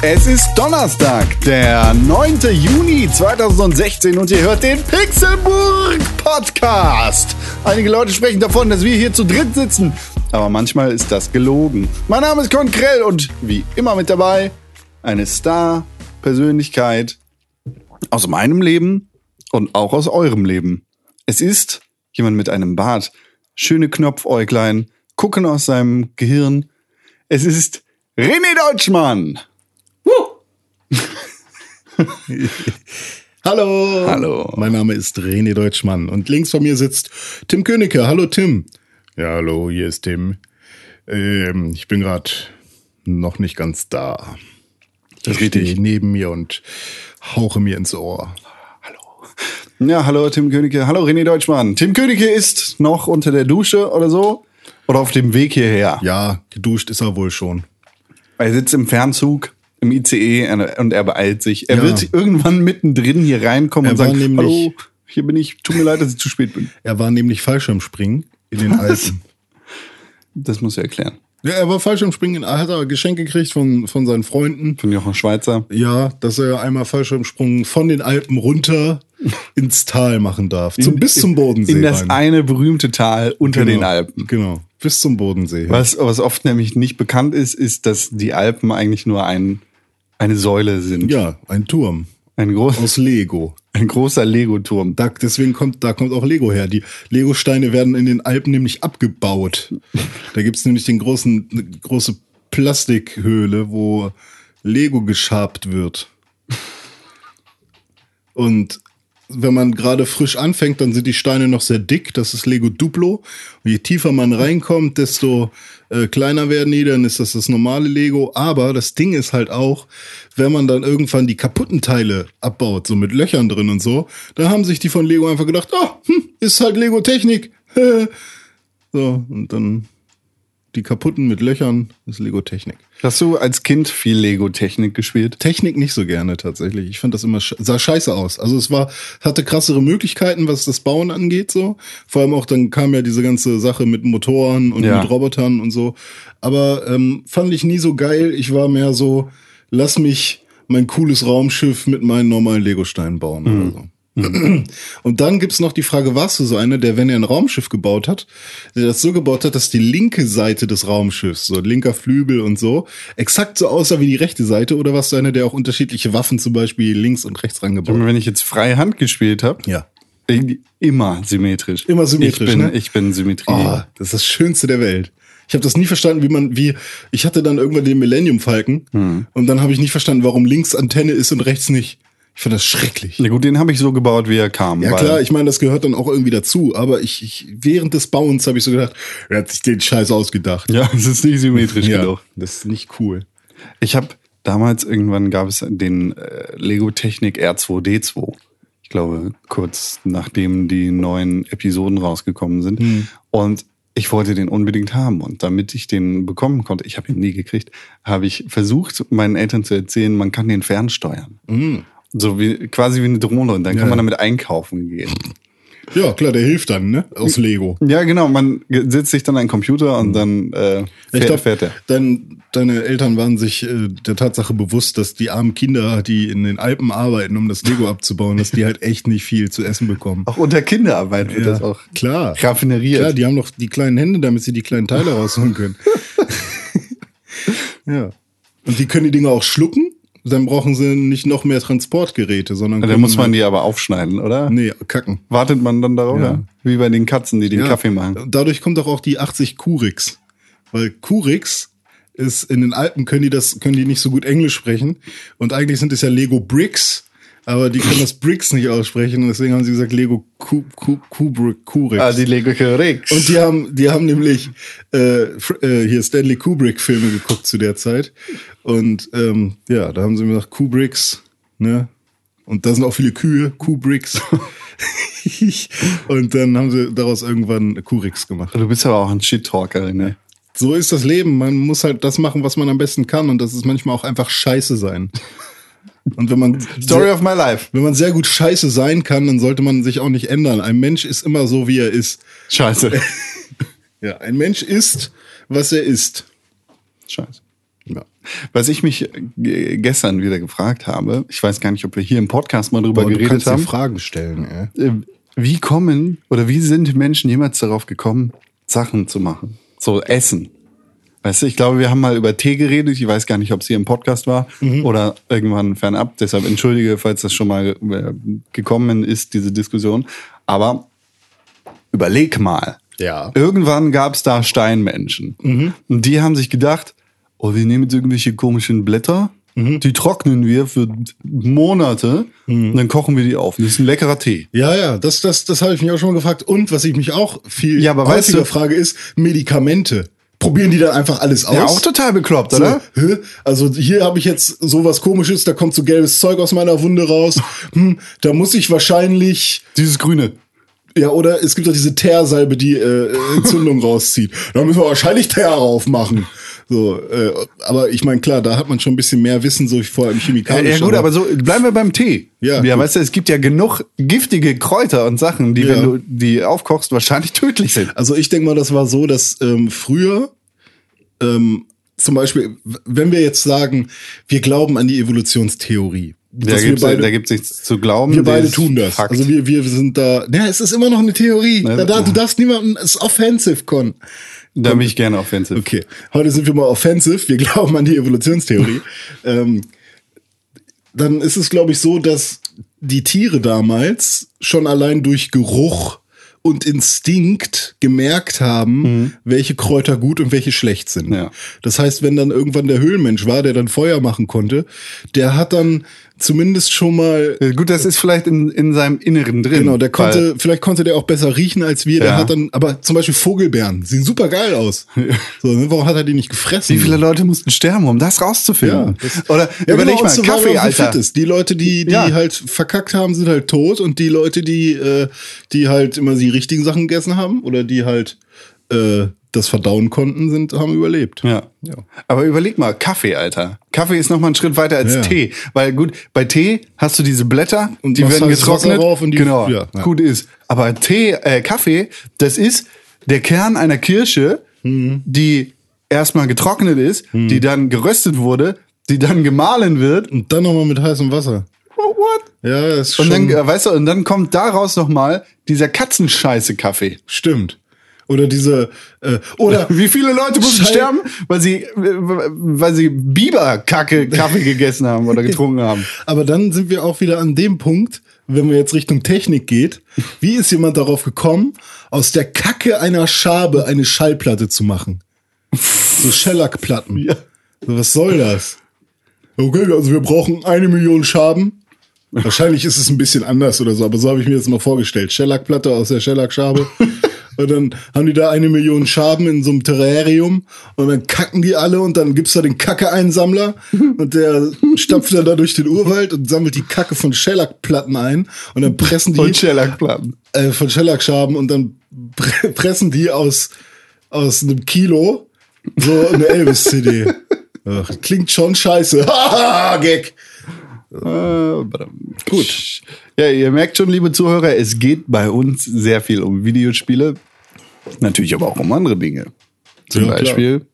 Es ist Donnerstag, der 9. Juni 2016 und ihr hört den Pixelburg Podcast. Einige Leute sprechen davon, dass wir hier zu dritt sitzen, aber manchmal ist das gelogen. Mein Name ist Konkrell und wie immer mit dabei eine Star-Persönlichkeit aus meinem Leben und auch aus eurem Leben. Es ist jemand mit einem Bart, schöne Knopfäuglein, gucken aus seinem Gehirn. Es ist René Deutschmann. Hallo. Hallo. Mein Name ist René Deutschmann und links von mir sitzt Tim Königke. Hallo Tim. Ja, hallo, hier ist Tim. Ähm, ich bin gerade noch nicht ganz da. Das Ich richtig. stehe neben mir und hauche mir ins Ohr. Ja, hallo Tim Königke. Hallo René Deutschmann. Tim Königke ist noch unter der Dusche oder so. Oder auf dem Weg hierher. Ja, geduscht ist er wohl schon. Er sitzt im Fernzug, im ICE und er beeilt sich. Er Ja. wird irgendwann mittendrin hier reinkommen Er und sagen, nämlich- hallo, hier bin ich. Tut mir leid, dass ich zu spät bin. Er war nämlich Fallschirmspringen in den Alpen. Das muss er erklären. ja, er war Fallschirmspringen, er hat er Geschenke gekriegt von, von seinen Freunden. Von Jochen Schweizer. Ja, dass er einmal Fallschirmsprung von den Alpen runter ins Tal machen darf. Zum, bis zum Bodensee. In das rein. eine berühmte Tal unter Genau, den Alpen. Genau, bis zum Bodensee. Was, was oft nämlich nicht bekannt ist, ist, dass die Alpen eigentlich nur ein, eine Säule sind. Ja, ein Turm Ein, groß, aus Lego. ein großer Lego-Turm. Da, deswegen kommt, da kommt auch Lego her. Die Lego-Steine werden in den Alpen nämlich abgebaut. Da gibt's nämlich den großen, eine große Plastikhöhle, wo Lego geschabt wird. Und wenn man gerade frisch anfängt, dann sind die Steine noch sehr dick. Das ist Lego Duplo. Und je tiefer man reinkommt, desto äh, kleiner werden die. Dann ist das das normale Lego. Aber das Ding ist halt auch, wenn man dann irgendwann die kaputten Teile abbaut, so mit Löchern drin und so, da haben sich die von Lego einfach gedacht, oh, hm, ist halt Lego Technik. so, und dann die kaputten mit Löchern ist Lego Technik. Hast du als Kind viel Lego-Technik gespielt? Technik nicht so gerne tatsächlich. Ich fand das immer sah scheiße aus. Also es war hatte krassere Möglichkeiten, was das Bauen angeht so. Vor allem auch dann kam ja diese ganze Sache mit Motoren und Ja. mit Robotern und so. Aber ähm, fand ich nie so geil. Ich war mehr so, lass mich mein cooles Raumschiff mit meinen normalen Lego-Steinen bauen oder so. Und dann gibt's noch die Frage, warst du so einer, der, wenn er ein Raumschiff gebaut hat, der das so gebaut hat, dass die linke Seite des Raumschiffs, so linker Flügel und so, exakt so aussah wie die rechte Seite? Oder warst du einer, der auch unterschiedliche Waffen zum Beispiel links und rechts rangebaut hat? Wenn ich jetzt freie Hand gespielt habe, Ja. immer symmetrisch. Immer symmetrisch, Ich bin, ne? ich bin Symmetrie. Oh, das ist das Schönste der Welt. Ich habe das nie verstanden, wie man, wie, ich hatte dann irgendwann den Millennium Falken und dann habe ich nicht verstanden, warum links Antenne ist und rechts nicht. Ich fand das schrecklich. Na gut, den habe ich so gebaut, wie er kam. Ja klar, ich meine, das gehört dann auch irgendwie dazu, aber ich, ich während des Bauens habe ich so gedacht, er hat sich den Scheiß ausgedacht. Ja, es ist nicht symmetrisch genug. das ist nicht cool. Ich habe damals irgendwann gab es den äh, Lego Technik R2D2. Ich glaube, kurz nachdem die neuen Episoden rausgekommen sind. Hm. Und ich wollte den unbedingt haben. Und damit ich den bekommen konnte, ich habe ihn nie gekriegt, habe ich versucht, meinen Eltern zu erzählen, man kann den fernsteuern. So wie quasi wie eine Drohne. Und dann Ja. kann man damit einkaufen gehen. Ja, klar, der hilft dann, ne? Aus Lego. Ja, genau. Man setzt sich dann an den Computer und dann äh, Ich fährt, glaub, fährt er. dein, deine Eltern waren sich äh, der Tatsache bewusst, dass die armen Kinder, die in den Alpen arbeiten, um das Lego abzubauen, dass die halt echt nicht viel zu essen bekommen. Auch unter Kinderarbeit wird das auch klar. raffineriert. Klar, die haben doch die kleinen Hände, damit sie die kleinen Teile rausholen können. ja. Und die können die Dinge auch schlucken, dann brauchen sie nicht noch mehr Transportgeräte, sondern Da können muss man halt- die aber aufschneiden, oder? Nee, kacken. Wartet man dann darauf? Ja. Wie bei den Katzen, die den Ja, Kaffee machen. Dadurch kommt doch auch die 80 Kurix. Weil Kurix ist, in den Alpen können die das, können die nicht so gut Englisch sprechen. Und eigentlich sind es ja Lego Bricks, aber die können das Bricks nicht aussprechen. Und deswegen haben sie gesagt Lego Ku, Ku, Kubrick, Kurix. Ah, die Lego Rex. Und die haben, die haben nämlich äh, äh, hier Stanley Kubrick Filme geguckt zu der Zeit. Und ähm, ja, da haben sie mir gesagt, Kubricks, ne? Und da sind auch viele Kühe, Kubricks. und dann haben sie daraus irgendwann Kurix gemacht. Du bist aber auch ein Shit-Talker, ne? So ist das Leben. Man muss halt das machen, was man am besten kann. Und das ist manchmal auch einfach scheiße sein. Und wenn man, Story of my life. wenn man sehr gut scheiße sein kann, dann sollte man sich auch nicht ändern. Ein Mensch ist immer so, wie er ist. Scheiße. Ja, ein Mensch ist, was er ist. Scheiße. Ja. Was ich mich äh, gestern wieder gefragt habe, ich weiß gar nicht, ob wir hier im Podcast mal drüber Boah, du geredet kannst dir haben. Fragen stellen, ey. äh, wie kommen oder wie sind Menschen jemals darauf gekommen, Sachen zu machen? So Essen. Weißt du, ich glaube, wir haben mal über Tee geredet. Ich weiß gar nicht, ob es hier im Podcast war oder irgendwann fernab. Deshalb entschuldige, falls das schon mal äh, gekommen ist, diese Diskussion. Aber überleg mal. Ja. Irgendwann gab es da Steinmenschen. Und die haben sich gedacht, oh, wir nehmen jetzt irgendwelche komischen Blätter, die trocknen wir für Monate und dann kochen wir die auf. Das ist ein leckerer Tee. Ja, ja, das, das, das habe ich mich auch schon mal gefragt. Und was ich mich auch viel Ja, aber weißt häufiger du- frage, ist Medikamente. Probieren die dann einfach alles aus? Ja, auch total bekloppt, So, oder? hä? Also hier habe ich jetzt sowas komisches, da kommt so gelbes Zeug aus meiner Wunde raus. Hm, da muss ich wahrscheinlich, Dieses Grüne. ja, oder es gibt doch diese Teersalbe, die äh, Entzündung rauszieht. Da müssen wir wahrscheinlich Teer raufmachen. So, äh, aber ich meine, klar, da hat man schon ein bisschen mehr Wissen, so wie vorher im Ja, Chemikalischen. ja gut, aber so bleiben wir beim Tee. Ja, ja gut. weißt du, es gibt ja genug giftige Kräuter und Sachen, die, Ja. wenn du die aufkochst, wahrscheinlich tödlich sind. Also ich denke mal, das war so, dass ähm, früher ähm, zum Beispiel, wenn wir jetzt sagen, wir glauben an die Evolutionstheorie. Da da gibt's nichts zu glauben. wir beide tun das. Fakt. Also wir, wir sind da. Ja, es ist immer noch eine Theorie. Ne, Da, da, ja. du darfst niemanden, es ist offensive, Con. Da bin ich gerne offensiv. Okay, heute sind wir mal offensive. Wir glauben an die Evolutionstheorie. ähm, dann ist es, glaube ich, so, dass die Tiere damals schon allein durch Geruch und Instinkt gemerkt haben, welche Kräuter gut und welche schlecht sind. Mhm. Ja. Das heißt, wenn dann irgendwann der Höhlenmensch war, der dann Feuer machen konnte, der hat dann zumindest schon mal Äh, Gut, das ist vielleicht in, in seinem Inneren drin. Genau, der konnte, vielleicht konnte der auch besser riechen als wir. Der Ja. hat dann, aber zum Beispiel Vogelbeeren sehen super geil aus. So, ne, warum hat er die nicht gefressen? Wie viele Leute mussten sterben, um das rauszufinden? das- Oder Ja, überleg genau, mal, so Kaffee, so Alter. ist. Die Leute, die, die Ja. halt verkackt haben, sind halt tot und die Leute, die, äh, die halt immer die richtigen Sachen gegessen haben oder die halt äh, das verdauen konnten, sind, haben überlebt. Ja. Ja. Aber überleg mal, Kaffee, Alter. Kaffee ist noch mal einen Schritt weiter als Ja. Tee. Weil gut, bei Tee hast du diese Blätter, Und die werden getrocknet. drauf und die- genau, ja, gut ist. Aber Tee, äh, Kaffee, das ist der Kern einer Kirsche, Mhm. die erstmal getrocknet ist, die dann geröstet wurde, die dann gemahlen wird. Und dann nochmal mit heißem Wasser. Oh, what? Ja, das ist Und schon, dann, äh, weißt du, und dann kommt daraus noch mal dieser Katzenscheiße-Kaffee. stimmt. Oder diese, äh, oder Wie viele Leute mussten Schei- sterben, weil sie, weil sie Biberkacke Kaffee gegessen haben oder getrunken haben? Aber dann sind wir auch wieder an dem Punkt, wenn wir jetzt Richtung Technik geht. Wie ist jemand darauf gekommen, aus der Kacke einer Schabe eine Schallplatte zu machen? So Shellac-Platten. Ja. So, was soll das? Okay, also wir brauchen eine Million Schaben. Wahrscheinlich ist es ein bisschen anders oder so, aber so habe ich mir das mal vorgestellt. Shellac-Platte aus der Shellac-Schabe. Und dann haben die da eine Million Schaben in so einem Terrarium und dann kacken die alle und dann gibt's da den Kacke-Einsammler und der stapft dann da durch den Urwald und sammelt die Kacke von Shellac-Platten ein und dann pressen die Und Shellac-Platten. äh, von Shellac-Schaben und dann pre pressen die aus, aus einem Kilo so eine Elvis-CD. Klingt schon scheiße. Haha, Gag. Gut. Ja, ihr merkt schon, liebe Zuhörer, es geht bei uns sehr viel um Videospiele. Natürlich aber auch um andere Dinge. Zum Ja, klar. Beispiel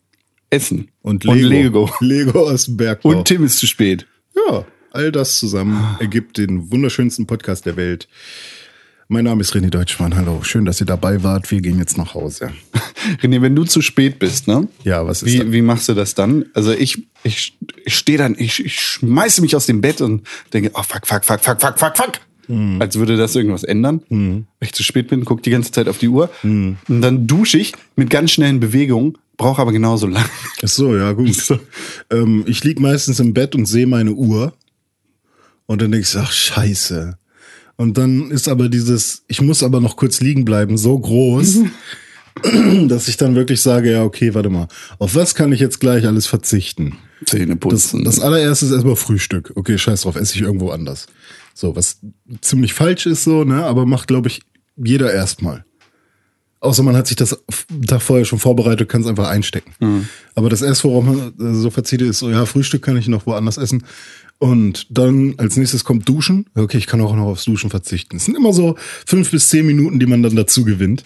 Essen. Und Lego. Lego. Lego aus dem Bergbau. Und Tim ist zu spät. ja, all das zusammen ergibt den wunderschönsten Podcast der Welt. Mein Name ist René Deutschmann. Hallo, schön, dass ihr dabei wart. Wir gehen jetzt nach Hause. René, wenn du zu spät bist, ne? Ja, was ist Wie, wie machst du das dann? Also ich, ich, ich stehe dann, ich, ich schmeiße mich aus dem Bett und denke, oh fuck, fuck, fuck, fuck, fuck, fuck, fuck. Mhm. Als würde das irgendwas ändern. Wenn ich zu spät bin, guck die ganze Zeit auf die Uhr. Mhm. Und dann dusche ich mit ganz schnellen Bewegungen, brauche aber genauso lang. Ach so, ja, gut. Ähm, ich lieg meistens im Bett und sehe meine Uhr. Und dann denke ich, ach, scheiße. Und dann ist aber dieses, ich muss aber noch kurz liegen bleiben, so groß, dass ich dann wirklich sage, ja, okay, warte mal, auf was kann ich jetzt gleich alles verzichten? Zähne Das, putzen. das allererste ist erstmal Frühstück. Okay, scheiß drauf, esse ich irgendwo anders. So, was ziemlich falsch ist so, ne? Aber macht, glaube ich, jeder erstmal. Außer man hat sich das Tag vorher schon vorbereitet, kann es einfach einstecken. Mhm. Aber das erste, worauf man äh, so verzieht, ist so, ja, Frühstück kann ich noch woanders essen. Und dann als nächstes kommt Duschen. Okay, ich kann auch noch aufs Duschen verzichten. Es sind immer so fünf bis zehn Minuten, die man dann dazu gewinnt.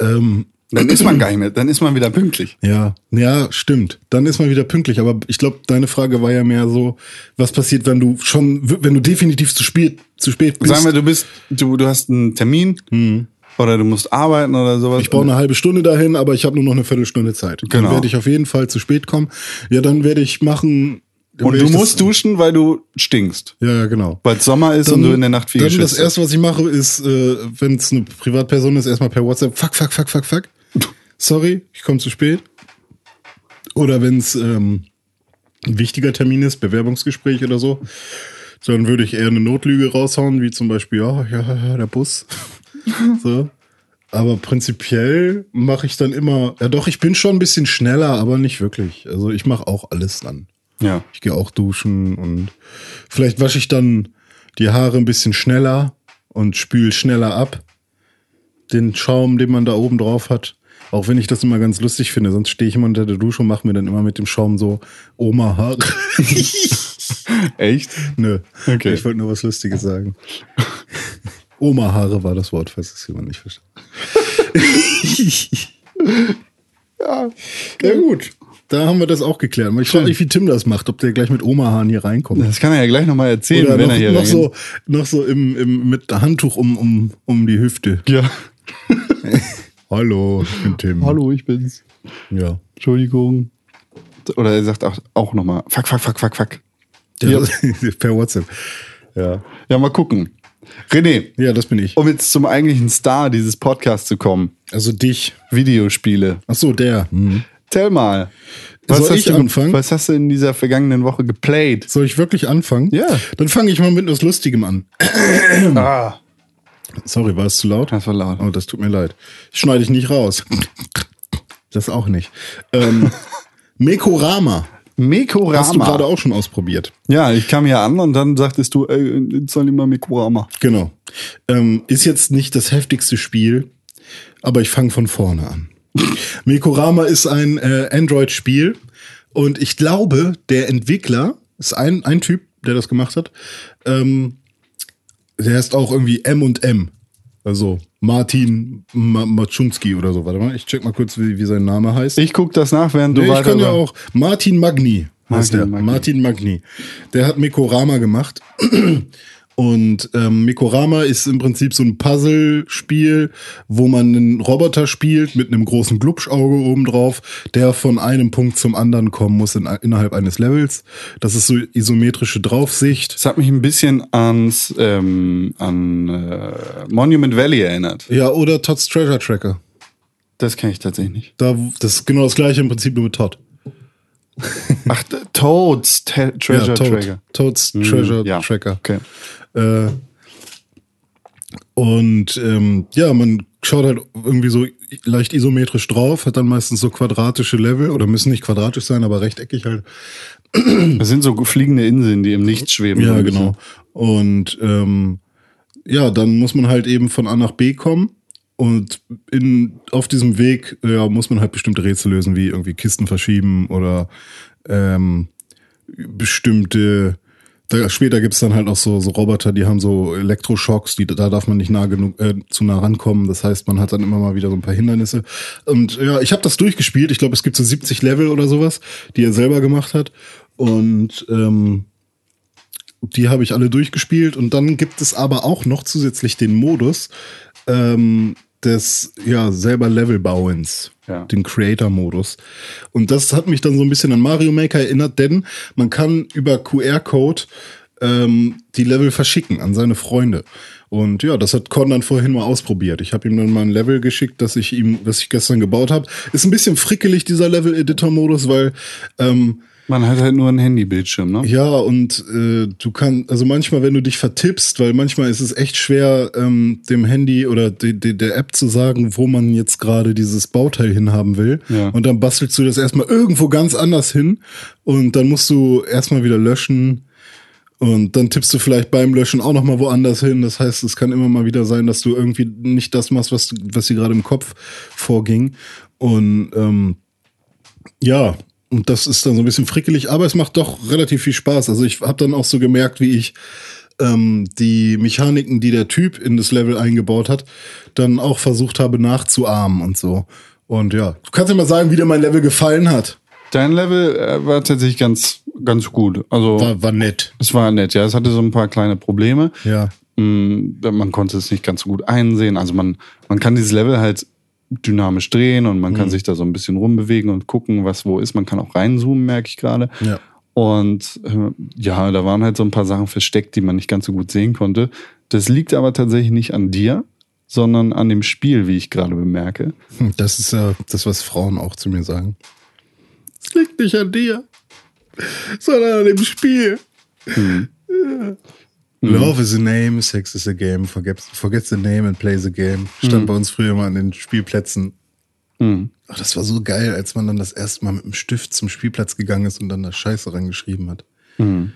Ähm, Dann ist man gar nicht mehr, dann ist man wieder pünktlich. ja, ja, stimmt. Dann ist man wieder pünktlich. Aber ich glaube, deine Frage war ja mehr so, was passiert, wenn du schon, wenn du definitiv zu spät, zu spät bist. Sagen wir, du bist, du, du hast einen Termin oder du musst arbeiten oder sowas. Ich brauche eine halbe Stunde dahin, aber ich habe nur noch eine Viertelstunde Zeit. Dann Genau. werde ich auf jeden Fall zu spät kommen. Ja, dann werde ich machen. dann und du musst duschen, weil du stinkst. Ja, genau. Weil es Sommer ist und du in der Nacht viel Dann das erste, was ich mache, ist, äh, wenn es eine Privatperson ist, erstmal per WhatsApp, fuck, fuck, fuck, fuck, fuck. Sorry, ich komme zu spät. Oder wenn es ähm, ein wichtiger Termin ist, Bewerbungsgespräch oder so, dann würde ich eher eine Notlüge raushauen, wie zum Beispiel, ja, ja, ja, der Bus. so. Aber prinzipiell mache ich dann immer, ja doch, ich bin schon ein bisschen schneller, aber nicht wirklich. Also ich mache auch alles dann. Ja. Ich gehe auch duschen und vielleicht wasche ich dann die Haare ein bisschen schneller und spül schneller ab. Den Schaum, den man da oben drauf hat. Auch wenn ich das immer ganz lustig finde, sonst stehe ich immer unter der Dusche und mache mir dann immer mit dem Schaum so Oma-Haare. Echt? Nö. Okay. Ich wollte nur was Lustiges sagen. Oma-Haare war das Wort, falls es jemand nicht versteht. ja. ja, gut. Da haben wir das auch geklärt. Ich frage mich, wie Tim das macht, ob der gleich mit Oma-Haaren hier reinkommt. Das kann er ja gleich nochmal erzählen, Oder wenn noch, er hier noch reingeht. so, noch so im, im, mit Handtuch um, um, um die Hüfte. Ja. Hallo, ich bin Tim. Hallo, ich bin's. Ja. Entschuldigung. Oder er sagt auch, auch nochmal, fuck, fuck, fuck, fuck, fuck. ja. per WhatsApp. Ja. Ja, mal gucken. René, Ja, das bin ich. um jetzt zum eigentlichen Star dieses Podcasts zu kommen. Also dich. Videospiele. Ach so, der. Hm. Tell mal. Soll hast ich du, anfangen? Was hast du in dieser vergangenen Woche geplayt? Soll ich wirklich anfangen? Ja. Dann fange ich mal mit etwas Lustigem an. Ah, Sorry, war es zu laut? das war laut. Oh, das tut mir leid. Schneide ich nicht raus. Das auch nicht. Ähm, Mekorama. Mekorama. Hast du gerade auch schon ausprobiert? Ja, ich kam hier an und dann sagtest du, ey, soll ich mal Mekorama. Genau. Ähm, ist jetzt nicht das heftigste Spiel, aber ich fange von vorne an. Mekorama ist ein äh, Android-Spiel und ich glaube, der Entwickler ist ein, ein Typ, der das gemacht hat. Ähm, der heißt auch irgendwie M und M. Also Martin Ma Maczunski oder so. Warte mal, ich check mal kurz, wie, wie sein Name heißt. Ich guck das nach, während du Nee, ich weiter... kann ja auch. Martin Magni heißt Martin der. Magni. Martin Magni. Der hat Mekorama gemacht. Und ähm, Mekorama ist im Prinzip so ein Puzzle-Spiel, wo man einen Roboter spielt mit einem großen Glubschauge oben drauf, der von einem Punkt zum anderen kommen muss in, innerhalb eines Levels. Das ist so isometrische Draufsicht. Das hat mich ein bisschen ans ähm, an äh, Monument Valley erinnert. Ja, oder Todd's Treasure Tracker. Das kenne ich tatsächlich nicht. Da, das ist genau das gleiche im Prinzip nur mit Todd. Ach, Toads Treasure ja, Todd. Tracker. Todd's Treasure ja. Tracker. Okay. Äh, und ähm, ja, man schaut halt irgendwie so leicht isometrisch drauf, hat dann meistens so quadratische Level oder müssen nicht quadratisch sein, aber rechteckig halt. Das sind so fliegende Inseln, die im Nichts schweben. Ja, genau. Und ähm, ja, dann muss man halt eben von A nach B kommen. Und in, auf diesem Weg ja, muss man halt bestimmte Rätsel lösen, wie irgendwie Kisten verschieben oder ähm, bestimmte. Da, später gibt's dann halt auch so, so Roboter, die haben so Elektroschocks, die, da darf man nicht nah genug äh, zu nah rankommen. Das heißt, man hat dann immer mal wieder so ein paar Hindernisse. Und ja, ich habe das durchgespielt. Ich glaube, es gibt so 70 Level oder sowas, die er selber gemacht hat. Und ähm, die habe ich alle durchgespielt und dann gibt es aber auch noch zusätzlich den Modus ähm, des ja selber Levelbauens, Ja. den Creator-Modus. Und das hat mich dann so ein bisschen an Mario Maker erinnert, denn man kann über QR-Code ähm, die Level verschicken an seine Freunde. Und ja, das hat Con dann vorhin mal ausprobiert. Ich habe ihm dann mal ein Level geschickt, das ich ihm, was ich gestern gebaut habe. Ist ein bisschen frickelig dieser Level-Editor-Modus, weil ähm, Man hat halt nur einen Handybildschirm, ne? ja, und äh, du kannst, also manchmal, wenn du dich vertippst, weil manchmal ist es echt schwer, ähm, dem Handy oder de, de, der App zu sagen, wo man jetzt gerade dieses Bauteil hinhaben will. Ja. Und dann bastelst du das erstmal irgendwo ganz anders hin und dann musst du erstmal wieder löschen. Und dann tippst du vielleicht beim Löschen auch nochmal woanders hin. Das heißt, es kann immer mal wieder sein, dass du irgendwie nicht das machst, was, du- was dir gerade im Kopf vorging. Und ähm, ja, und das ist dann so ein bisschen frickelig, aber es macht doch relativ viel Spaß. Also ich habe dann auch so gemerkt, wie ich ähm, die Mechaniken, die der Typ in das Level eingebaut hat, dann auch versucht habe nachzuahmen und so. Und ja, du kannst ja mal sagen, wie dir mein Level gefallen hat. Dein Level äh, war tatsächlich ganz, ganz gut. Also War, war nett. es war nett, ja. Es hatte so ein paar kleine Probleme. Ja. Mm, Man konnte es nicht ganz so gut einsehen. Also man, man kann dieses Level halt dynamisch drehen und man kann Mhm. sich da so ein bisschen rumbewegen und gucken, was wo ist. Man kann auch reinzoomen, merke ich gerade. Ja. Und äh, ja, da waren halt so ein paar Sachen versteckt, die man nicht ganz so gut sehen konnte. Das liegt aber tatsächlich nicht an dir, sondern an dem Spiel, wie ich gerade bemerke. Hm, Das ist ja das, was Frauen auch zu mir sagen. Es liegt nicht an dir, sondern an dem Spiel. Ja. Love is a name, sex is a game, forget, forget the name and play the game. Stand bei uns früher mal an den Spielplätzen. Ach, das war so geil, als man dann das erste Mal mit dem Stift zum Spielplatz gegangen ist und dann da Scheiße rangeschrieben hat. Hm,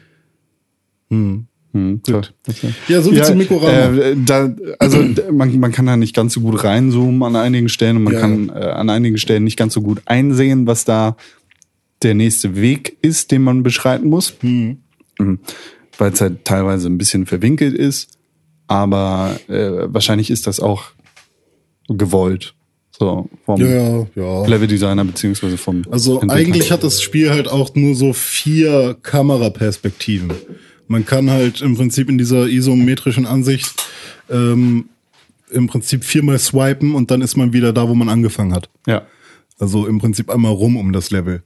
Gut. so. Ja, so viel zum Mikorama. Äh, da, also man, man kann da nicht ganz so gut reinzoomen an einigen Stellen und man Ja. kann äh, an einigen Stellen nicht ganz so gut einsehen, was da der nächste Weg ist, den man beschreiten muss. Mhm. Weil es halt teilweise ein bisschen verwinkelt ist. Aber äh, wahrscheinlich ist das auch gewollt. So vom Ja, ja. Leveldesigner beziehungsweise vom Also Entwickler. eigentlich hat das Spiel halt auch nur so vier Kameraperspektiven. Man kann halt im Prinzip in dieser isometrischen Ansicht ähm, im Prinzip viermal swipen und dann ist man wieder da, wo man angefangen hat. Ja. Also im Prinzip einmal rum um das Level.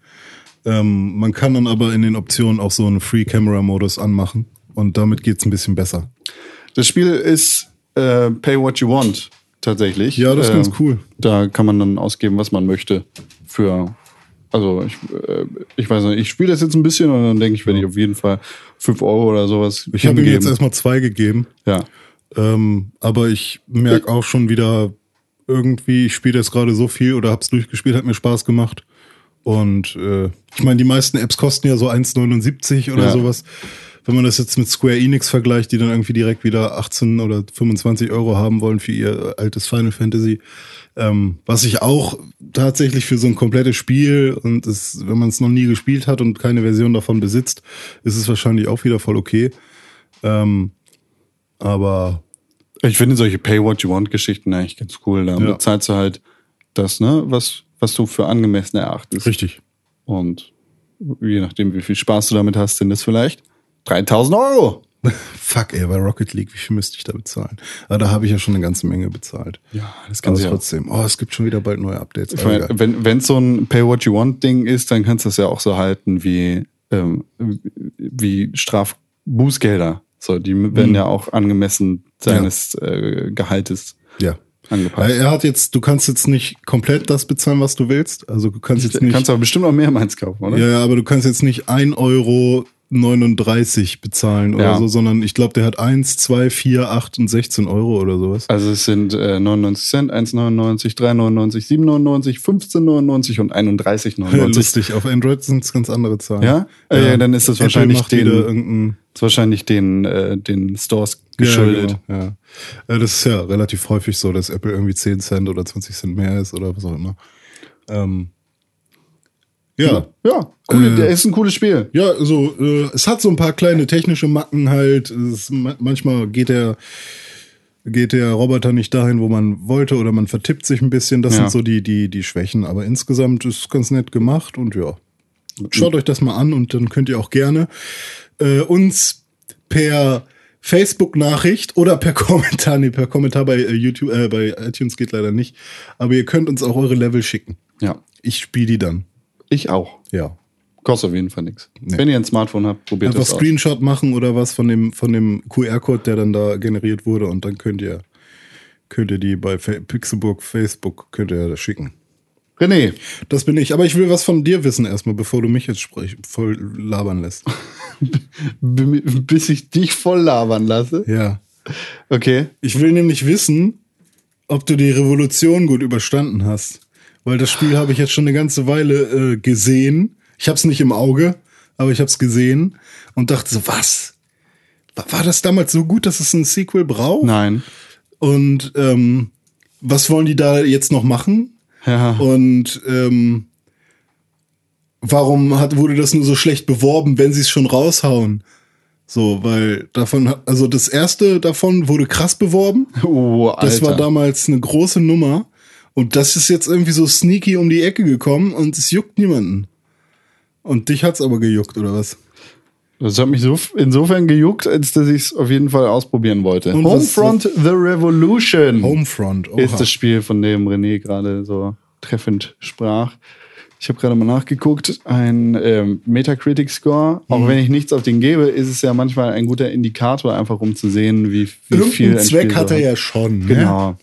Ähm, man kann dann aber in den Optionen auch so einen Free-Camera-Modus anmachen und damit geht's ein bisschen besser. Das Spiel ist äh, Pay What You Want tatsächlich. Ja, das ist Äh, ganz cool. Da kann man dann ausgeben, was man möchte. Für, also ich, äh, ich weiß nicht, ich spiele das jetzt ein bisschen und dann denke ich, werde ich auf jeden Fall 5 Euro oder sowas. Ich habe ihm jetzt erstmal zwei gegeben. Ja. Ähm, aber ich merke auch schon wieder irgendwie, ich spiele das gerade so viel oder hab's durchgespielt, hat mir Spaß gemacht. Und äh, ich meine, die meisten Apps kosten ja so 1,79 oder Ja. sowas. Wenn man das jetzt mit Square Enix vergleicht, die dann irgendwie direkt wieder 18 oder 25 Euro haben wollen für ihr altes Final Fantasy, ähm, was ich auch tatsächlich für so ein komplettes Spiel und es, wenn man es noch nie gespielt hat und keine Version davon besitzt, ist es wahrscheinlich auch wieder voll okay. Ähm, aber Ich finde solche Pay What You Want Geschichten eigentlich ganz cool. Da Ja. bezahlst du halt das, ne, was, was du für angemessen erachtest. richtig. Und je nachdem, wie viel Spaß du damit hast, sind es vielleicht 3000 Euro. Fuck, ey, bei Rocket League, wie viel müsste ich da bezahlen? Aber da habe ich ja schon eine ganze Menge bezahlt. Ja, das Aber kann ja. trotzdem, oh, es gibt schon wieder bald neue Updates. Ich Aber egal. wenn wenn so ein Pay What You Want Ding ist, dann kannst du das ja auch so halten wie ähm, wie Strafbußgelder. So, die werden ja auch angemessen seines äh, Gehaltes ja. Angepasst. Er hat jetzt, du kannst jetzt nicht komplett das bezahlen, was du willst. Also du kannst jetzt Du nicht. kannst aber bestimmt auch mehrmals kaufen, oder? ja, ja, aber du kannst jetzt nicht 1,39 Euro bezahlen oder Ja. so, sondern ich glaube, der hat 1, 2, 4, 8 und 16 Euro oder sowas. Also es sind äh, 99 Cent, 1,99, 3,99, 7,99, 15,99 und 31,99. Lustig, auf Android sind es ganz andere Zahlen. Ja? Äh, ja, dann ist das wahrscheinlich den- ist wahrscheinlich den, äh, den Stores geschuldet. Ja, genau, ja. Äh, Das ist ja relativ häufig so, dass Apple irgendwie 10 Cent oder 20 Cent mehr ist oder was auch immer. Ähm, ja. Ja, cool, Äh, der ist ein cooles Spiel. Ja, also äh, es hat so ein paar kleine technische Macken halt. Es, ma- manchmal geht der geht der Roboter nicht dahin, wo man wollte, oder man vertippt sich ein bisschen. Das Ja. sind so die die die Schwächen. Aber insgesamt ist es ganz nett gemacht und ja, schaut euch das mal an und dann könnt ihr auch gerne äh, uns per Facebook-Nachricht oder per Kommentar, nee, per Kommentar bei äh, YouTube, äh, bei iTunes geht leider nicht. Aber ihr könnt uns auch eure Level schicken. Ja, Ich spiele die dann. ich auch. Ja. Kostet auf jeden Fall nichts. Nee. Wenn ihr ein Smartphone habt, probiert Einfach das aus. Screenshot machen oder was von dem, von dem QR-Code, der dann da generiert wurde und dann könnt ihr, könnt ihr die bei Fa- Pixelburg Facebook könnt ihr das schicken. René, Das bin ich. Aber ich will was von dir wissen erstmal, bevor du mich jetzt sprich, voll labern lässt. bis ich dich voll labern lasse. Ja. Okay. Ich will nämlich wissen, ob du die Revolution gut überstanden hast. Weil das Spiel habe ich jetzt schon eine ganze Weile äh, gesehen. Ich habe es nicht im Auge, aber ich habe es gesehen und dachte so, was? war das damals so gut, dass es ein Sequel braucht? Nein. Und ähm, was wollen die da jetzt noch machen? Ja. Und ähm, warum hat, wurde das nur so schlecht beworben, wenn sie es schon raushauen? So, weil davon, also das erste davon wurde krass beworben. Oh, Alter. Das war damals eine große Nummer. Und das ist jetzt irgendwie so sneaky um die Ecke gekommen und es juckt niemanden. Und dich hat's aber gejuckt, oder was? Das hat mich so insofern gejuckt, als dass ich es auf jeden Fall ausprobieren wollte. Und Homefront The Revolution Homefront. Oha. ist das Spiel, von dem René gerade so treffend sprach. Ich habe gerade mal nachgeguckt, ein ähm, Metacritic-Score. Auch Mhm. wenn ich nichts auf den gebe, ist es ja manchmal ein guter Indikator, einfach um zu sehen, wie, wie viel Irgendeinen ein Zweck Spiel hat er ja schon. Ne? Genau.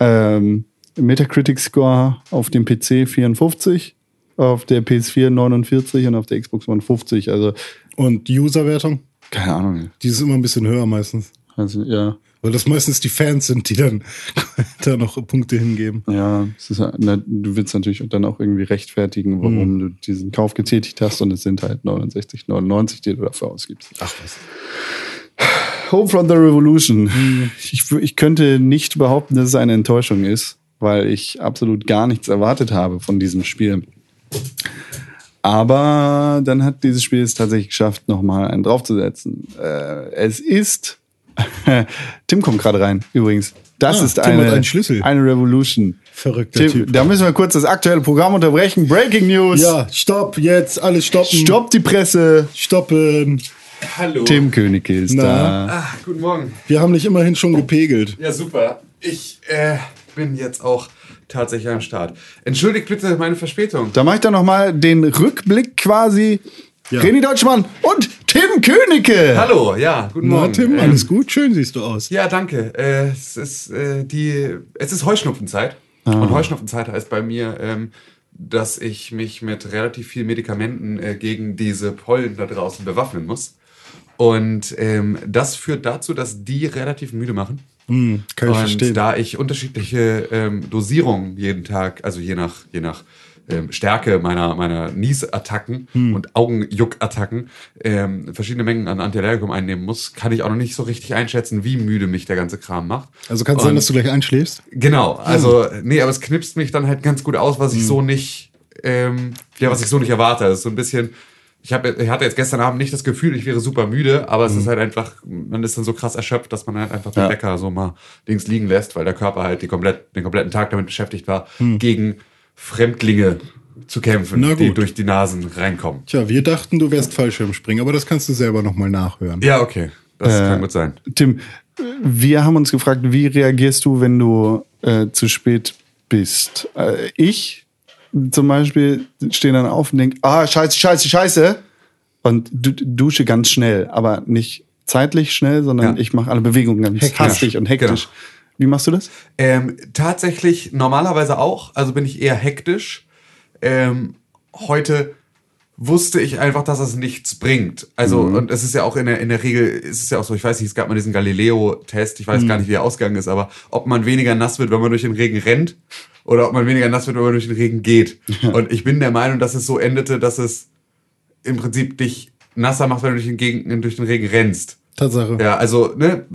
Ähm, Metacritic-Score auf dem PC 54, auf der PS4 49 und auf der Xbox One 50. Also, Und Userwertung? keine Ahnung. Die ist immer ein bisschen höher meistens. Also, ja. Weil das meistens die Fans sind, die dann da noch Punkte hingeben. Ja, ist, ja- na, du willst natürlich dann auch irgendwie rechtfertigen, warum du diesen Kauf getätigt hast und es sind halt 69,99, die du dafür ausgibst. Ach was. Homefront The Revolution. Ich, w- ich könnte nicht behaupten, dass es eine Enttäuschung ist, weil ich absolut gar nichts erwartet habe von diesem Spiel. Aber dann hat dieses Spiel es tatsächlich geschafft, nochmal einen draufzusetzen. Äh, es ist. Tim kommt gerade rein, übrigens. Das Ah, ist Tim eine, Schlüssel. eine Revolution. Verrückter Tim, Typ. da müssen wir kurz das aktuelle Programm unterbrechen. Breaking News. Ja, stopp, jetzt, alles stoppen. Stopp die Presse. Stoppen. Hallo. Tim Königke ist Na? da. Ah, guten Morgen. Wir haben dich immerhin schon gepegelt. Ja, super. Ich äh, bin jetzt auch tatsächlich am Start. Entschuldigt bitte meine Verspätung. Da mache ich dann nochmal den Rückblick quasi. Ja. René Deutschmann und Tim Königke. Hallo, ja, guten Na, Morgen. Tim, Ähm, alles gut? Schön siehst du aus. Ja, danke. Äh, es ist äh, die, es ist Heuschnupfenzeit. Und Heuschnupfenzeit heißt bei mir, ähm, dass ich mich mit relativ vielen Medikamenten äh, gegen diese Pollen da draußen bewaffnen muss. Und ähm, das führt dazu, dass die relativ müde machen. Hm, kann ich und verstehen. da ich unterschiedliche ähm, Dosierungen jeden Tag, also je nach, je nach ähm, Stärke meiner, meiner Niesattacken Hm. und Augenjuckattacken ähm, verschiedene Mengen an Antiallergikum einnehmen muss, kann ich auch noch nicht so richtig einschätzen, wie müde mich der ganze Kram macht. also kann es sein, dass du gleich einschläfst? Genau, also nee, aber es knipst mich dann halt ganz gut aus, was ich Hm. so nicht, ähm, ja, was ich so nicht erwarte. Es ist so ein bisschen, ich, hab, ich hatte jetzt gestern Abend nicht das Gefühl, ich wäre super müde, aber es Hm. ist halt einfach, man ist dann so krass erschöpft, dass man halt einfach den Ja. Wecker so mal links liegen lässt, weil der Körper halt komplett, den kompletten Tag damit beschäftigt war, Hm. gegen Fremdlinge zu kämpfen, die durch die Nasen reinkommen. Tja, wir dachten, du wärst Fallschirmspringen, aber das kannst du selber nochmal nachhören. Ja, okay, das Äh, kann gut sein. Tim, wir haben uns gefragt, wie reagierst du, wenn du äh, zu spät bist? Äh, ich zum Beispiel stehe dann auf und denke, ah, scheiße, scheiße, scheiße. Und du, dusche ganz schnell, aber nicht zeitlich schnell, sondern Ja. ich mache alle Bewegungen ganz Hektisch. hastig und hektisch. Genau. Wie machst du das? Ähm, tatsächlich normalerweise auch, also bin ich eher hektisch. Ähm, heute wusste ich einfach, dass es nichts bringt. Also, und es ist ja auch in der, in der Regel, ist es ja auch so, ich weiß nicht, es gab mal diesen Galileo-Test, ich weiß gar nicht, wie der ausgegangen ist, aber ob man weniger nass wird, wenn man durch den Regen rennt, oder ob man weniger nass wird, wenn man durch den Regen geht. Und ich bin der Meinung, dass es so endete, dass es im Prinzip dich nasser macht, wenn du durch den, Gegen durch den Regen rennst. Tatsache. Ja, also, ne,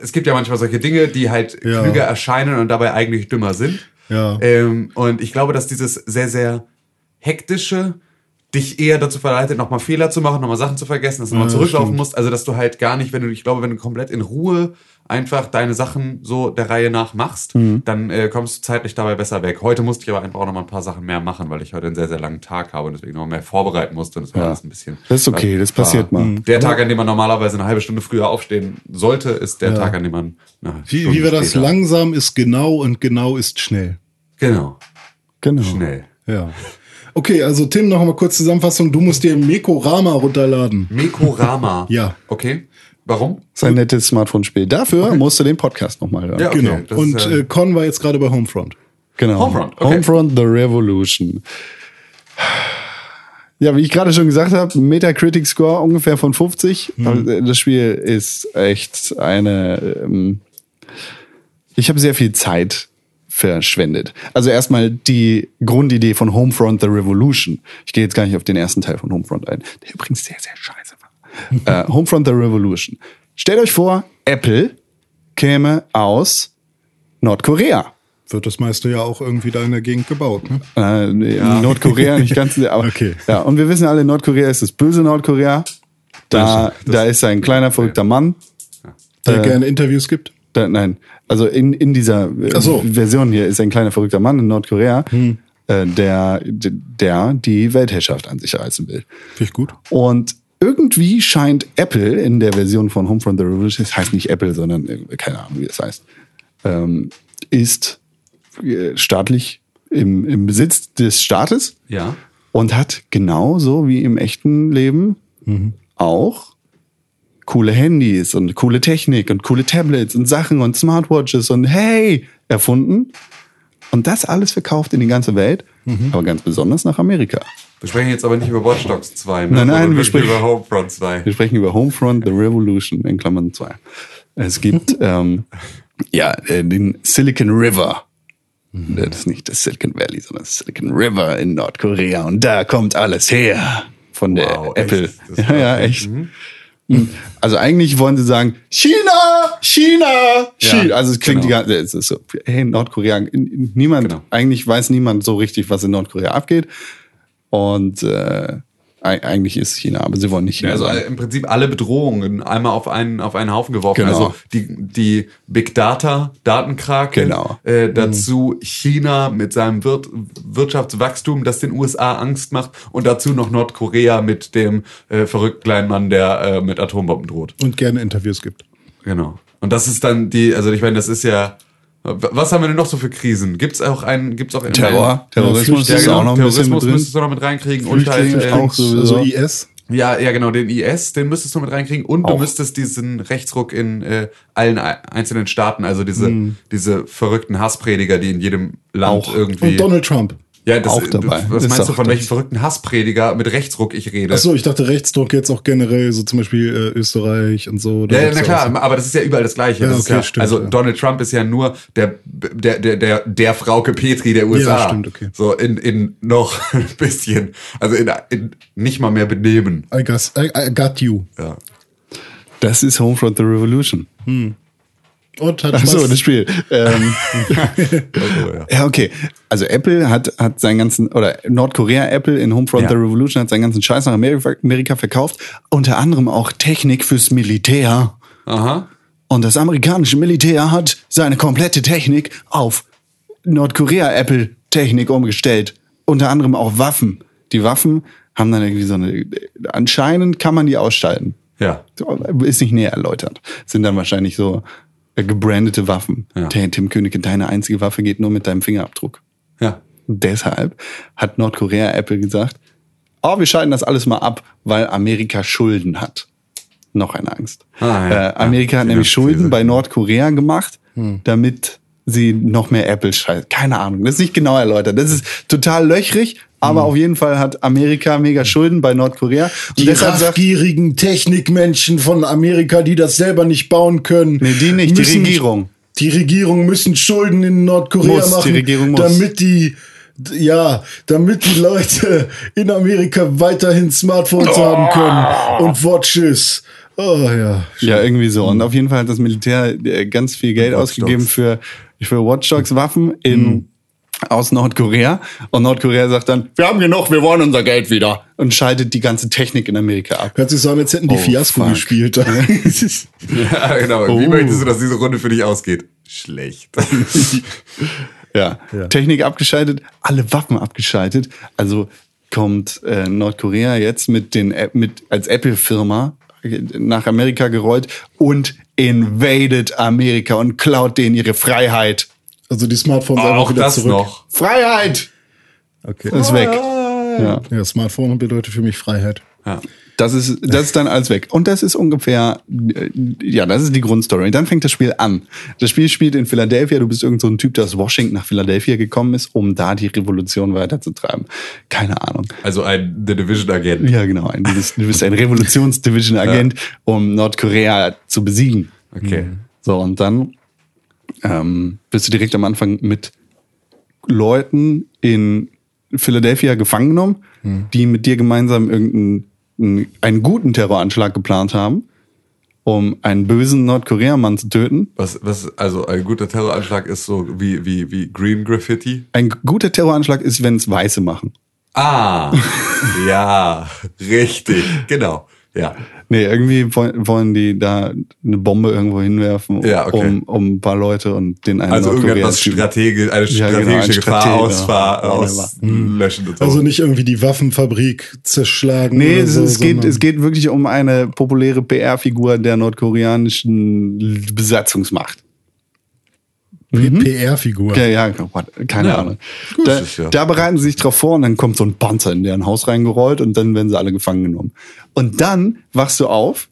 es gibt ja manchmal solche Dinge, die halt Ja. klüger erscheinen und dabei eigentlich dümmer sind. Ja. Ähm, und ich glaube, dass dieses sehr, sehr hektische dich eher dazu verleitet, nochmal Fehler zu machen, nochmal Sachen zu vergessen, dass du nochmal Ja, zurücklaufen stimmt. musst. Also, dass du halt gar nicht, wenn du, ich glaube, wenn du komplett in Ruhe einfach deine Sachen so der Reihe nach machst, Mhm. dann äh, kommst du zeitlich dabei besser weg. Heute musste ich aber einfach auch nochmal ein paar Sachen mehr machen, weil ich heute einen sehr, sehr langen Tag habe und deswegen noch mehr vorbereiten musste und das war Ja. alles ein bisschen. Das ist okay, das war- passiert mal. Der Tag, an dem man normalerweise eine halbe Stunde früher aufstehen sollte, ist der Ja. Tag, an dem man. Eine Wie, wie war das? später- Langsam ist genau und genau ist schnell. Genau. Genau. Schnell. Ja. Okay, also Tim, noch mal kurz Zusammenfassung. Du musst dir Mekorama runterladen. Mekorama. Ja. Okay. Warum? Sein nettes Smartphone-Spiel. Dafür musst du den Podcast nochmal hören. Ja, okay. genau. das Und ist, äh, Con war jetzt gerade bei Homefront. Genau. Homefront, okay. Homefront The Revolution. Ja, wie ich gerade schon gesagt habe, Metacritic Score ungefähr von 50. Mhm. Äh, Das Spiel ist echt eine. Ähm, ich habe sehr viel Zeit verschwendet. Also erstmal die Grundidee von Homefront The Revolution. Ich gehe jetzt gar nicht auf den ersten Teil von Homefront ein, der übrigens sehr, sehr scheiße äh, Homefront the Revolution. Stellt euch vor, Apple käme aus Nordkorea. Wird das meiste ja auch irgendwie da in der Gegend gebaut, ne? Äh, nee, Nordkorea nicht ganz, aber Okay. ja. Und wir wissen alle, Nordkorea ist das böse Nordkorea. Da, da ist ein kleiner verrückter Mann. Der Äh, gerne Interviews gibt. Da, nein, also in, in dieser äh, so. Hm. Version hier ist ein kleiner verrückter Mann in Nordkorea, äh, der, der die Weltherrschaft an sich reißen will. Finde ich gut. Und irgendwie scheint Apple in der Version von Homefront the Revolution, das heißt nicht Apple, sondern äh, keine Ahnung, wie das heißt, ähm, ist äh, staatlich im, im Besitz des Staates Ja. und hat genauso wie im echten Leben auch coole Handys und coole Technik und coole Tablets und Sachen und Smartwatches und hey erfunden. Und das alles verkauft in die ganze Welt, aber ganz besonders nach Amerika. Wir sprechen jetzt aber nicht über Watch Dogs 2, ne? Nein, nein, wir sprechen- über Homefront 2. Wir sprechen über Homefront, The Revolution in Klammern 2. Es gibt ähm, ja äh, den Silicon River. Das ist nicht das Silicon Valley, sondern das Silicon River in Nordkorea. Und da kommt alles her von der Wow, Apple. echt? Ja, ja, echt. Mhm. Also eigentlich wollen sie sagen, China, China, China. Also es klingt genau. die ganze, es ist so, hey, Nordkorea, niemand, Genau. eigentlich weiß niemand so richtig, was in Nordkorea abgeht. Und äh, eig- eigentlich ist China, aber sie wollen nicht China Also sein. im Prinzip alle Bedrohungen einmal auf einen, auf einen Haufen geworfen. Genau. Also die, die Big Data, Datenkrake, Genau. äh, dazu China mit seinem Wir Wirtschaftswachstum, das den USA Angst macht und dazu noch Nordkorea mit dem äh, verrückten kleinen Mann, der äh, mit Atombomben droht. Und gerne Interviews gibt. Genau. Und das ist dann die, also ich meine, das ist ja, was haben wir denn noch so für Krisen? Gibt's auch einen, gibt's auch Terror, Terrorismus ja, ist genau, auch noch Terrorismus müsstest du noch mit reinkriegen und halt, äh, auch sowieso. Also IS. ja, ja, genau, den IS, den müsstest du mit reinkriegen und du Auch. müsstest diesen Rechtsruck in äh, allen ei- einzelnen Staaten, also diese, diese verrückten Hassprediger, die in jedem Land Auch. irgendwie. Und Donald Trump. Ja, das, auch dabei. Was Ist meinst du, von das. welchen verrückten Hassprediger mit Rechtsruck ich rede? Ach so, ich dachte Rechtsdruck jetzt auch generell, so zum Beispiel äh, Österreich und so. Ja, ja, na klar, aber das ist ja überall das Gleiche. Ja, das ist okay, ja, stimmt, also ja. Donald Trump ist ja nur der, der, der, der, der Frauke Petri der USA. stimmt, okay. So in, in noch ein bisschen, also in, in nicht mal mehr benehmen. I, guess, I, I got you. Ja. Das ist Homefront the Revolution. Und hat Ach so, das Spiel. Ähm, Also, ja. ja, okay. Also Apple hat, hat seinen ganzen, oder Nordkorea Apple in Homefront Ja. the Revolution hat seinen ganzen Scheiß nach Amerika, Amerika verkauft. Unter anderem auch Technik fürs Militär. Aha. Und das amerikanische Militär hat seine komplette Technik auf Nordkorea Apple Technik umgestellt. Unter anderem auch Waffen. Die Waffen haben dann irgendwie so eine, anscheinend kann man die ausschalten. Ja. Ist nicht näher erläutert. Sind dann wahrscheinlich so gebrandete Waffen. Ja. Tim Tim Königke, deine einzige Waffe geht nur mit deinem Fingerabdruck. Ja. Deshalb hat Nordkorea Apple gesagt, oh, wir schalten das alles mal ab, weil Amerika Schulden hat. Noch eine Angst. Ah, ja. äh, Amerika Ja, hat nämlich. Schulden bei Nordkorea gemacht, Hm. damit sie noch mehr Apple schalten. Keine Ahnung, das ist nicht genau erläutert. Das ist total löchrig, aber auf jeden Fall hat Amerika mega Schulden bei Nordkorea. Und Die raffgierigen Technikmenschen von Amerika, die das selber nicht bauen können. Nee, die nicht, die Regierung. Die Regierung müssen Schulden in Nordkorea Muss, die machen, Regierung muss. damit die ja, damit die Leute in Amerika weiterhin Smartphones haben können und Watches. Oh ja. Ja, irgendwie so. Und auf jeden Fall hat das Militär äh, ganz viel Geld Watch ausgegeben Dogs. für, für Watch Dogs Waffen in, aus Nordkorea. Und Nordkorea sagt dann, wir haben genug, wir wollen unser Geld wieder. Und schaltet die ganze Technik in Amerika ab. Hört sich so an, als hätten die Oh, Fiasko fuck. gespielt. Ja, genau. Wie Oh. möchtest du, dass diese Runde für dich ausgeht? Schlecht. Ja. Technik abgeschaltet, alle Waffen abgeschaltet. Also kommt äh, Nordkorea jetzt mit den App- mit als Apple-Firma nach Amerika gerollt und invaded Amerika und klaut denen ihre Freiheit. Also die Smartphones einfach Auch wieder das zurück. noch. Freiheit Okay. ist weg. Ja. Ja, Smartphone bedeutet für mich Freiheit. Ja. Das ist, das ist dann alles weg. Und das ist ungefähr, äh, ja, das ist die Grundstory. Dann fängt das Spiel an. Das Spiel spielt in Philadelphia. Du bist irgend so ein Typ, der aus Washington nach Philadelphia gekommen ist, um da die Revolution weiterzutreiben. Keine Ahnung. Also ein The Division Agent. Ja, genau. Du bist, du bist ein Revolutions-Division-Agent, um Nordkorea zu besiegen. Okay. So, und dann ähm, bist du direkt am Anfang mit Leuten in Philadelphia gefangen genommen, die mit dir gemeinsam irgendein einen, einen guten Terroranschlag geplant haben, um einen bösen Nordkoreamann zu töten. Was, was, also ein guter Terroranschlag ist so wie, wie, wie Green Graffiti. Ein guter Terroranschlag ist, wenn es Weiße machen. Ah, ja, richtig, genau, ja. Nee, irgendwie wollen, wollen die da eine Bombe irgendwo hinwerfen, Ja, okay. um, um ein paar Leute und den einen Also irgendetwas strategisch, eine Ja, genau, strategische ein Gefahr auslöschen so. Also nicht irgendwie die Waffenfabrik zerschlagen. Nee, oder es, so, es, geht, es geht wirklich um eine populäre PR-Figur der nordkoreanischen Besatzungsmacht. P- PR-Figur. Ja, ja, Gott, keine Ja, Ahnung. gut, Da, ja- da bereiten sie sich drauf vor und dann kommt so ein Panzer in deren Haus reingerollt und dann werden sie alle gefangen genommen. Und dann wachst du auf,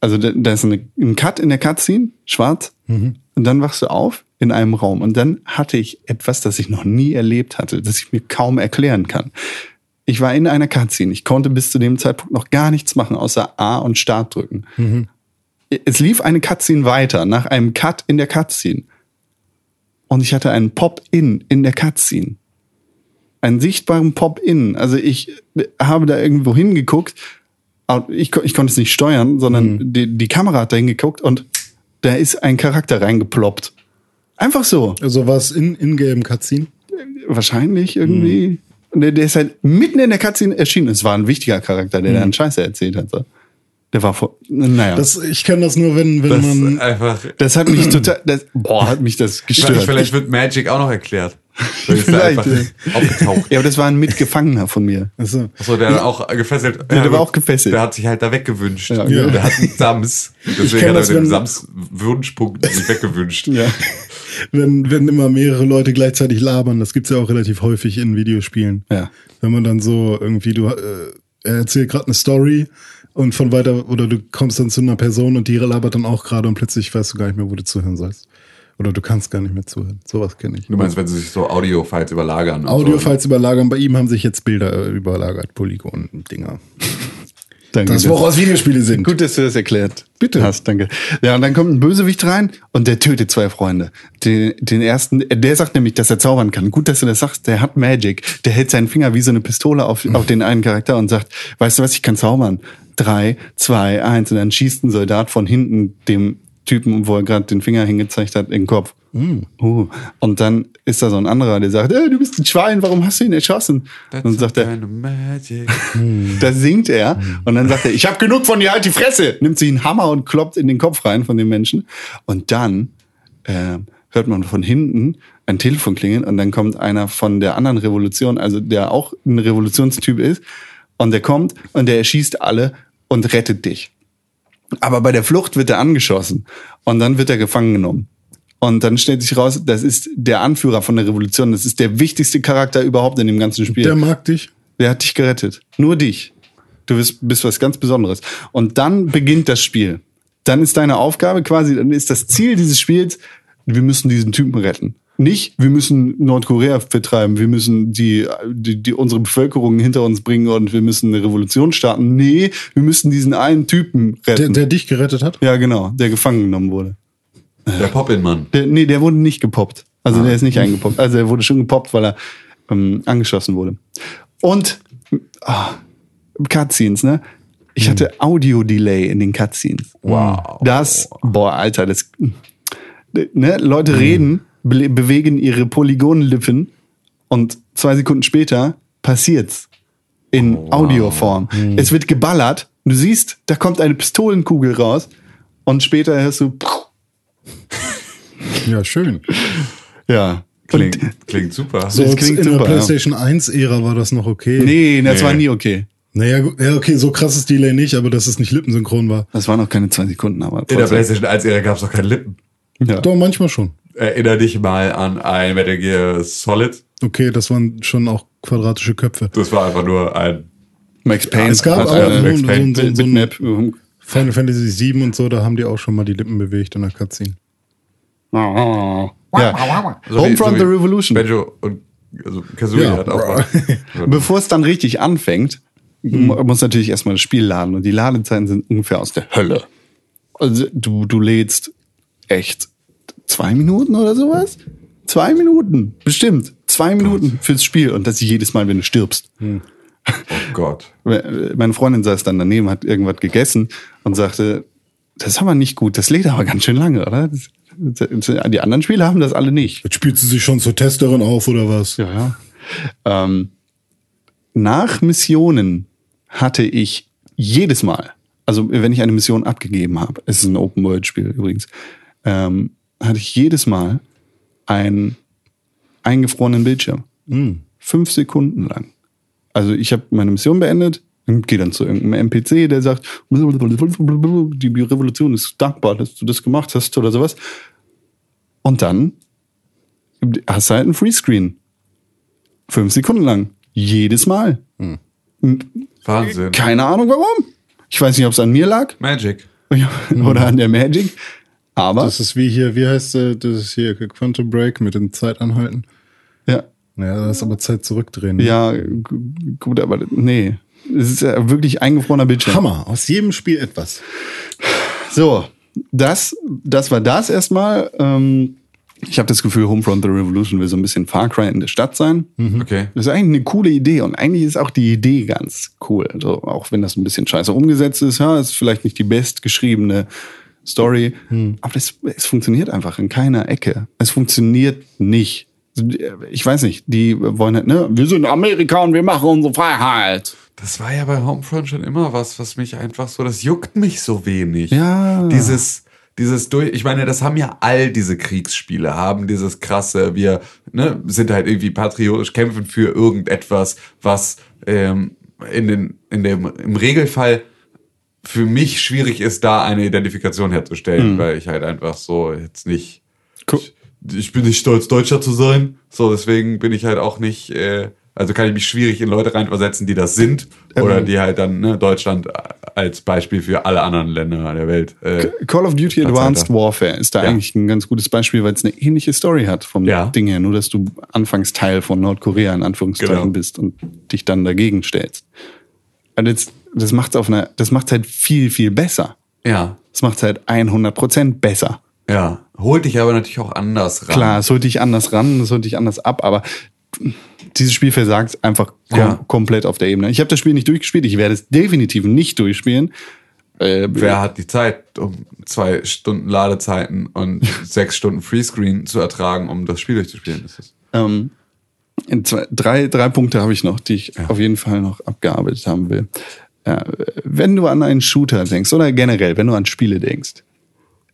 also da, da ist eine, ein Cut in der Cutscene, schwarz, und dann wachst du auf in einem Raum. Und dann hatte ich etwas, das ich noch nie erlebt hatte, das ich mir kaum erklären kann. Ich war in einer Cutscene. Ich konnte bis zu dem Zeitpunkt noch gar nichts machen, außer A und Start drücken. Es lief eine Cutscene weiter, nach einem Cut in der Cutscene. Und ich hatte einen Pop-In in der Cutscene. Einen sichtbaren Pop-In. Also ich habe da irgendwo hingeguckt. Ich, ich konnte es nicht steuern, sondern die, die Kamera hat da hingeguckt und da ist ein Charakter reingeploppt. Einfach so. Also was in in-game Cutscene? Wahrscheinlich irgendwie. Und der, der ist halt mitten in der Cutscene erschienen. Es war ein wichtiger Charakter, der da einen Scheiße erzählt hat. So. Der war vor, naja. Das, Das, ich kenne das nur, wenn, wenn das man. einfach. hat mich total, das, boah, hat mich das gestört. Vielleicht wird Magic auch noch erklärt. Vielleicht ist er Vielleicht, einfach aufgetaucht. ja, aber das war ein Mitgefangener von mir. Also, Achso, der war auch gefesselt. Ja, der war auch gefesselt. Der hat sich halt da weggewünscht. Ja, Ja. Der hat einen Sams. Deswegen hat er das, mit dem wenn- Sams Wunschpunkt sich weggewünscht. Ja. wenn, wenn immer mehrere Leute gleichzeitig labern, das gibt's ja auch relativ häufig in Videospielen. Ja. Wenn man dann so irgendwie, du, äh, er erzählt gerade eine Story und von weiter, oder du kommst dann zu einer Person und die labert dann auch gerade und plötzlich weißt du gar nicht mehr, wo du zuhören sollst. Oder du kannst gar nicht mehr zuhören. Sowas kenne ich. Du meinst, wenn sie sich so Audio-Files überlagern? Audio-Files überlagern, bei ihm haben sich jetzt Bilder äh, überlagert, Polygon-Dinger. Danke. Das, woraus Videospiele sind. Gut, dass du das erklärt Bitte. hast, danke. Ja, und dann kommt ein Bösewicht rein und der tötet zwei Freunde. Den, den ersten, der sagt nämlich, dass er zaubern kann. Gut, dass du das sagst, der hat Magic. Der hält seinen Finger wie so eine Pistole auf, auf den einen Charakter und sagt, weißt du was, ich kann zaubern. Drei, zwei, eins und dann schießt ein Soldat von hinten dem Typen, wo er gerade den Finger hingezeigt hat, in den Kopf. Uh. Und dann ist da so ein anderer, der sagt, äh, du bist ein Schwein, warum hast du ihn erschossen? That's und dann sagt er, da singt er und dann sagt er, ich hab genug von dir, halt die Fresse. Nimmt sich einen Hammer und kloppt in den Kopf rein von dem Menschen. Und dann äh, hört man von hinten ein Telefon klingeln und dann kommt einer von der anderen Revolution, also der auch ein Revolutionstyp ist. Und der kommt und der erschießt alle und rettet dich. Aber bei der Flucht wird er angeschossen und dann wird er gefangen genommen. Und dann stellt sich raus, das ist der Anführer von der Revolution. Das ist der wichtigste Charakter überhaupt in dem ganzen Spiel. Der mag dich. Der hat dich gerettet. Nur dich. Du bist, bist was ganz Besonderes. Und dann beginnt das Spiel. Dann ist deine Aufgabe quasi, dann ist das Ziel dieses Spiels, wir müssen diesen Typen retten. Nicht, wir müssen Nordkorea vertreiben, wir müssen die, die, die unsere Bevölkerung hinter uns bringen und wir müssen eine Revolution starten. Nee, wir müssen diesen einen Typen Der, retten. der dich gerettet hat. ja, genau, der gefangen genommen wurde. Der Poppin-Mann. Der, nee, der wurde nicht gepoppt. Also der ist nicht eingepoppt. Also er wurde schon gepoppt, weil er ähm, angeschossen wurde. Und ah, Cutscenes, ne? Ich hatte Audio-Delay in den Cutscenes. Wow. Das, boah, Alter, das, ne? Leute reden, be bewegen ihre Polygonlippen und zwei Sekunden später passiert's in Audioform. Es wird geballert. Du siehst, da kommt eine Pistolenkugel raus und später hörst du, Ja, schön. ja. Klingt, klingt super. So Das klingt in super, der ja. PlayStation 1-Ära war das noch okay. Nee, das Nee. war nie okay. Naja, ja, okay, so krasses Delay nicht, aber dass es nicht lippensynchron war. Das waren noch keine zwei Sekunden, aber In der. PlayStation 1-Ära gab es noch keine Lippen. ja. Doch, manchmal schon. Erinner dich mal an ein Metal Gear Solid. Okay, das waren schon auch quadratische Köpfe. Das war einfach nur ein. Max Payne. es gab auch eine so, Max so, Payne so, so, so ein. Final Fantasy 7 und so, da haben die auch schon mal die Lippen bewegt in der Cutscene. Ja. Home from wie the Revolution. Banjo und also Kazooie Ja. hat auch mal. Bevor es dann richtig anfängt, mu- muss natürlich erstmal das Spiel laden. Und die Ladezeiten sind ungefähr aus der Hölle. Also du, du lädst echt zwei Minuten oder sowas? Zwei Minuten, bestimmt. Zwei Minuten fürs Spiel. Und das jedes Mal, wenn du stirbst. Gott. Meine Freundin saß dann daneben, hat irgendwas gegessen und sagte, das ist aber nicht gut, das lädt aber ganz schön lange, oder? Die anderen Spiele haben das alle nicht. Jetzt spielt sie sich schon zur Testerin auf oder was? Ja, ja. Ähm, nach Missionen hatte ich jedes Mal, also wenn ich eine Mission abgegeben habe, es ist ein Open-World-Spiel übrigens, ähm, hatte ich jedes Mal einen eingefrorenen Bildschirm. Fünf Sekunden lang. Also ich habe meine Mission beendet, gehe dann zu irgendeinem NPC, der sagt, die Revolution ist dankbar, dass du das gemacht hast oder sowas. Und dann hast du halt einen Freescreen. Fünf Sekunden lang. Jedes Mal. Wahnsinn. Keine Ahnung warum. Ich weiß nicht, ob es an mir lag Magic. oder an der Magic. Aber Das ist wie hier, wie heißt äh, das ist hier Quantum Break mit dem Zeitanhalten? ja, Naja, das ist aber Zeit zurückdrehen. ne? ja, gu- gut, aber nee. Es ist ja wirklich eingefrorener Bildschirm. Hammer, aus jedem Spiel etwas. So, das, das war das erstmal. Ähm, ich habe das Gefühl, Homefront The Revolution will so ein bisschen Far Cry in der Stadt sein. Okay. Das ist eigentlich eine coole Idee und eigentlich ist auch die Idee ganz cool. So, auch wenn das ein bisschen scheiße umgesetzt ist, ja, ist vielleicht nicht die bestgeschriebene Story, aber das, es funktioniert einfach in keiner Ecke. Es funktioniert nicht. Ich weiß nicht, die wollen halt, ne, wir sind Amerika und wir machen unsere Freiheit. Das war ja bei Homefront schon immer was, was mich einfach so, das juckt mich so wenig. Ja. Dieses, dieses durch, ich meine, das haben ja all diese Kriegsspiele, haben dieses krasse, wir ne, sind halt irgendwie patriotisch, kämpfen für irgendetwas, was ähm, in den, in dem, im Regelfall für mich schwierig ist, da eine Identifikation herzustellen, weil ich halt einfach so jetzt nicht, Cool. ich, ich bin nicht stolz, Deutscher zu sein. So, deswegen bin ich halt auch nicht, äh, also kann ich mich schwierig in Leute reinversetzen, die das sind. Oder die halt dann ne, Deutschland als Beispiel für alle anderen Länder der Welt. Äh, Call of Duty Advanced. Warfare ist da Ja. eigentlich ein ganz gutes Beispiel, weil es eine ähnliche Story hat vom Ja. Ding her, nur dass du anfangs Teil von Nordkorea in Anführungszeichen Genau. bist und dich dann dagegen stellst. Und das, das macht's auf einer, das macht's halt viel, viel besser. ja, Das macht's halt 100% besser. ja. Holt dich aber natürlich auch anders ran. Klar, es holt dich anders ran, es holt dich anders ab, aber dieses Spiel versagt einfach kom Ja. komplett auf der Ebene. Ich habe das Spiel nicht durchgespielt, ich werde es definitiv nicht durchspielen. Äh, Wer hat die Zeit, um zwei Stunden Ladezeiten und sechs Stunden Freescreen zu ertragen, um das Spiel durchzuspielen? Das ist Ähm, zwei, drei, drei Punkte habe ich noch, die ich auf jeden Fall noch abgearbeitet haben will. Äh, wenn du an einen Shooter denkst oder generell, wenn du an Spiele denkst,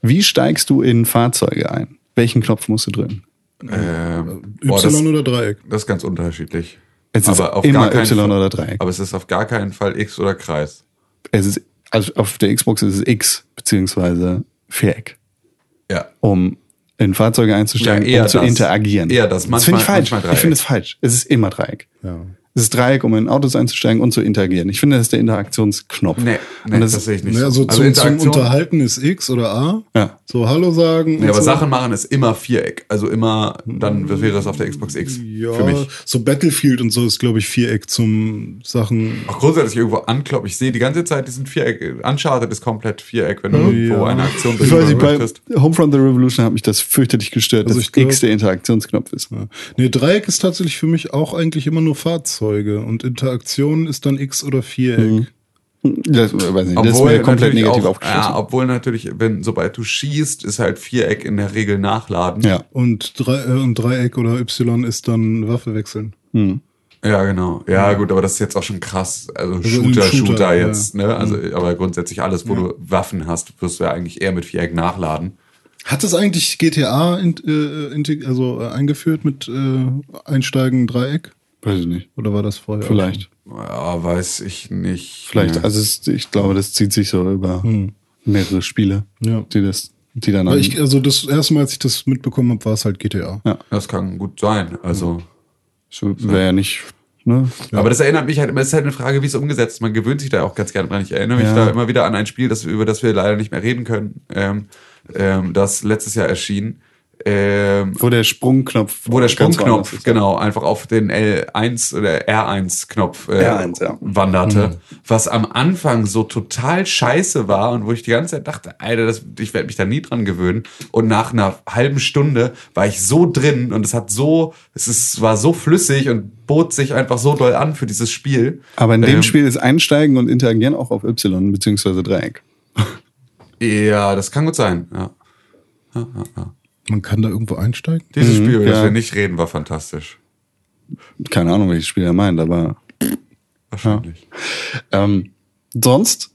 wie steigst du in Fahrzeuge ein? Welchen Knopf musst du drücken? ähm, Y boah, das, oder Dreieck? das ist ganz unterschiedlich. Es ist Aber auf immer gar keinen Y Fall- oder Dreieck. Aber es ist auf gar keinen Fall X oder Kreis. Es ist, also auf der Xbox ist es X beziehungsweise Viereck, Ja. um in Fahrzeuge einzusteigen, Ja, eher um zu das. interagieren. Eher das. das finde ich falsch. Ich finde es falsch. Es ist immer Dreieck. Ja. Es ist Dreieck, um in Autos einzusteigen und zu interagieren. Ich finde, das ist der Interaktionsknopf. Nee, nee das, das, sehe ich nicht. Also, so. zum, zum Interaktion- Unterhalten ist X oder A. Ja. So Hallo sagen. Nee, und aber so. Sachen machen ist immer Viereck. Also immer, dann wäre das auf der Xbox X. Ja, Für mich. so Battlefield und so ist, glaube ich, Viereck zum Sachen. Auch grundsätzlich irgendwo ankloppen. Ich sehe die ganze Zeit diesen Viereck. Uncharted ist komplett Viereck, wenn du irgendwo eine Aktion ich weiß nicht, bei. Homefront The Revolution hat mich das fürchterlich gestört, Also dass ich glaub- X der Interaktionsknopf ist. Ja. Nee, Dreieck ist tatsächlich für mich auch eigentlich immer nur Fahrzeuge und Interaktion ist dann X oder Viereck. Das, weiß nicht, das ist mir komplett negativ auch, aufgeschlossen. ja, obwohl natürlich, wenn sobald du schießt, ist halt Viereck in der Regel nachladen. Ja. Und, Drei, äh, und Dreieck oder Y ist dann Waffe wechseln. Ja, genau. Ja, gut, aber das ist jetzt auch schon krass. Also, im Shooter, Shooter, Shooter, ja. jetzt, ne? Also, aber grundsätzlich alles, wo du Waffen hast, wirst du ja eigentlich eher mit Viereck nachladen. Hat es eigentlich GTA in, äh, integ- also, äh, eingeführt mit äh, Einsteigen Dreieck? Weiß ich nicht. Oder war das vorher? Vielleicht. Ja, weiß ich nicht. Vielleicht. Ja. Also es, ich glaube, das zieht sich so über mehrere Spiele, Ja. die das, die dann. Weil ich, also das erste Mal, als ich das mitbekommen habe, war es halt GTA. Ja. Das kann gut sein. Also. wäre ja nicht. Ne? Aber das erinnert mich halt immer, es ist halt eine Frage, wie es umgesetzt ist. Man gewöhnt sich da auch ganz gerne dran. Ich erinnere mich da immer wieder an ein Spiel, das, über das wir leider nicht mehr reden können, ähm, ähm, das letztes Jahr erschien. Ähm, Wo der Sprungknopf. wo der Sprungknopf, ist. genau, einfach auf den L1 oder R1-Knopf äh, R1, ja. wanderte, was am Anfang so total scheiße war und wo ich die ganze Zeit dachte, Alter, das, ich werde mich da nie dran gewöhnen. Und nach einer halben Stunde war ich so drin und es hat so, es ist, war so flüssig und bot sich einfach so doll an für dieses Spiel. Aber in dem Ähm, Spiel ist Einsteigen und Interagieren auch auf Y beziehungsweise Dreieck. Ja, das kann gut sein, ja. Man kann da irgendwo einsteigen? Dieses Spiel, über das ja. wir nicht reden, war fantastisch. Keine Ahnung, welches Spiel er meint, aber Wahrscheinlich. Ähm, sonst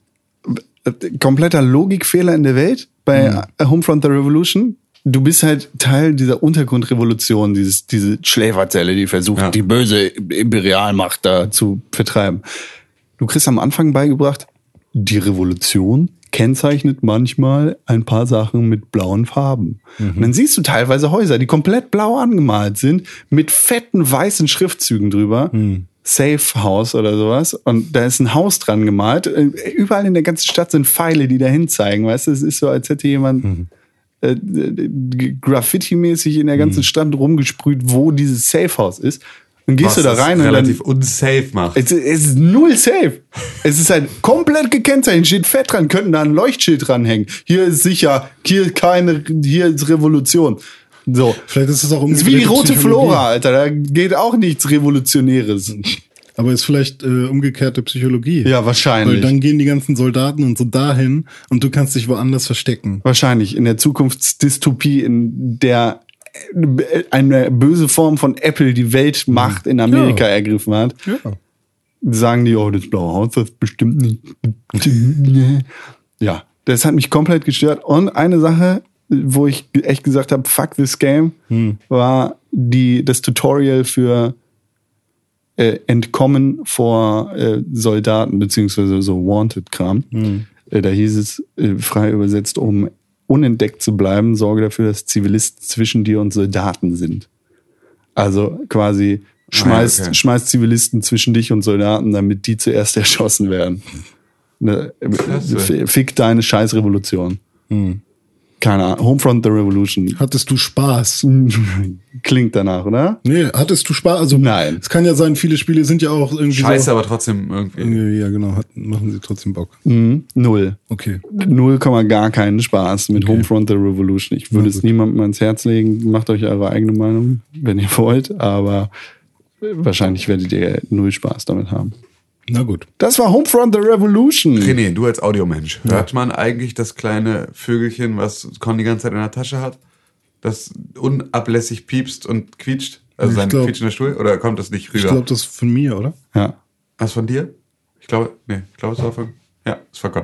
äh, kompletter Logikfehler in der Welt bei äh, Homefront the Revolution. Du bist halt Teil dieser Untergrundrevolution, dieses, diese Schläferzelle, die versucht, Ja. die böse Imperialmacht da zu vertreiben. Du kriegst am Anfang beigebracht, die Revolution kennzeichnet manchmal ein paar Sachen mit blauen Farben. Und dann siehst du teilweise Häuser, die komplett blau angemalt sind, mit fetten weißen Schriftzügen drüber. Safe House oder sowas. Und da ist ein Haus dran gemalt. Äh, Überall in der ganzen Stadt sind Pfeile, die dahin zeigen. Weißt du, es ist so, als hätte jemand äh, äh, Graffiti-mäßig in der ganzen Stadt rumgesprüht, wo dieses Safe House ist. Und gehst Was du da rein und dann, relativ unsafe macht. es, es ist null safe. Es ist halt komplett gekennzeichnet, steht fett dran, könnten da ein Leuchtschild dranhängen. Hier ist sicher, hier keine, hier ist Revolution. So. Vielleicht ist es auch ist wie die rote. Flora, Alter. Da geht auch nichts Revolutionäres. Aber ist vielleicht äh, umgekehrte Psychologie. Ja, Weil wahrscheinlich. dann gehen die ganzen Soldaten und so dahin und du kannst dich woanders verstecken. wahrscheinlich in der Zukunftsdystopie, in der eine böse Form von Apple die Weltmacht in Amerika Ja. ergriffen hat. Ja. sagen die, oh, das blaue Haus, das bestimmt nicht. Ja, das hat mich komplett gestört. Und eine Sache, wo ich echt gesagt habe, fuck this game, war die, das Tutorial für äh, Entkommen vor äh, Soldaten, beziehungsweise so Wanted-Kram. Äh, da hieß es äh, frei übersetzt, um unentdeckt zu bleiben, sorge dafür, dass Zivilisten zwischen dir und Soldaten sind. Also quasi schmeißt, okay. schmeißt Zivilisten zwischen dich und Soldaten, damit die zuerst erschossen werden. Ne, fick deine Scheißrevolution. Keine Ahnung. Homefront the Revolution. Hattest du Spaß? Klingt danach, oder? Nee, hattest du Spaß? Also, Nein. Es kann ja sein, viele Spiele sind ja auch irgendwie Scheiße, so. aber trotzdem irgendwie. Ja, genau, hat, machen sie trotzdem Bock. Mhm. Null. Okay. Null Komma gar keinen Spaß mit Homefront the Revolution. Ich würde es niemandem ans Herz legen. Macht euch eure eigene Meinung, wenn ihr wollt. Aber wahrscheinlich werdet ihr null Spaß damit haben. Na gut. Das war Homefront the Revolution. René, du als Audiomensch, hört man eigentlich das kleine Vögelchen, was Con die ganze Zeit in der Tasche hat, das unablässig piepst und quietscht? Also Ich sein glaub- quietschender Stuhl? Oder kommt das nicht Ich rüber? glaube, das ist von mir, oder? Ja. Was von dir? Ich glaube, nee, ich glaube, es war von. Ja, es war Con.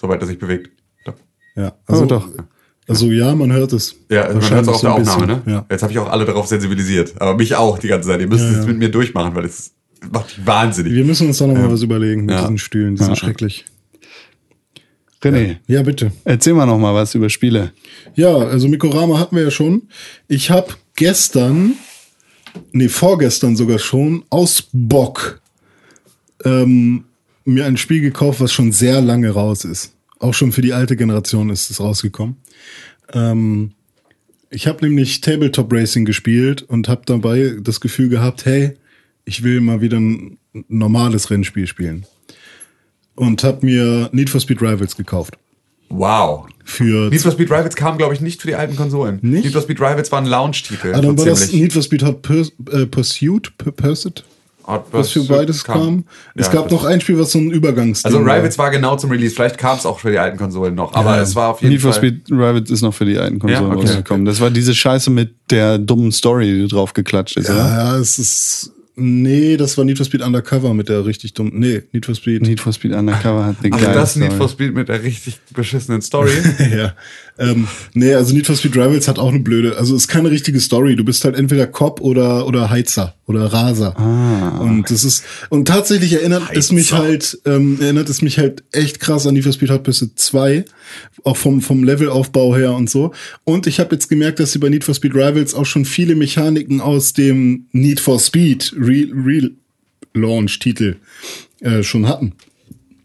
Soweit er sich bewegt. Doch. Ja. Also doch. Also ja, man hört es. Ja, also man hört es auch auf so der Aufnahme, bisschen. ne? Ja. Jetzt habe ich auch alle darauf sensibilisiert. Aber mich auch die ganze Zeit. Ihr müsst Ja, es ja. mit mir durchmachen, weil es macht mich wahnsinnig. Wir müssen uns da noch mal was überlegen mit Ja. diesen Stühlen. Die sind Ja. schrecklich. René, Ja, bitte. erzähl mal noch mal was über Spiele. Ja, also Mikorama hatten wir ja schon. Ich habe gestern, nee, vorgestern sogar schon, aus Bock ähm, mir ein Spiel gekauft, was schon sehr lange raus ist. Auch schon für die alte Generation ist es rausgekommen. Ähm, ich habe nämlich Tabletop Racing gespielt und habe dabei das Gefühl gehabt, hey, ich will mal wieder ein normales Rennspiel spielen. Und habe mir Need for Speed Rivals gekauft. Wow. Für Need for Speed Rivals kam, glaube ich, nicht für die alten Konsolen. Nicht? Need for Speed Rivals war ein Launch-Titel. Ah, dann war das. Need for Speed Hot Purs äh, Pursuit, Pur- Pursuit, Hot was für beides kam. Es Ja, gab noch ein Spiel, was so ein Übergangs. Also Rivals war genau zum Release. Vielleicht kam es auch für die alten Konsolen noch. Aber Ja. es war auf jeden Need for Fall. Speed Rivals ist noch für die alten Konsolen Ja, okay. rausgekommen. Das war diese Scheiße mit der dummen Story, die drauf geklatscht ist, Ja, oder? ja, es ist. Nee, das war Need for Speed Undercover mit der richtig dummen. Nee, Need for Speed. Need for Speed Undercover hat Ach, geile das Need for Speed mit der richtig beschissenen Story. ja. Ähm, nee, also Need for Speed Rivals hat auch eine blöde. Also es ist keine richtige Story. Du bist halt entweder Cop oder oder Heizer oder Raser. Ah. Und das ist und tatsächlich erinnert es mich halt ähm, erinnert es mich halt echt krass an Need for Speed Hot Pursuit 2, auch vom vom Levelaufbau her und so. Und ich habe jetzt gemerkt, dass sie bei Need for Speed Rivals auch schon viele Mechaniken aus dem Need for Speed Real Real Launch Titel äh, schon hatten.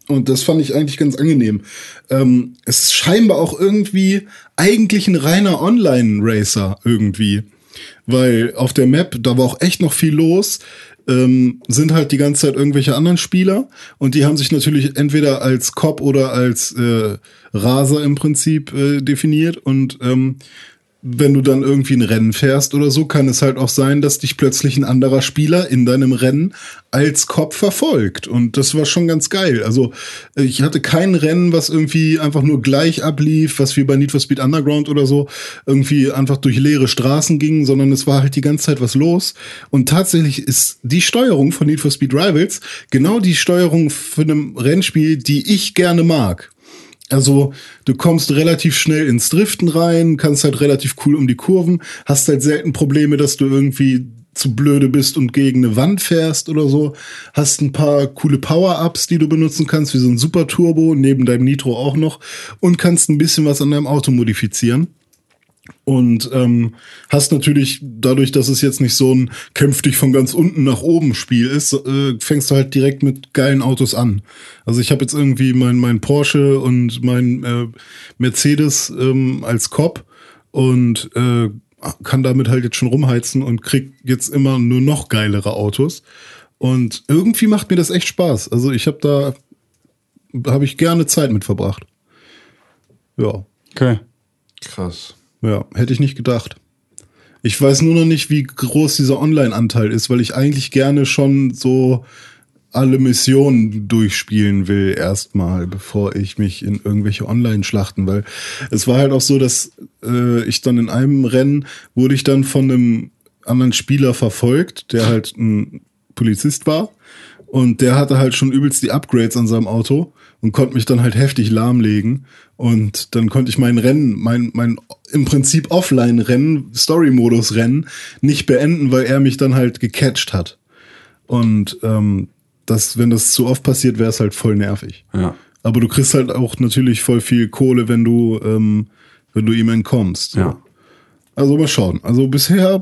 Und das fand ich eigentlich ganz angenehm. Ähm, es ist scheinbar auch irgendwie eigentlich ein reiner Online-Racer irgendwie. Weil auf der Map, da war auch echt noch viel los, ähm, sind halt die ganze Zeit irgendwelche anderen Spieler und die haben sich natürlich entweder als Cop oder als äh, Raser im Prinzip äh, definiert und ähm, wenn du dann irgendwie ein Rennen fährst oder so, kann es halt auch sein, dass dich plötzlich ein anderer Spieler in deinem Rennen als Kopf verfolgt. Und das war schon ganz geil. Also ich hatte kein Rennen, was irgendwie einfach nur gleich ablief, was wie bei Need for Speed Underground oder so irgendwie einfach durch leere Straßen ging, sondern es war halt die ganze Zeit was los. Und tatsächlich ist die Steuerung von Need for Speed Rivals genau die Steuerung für einem Rennspiel, die ich gerne mag. Also du kommst relativ schnell ins Driften rein, kannst halt relativ cool um die Kurven, hast halt selten Probleme, dass du irgendwie zu blöde bist und gegen eine Wand fährst oder so. Hast ein paar coole Power-Ups, die du benutzen kannst, wie so ein Super Turbo, neben deinem Nitro auch noch. Und kannst ein bisschen was an deinem Auto modifizieren. Und ähm, hast natürlich, dadurch, dass es jetzt nicht so ein kämpf dich von ganz unten nach oben Spiel ist, äh, fängst du halt direkt mit geilen Autos an. Also ich habe jetzt irgendwie mein, mein Porsche und mein äh, Mercedes ähm, als Cop und äh, kann damit halt jetzt schon rumheizen und krieg jetzt immer nur noch geilere Autos. Und irgendwie macht mir das echt Spaß. Also ich habe da, habe ich gerne Zeit mit verbracht. Ja. Okay. Krass. Ja, hätte ich nicht gedacht. Ich weiß nur noch nicht, wie groß dieser Online-Anteil ist, weil ich eigentlich gerne schon so alle Missionen durchspielen will erstmal, bevor ich mich in irgendwelche Online-Schlachten, weil es war halt auch so, dass äh, ich dann in einem Rennen wurde ich dann von einem anderen Spieler verfolgt, der halt ein Polizist war und der hatte halt schon übelst die Upgrades an seinem Auto und konnte mich dann halt heftig lahmlegen. Und dann konnte ich mein Rennen, mein, mein im Prinzip Offline-Rennen, Story-Modus-Rennen nicht beenden, weil er mich dann halt gecatcht hat. Und ähm, das, wenn das zu oft passiert, wäre es halt voll nervig. Ja. Aber du kriegst halt auch natürlich voll viel Kohle, wenn du, ähm, wenn du ihm entkommst. So. Ja. Also mal schauen. Also bisher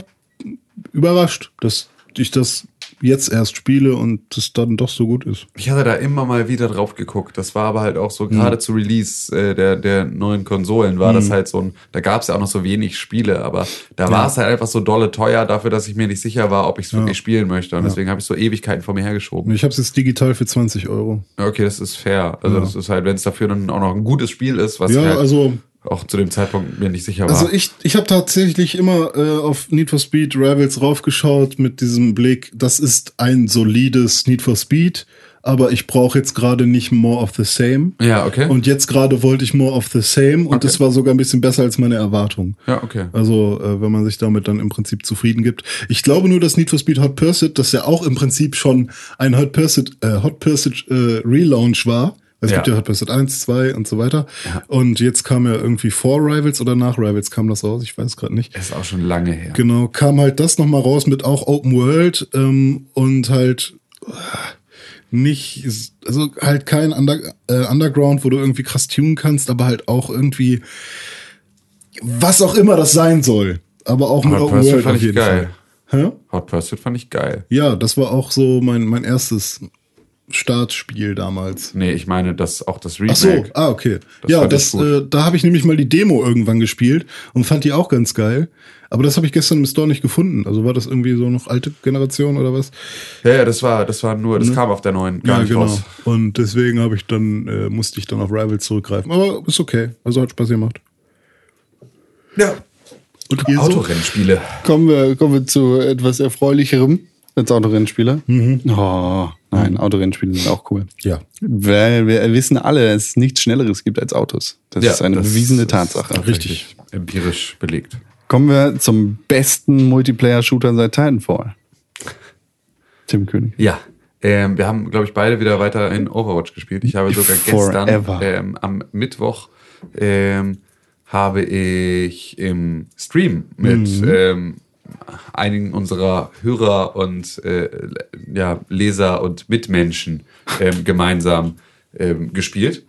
überrascht, dass ich das jetzt erst spiele und das dann doch so gut ist. Ich hatte da immer mal wieder drauf geguckt. Das war aber halt auch so, gerade zu Release äh, der, der neuen Konsolen war das halt so ein, da gab es ja auch noch so wenig Spiele, aber da war es halt einfach so dolle teuer dafür, dass ich mir nicht sicher war, ob ich es wirklich spielen möchte. Und deswegen habe ich so Ewigkeiten vor mir hergeschoben. Ich habe es jetzt digital für 20 Euro. Ja, Okay, das ist fair. Also das ist halt, wenn es dafür dann auch noch ein gutes Spiel ist, was Ja, halt also auch zu dem Zeitpunkt mir nicht sicher war. Also ich, ich habe tatsächlich immer äh, auf Need for Speed Rivals raufgeschaut mit diesem Blick, das ist ein solides Need for Speed, aber ich brauche jetzt gerade nicht more of the same. Ja, okay. Und jetzt gerade wollte ich more of the same und Okay. das war sogar ein bisschen besser als meine Erwartung. ja, okay. Also, äh, wenn man sich damit dann im Prinzip zufrieden gibt. Ich glaube nur, dass Need for Speed Hot Pursuit, das ja auch im Prinzip schon ein Hot Pursuit, äh, Hot Pursuit äh, Relaunch war. Es Ja. gibt ja Hot Pursuit 1, 2 und so weiter. Und jetzt kam ja irgendwie vor Rivals oder nach Rivals kam das raus, ich weiß gerade nicht. Ist auch schon lange her. Genau, kam halt das nochmal raus mit auch Open World ähm, und halt äh, nicht, also halt kein Under, äh, Underground, wo du irgendwie krass tunen kannst, aber halt auch irgendwie was auch immer das sein soll. Aber auch mit Hot Open World fand auf ich jeden geil. Fall. Hä? Hot Pursuit fand ich geil. Ja, das war auch so mein, mein erstes Startspiel damals. Nee, ich meine, das auch das Ach so, Remake. ah, okay. Das ja, das, äh, da habe ich nämlich mal die Demo irgendwann gespielt und fand die auch ganz geil. Aber das habe ich gestern im Store nicht gefunden. Also war das irgendwie so noch alte Generation oder was? Ja, ja, das war, das war nur, das kam auf der neuen gar nicht raus. Und deswegen habe ich dann, äh, musste ich dann auf Rivals zurückgreifen. Aber ist okay. Also hat Spaß gemacht. Ja. Und so? Autorennspiele. Kommen wir, kommen wir zu etwas Erfreulicherem als Autorennspieler. Mhm. Oh, nein, Autorennspiele sind auch cool. Ja. Weil wir wissen alle, dass es nichts Schnelleres gibt als Autos. Das ist eine das bewiesene ist Tatsache. Richtig. Empirisch belegt. Kommen wir zum besten Multiplayer-Shooter seit Titanfall. Tim König. Ja. Ähm, wir haben, glaube ich, beide wieder weiter in Overwatch gespielt. Ich habe sogar Forever. gestern ähm, am Mittwoch ähm, habe ich im Stream mit ähm, einigen unserer Hörer und äh, ja, Leser und Mitmenschen ähm, gemeinsam ähm, gespielt.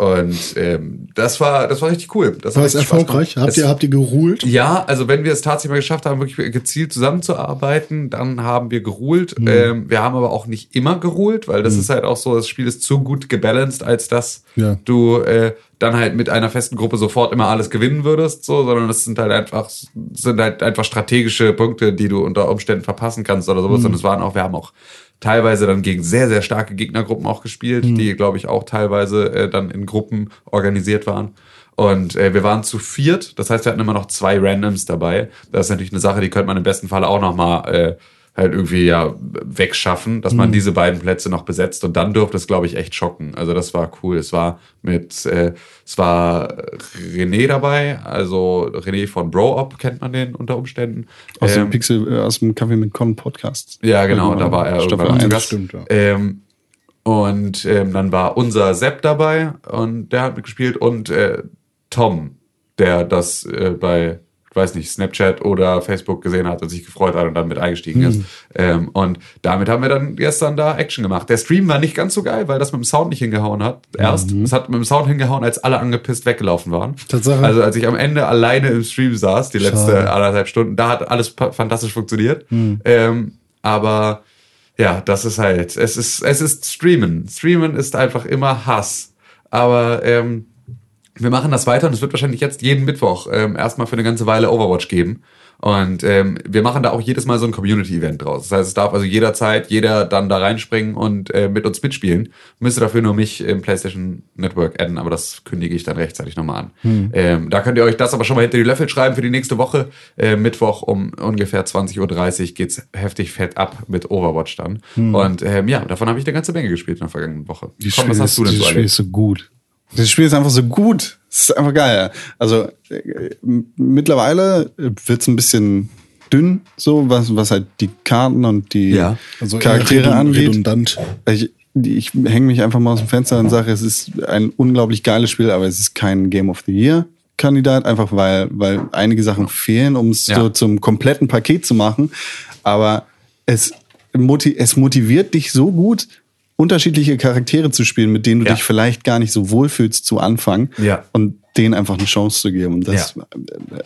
Und ähm, das war das war richtig cool. Das War es erfolgreich? Habt ihr, habt ihr geruhlt? ja, also wenn wir es tatsächlich mal geschafft haben, wirklich gezielt zusammenzuarbeiten, dann haben wir geruhlt. Mhm. Ähm, wir haben aber auch nicht immer geruhlt, weil das ist halt auch so, das Spiel ist zu gut gebalanced, als dass Ja. du äh, dann halt mit einer festen Gruppe sofort immer alles gewinnen würdest, so, sondern es sind halt einfach sind halt einfach strategische Punkte, die du unter Umständen verpassen kannst oder Mhm. sowas. Und es waren auch, wir haben auch teilweise dann gegen sehr, sehr starke Gegnergruppen auch gespielt, Mhm. die, glaube ich, auch teilweise äh, dann in Gruppen organisiert waren. Und äh, wir waren zu viert, das heißt, wir hatten immer noch zwei Randoms dabei. Das ist natürlich eine Sache, die könnte man im besten Fall auch noch mal äh, halt irgendwie ja wegschaffen, dass man diese beiden Plätze noch besetzt und dann dürfte es, glaube ich, echt schocken. Also das war cool. Es war mit, äh, es war René dabei, also René von Bro Up kennt man den unter Umständen. Aus Ähm, dem Pixel, äh, aus dem Kaffee mit Con Podcast. ja, genau, da war er Staffel irgendwann zu 1. Gast. stimmt, ja. Ähm, und ähm, dann war unser Sepp dabei und der hat mitgespielt und äh, Tom, der das äh, bei, weiß nicht, Snapchat oder Facebook gesehen hat und sich gefreut hat und dann mit eingestiegen ist. Ähm, und damit haben wir dann gestern da Action gemacht. Der Stream war nicht ganz so geil, weil das mit dem Sound nicht hingehauen hat. Erst, es hat mit dem Sound hingehauen, als alle angepisst weggelaufen waren. Tatsache. Also als ich am Ende alleine im Stream saß, die letzte Schade. anderthalb Stunden, da hat alles fantastisch funktioniert. Ähm, aber ja, das ist halt, es ist, es ist Streamen. Streamen ist einfach immer Hass. Aber ähm, wir machen das weiter und es wird wahrscheinlich jetzt jeden Mittwoch ähm, erstmal für eine ganze Weile Overwatch geben. Und ähm, wir machen da auch jedes Mal so ein Community-Event draus. Das heißt, es darf also jederzeit jeder dann da reinspringen und äh, mit uns mitspielen. Müsste dafür nur mich im PlayStation Network adden, aber das kündige ich dann rechtzeitig nochmal an. Ähm, da könnt ihr euch das aber schon mal hinter die Löffel schreiben für die nächste Woche. Äh, Mittwoch um ungefähr 20.30 Uhr geht's heftig fett ab mit Overwatch dann. Und ähm, ja, davon habe ich eine ganze Menge gespielt in der vergangenen Woche. Dieses Komm, was hast du denn so Spiel erlebt? ist so gut. Das Spiel ist einfach so gut. Es ist einfach geil. Also äh, mittlerweile wird es ein bisschen dünn, so was, was halt die Karten und die Ja. Also Charaktere redund- angeht. redundant. Ich, ich hänge mich einfach mal aus dem Fenster und sage, es ist ein unglaublich geiles Spiel, aber es ist kein Game of the Year. Kandidat, einfach weil, weil einige Sachen fehlen, um es Ja. so zum kompletten Paket zu machen. Aber es, es motiviert dich so gut, unterschiedliche Charaktere zu spielen, mit denen du Ja. dich vielleicht gar nicht so wohlfühlst zu Anfang Ja. und denen einfach eine Chance zu geben. Und das, Ja. äh,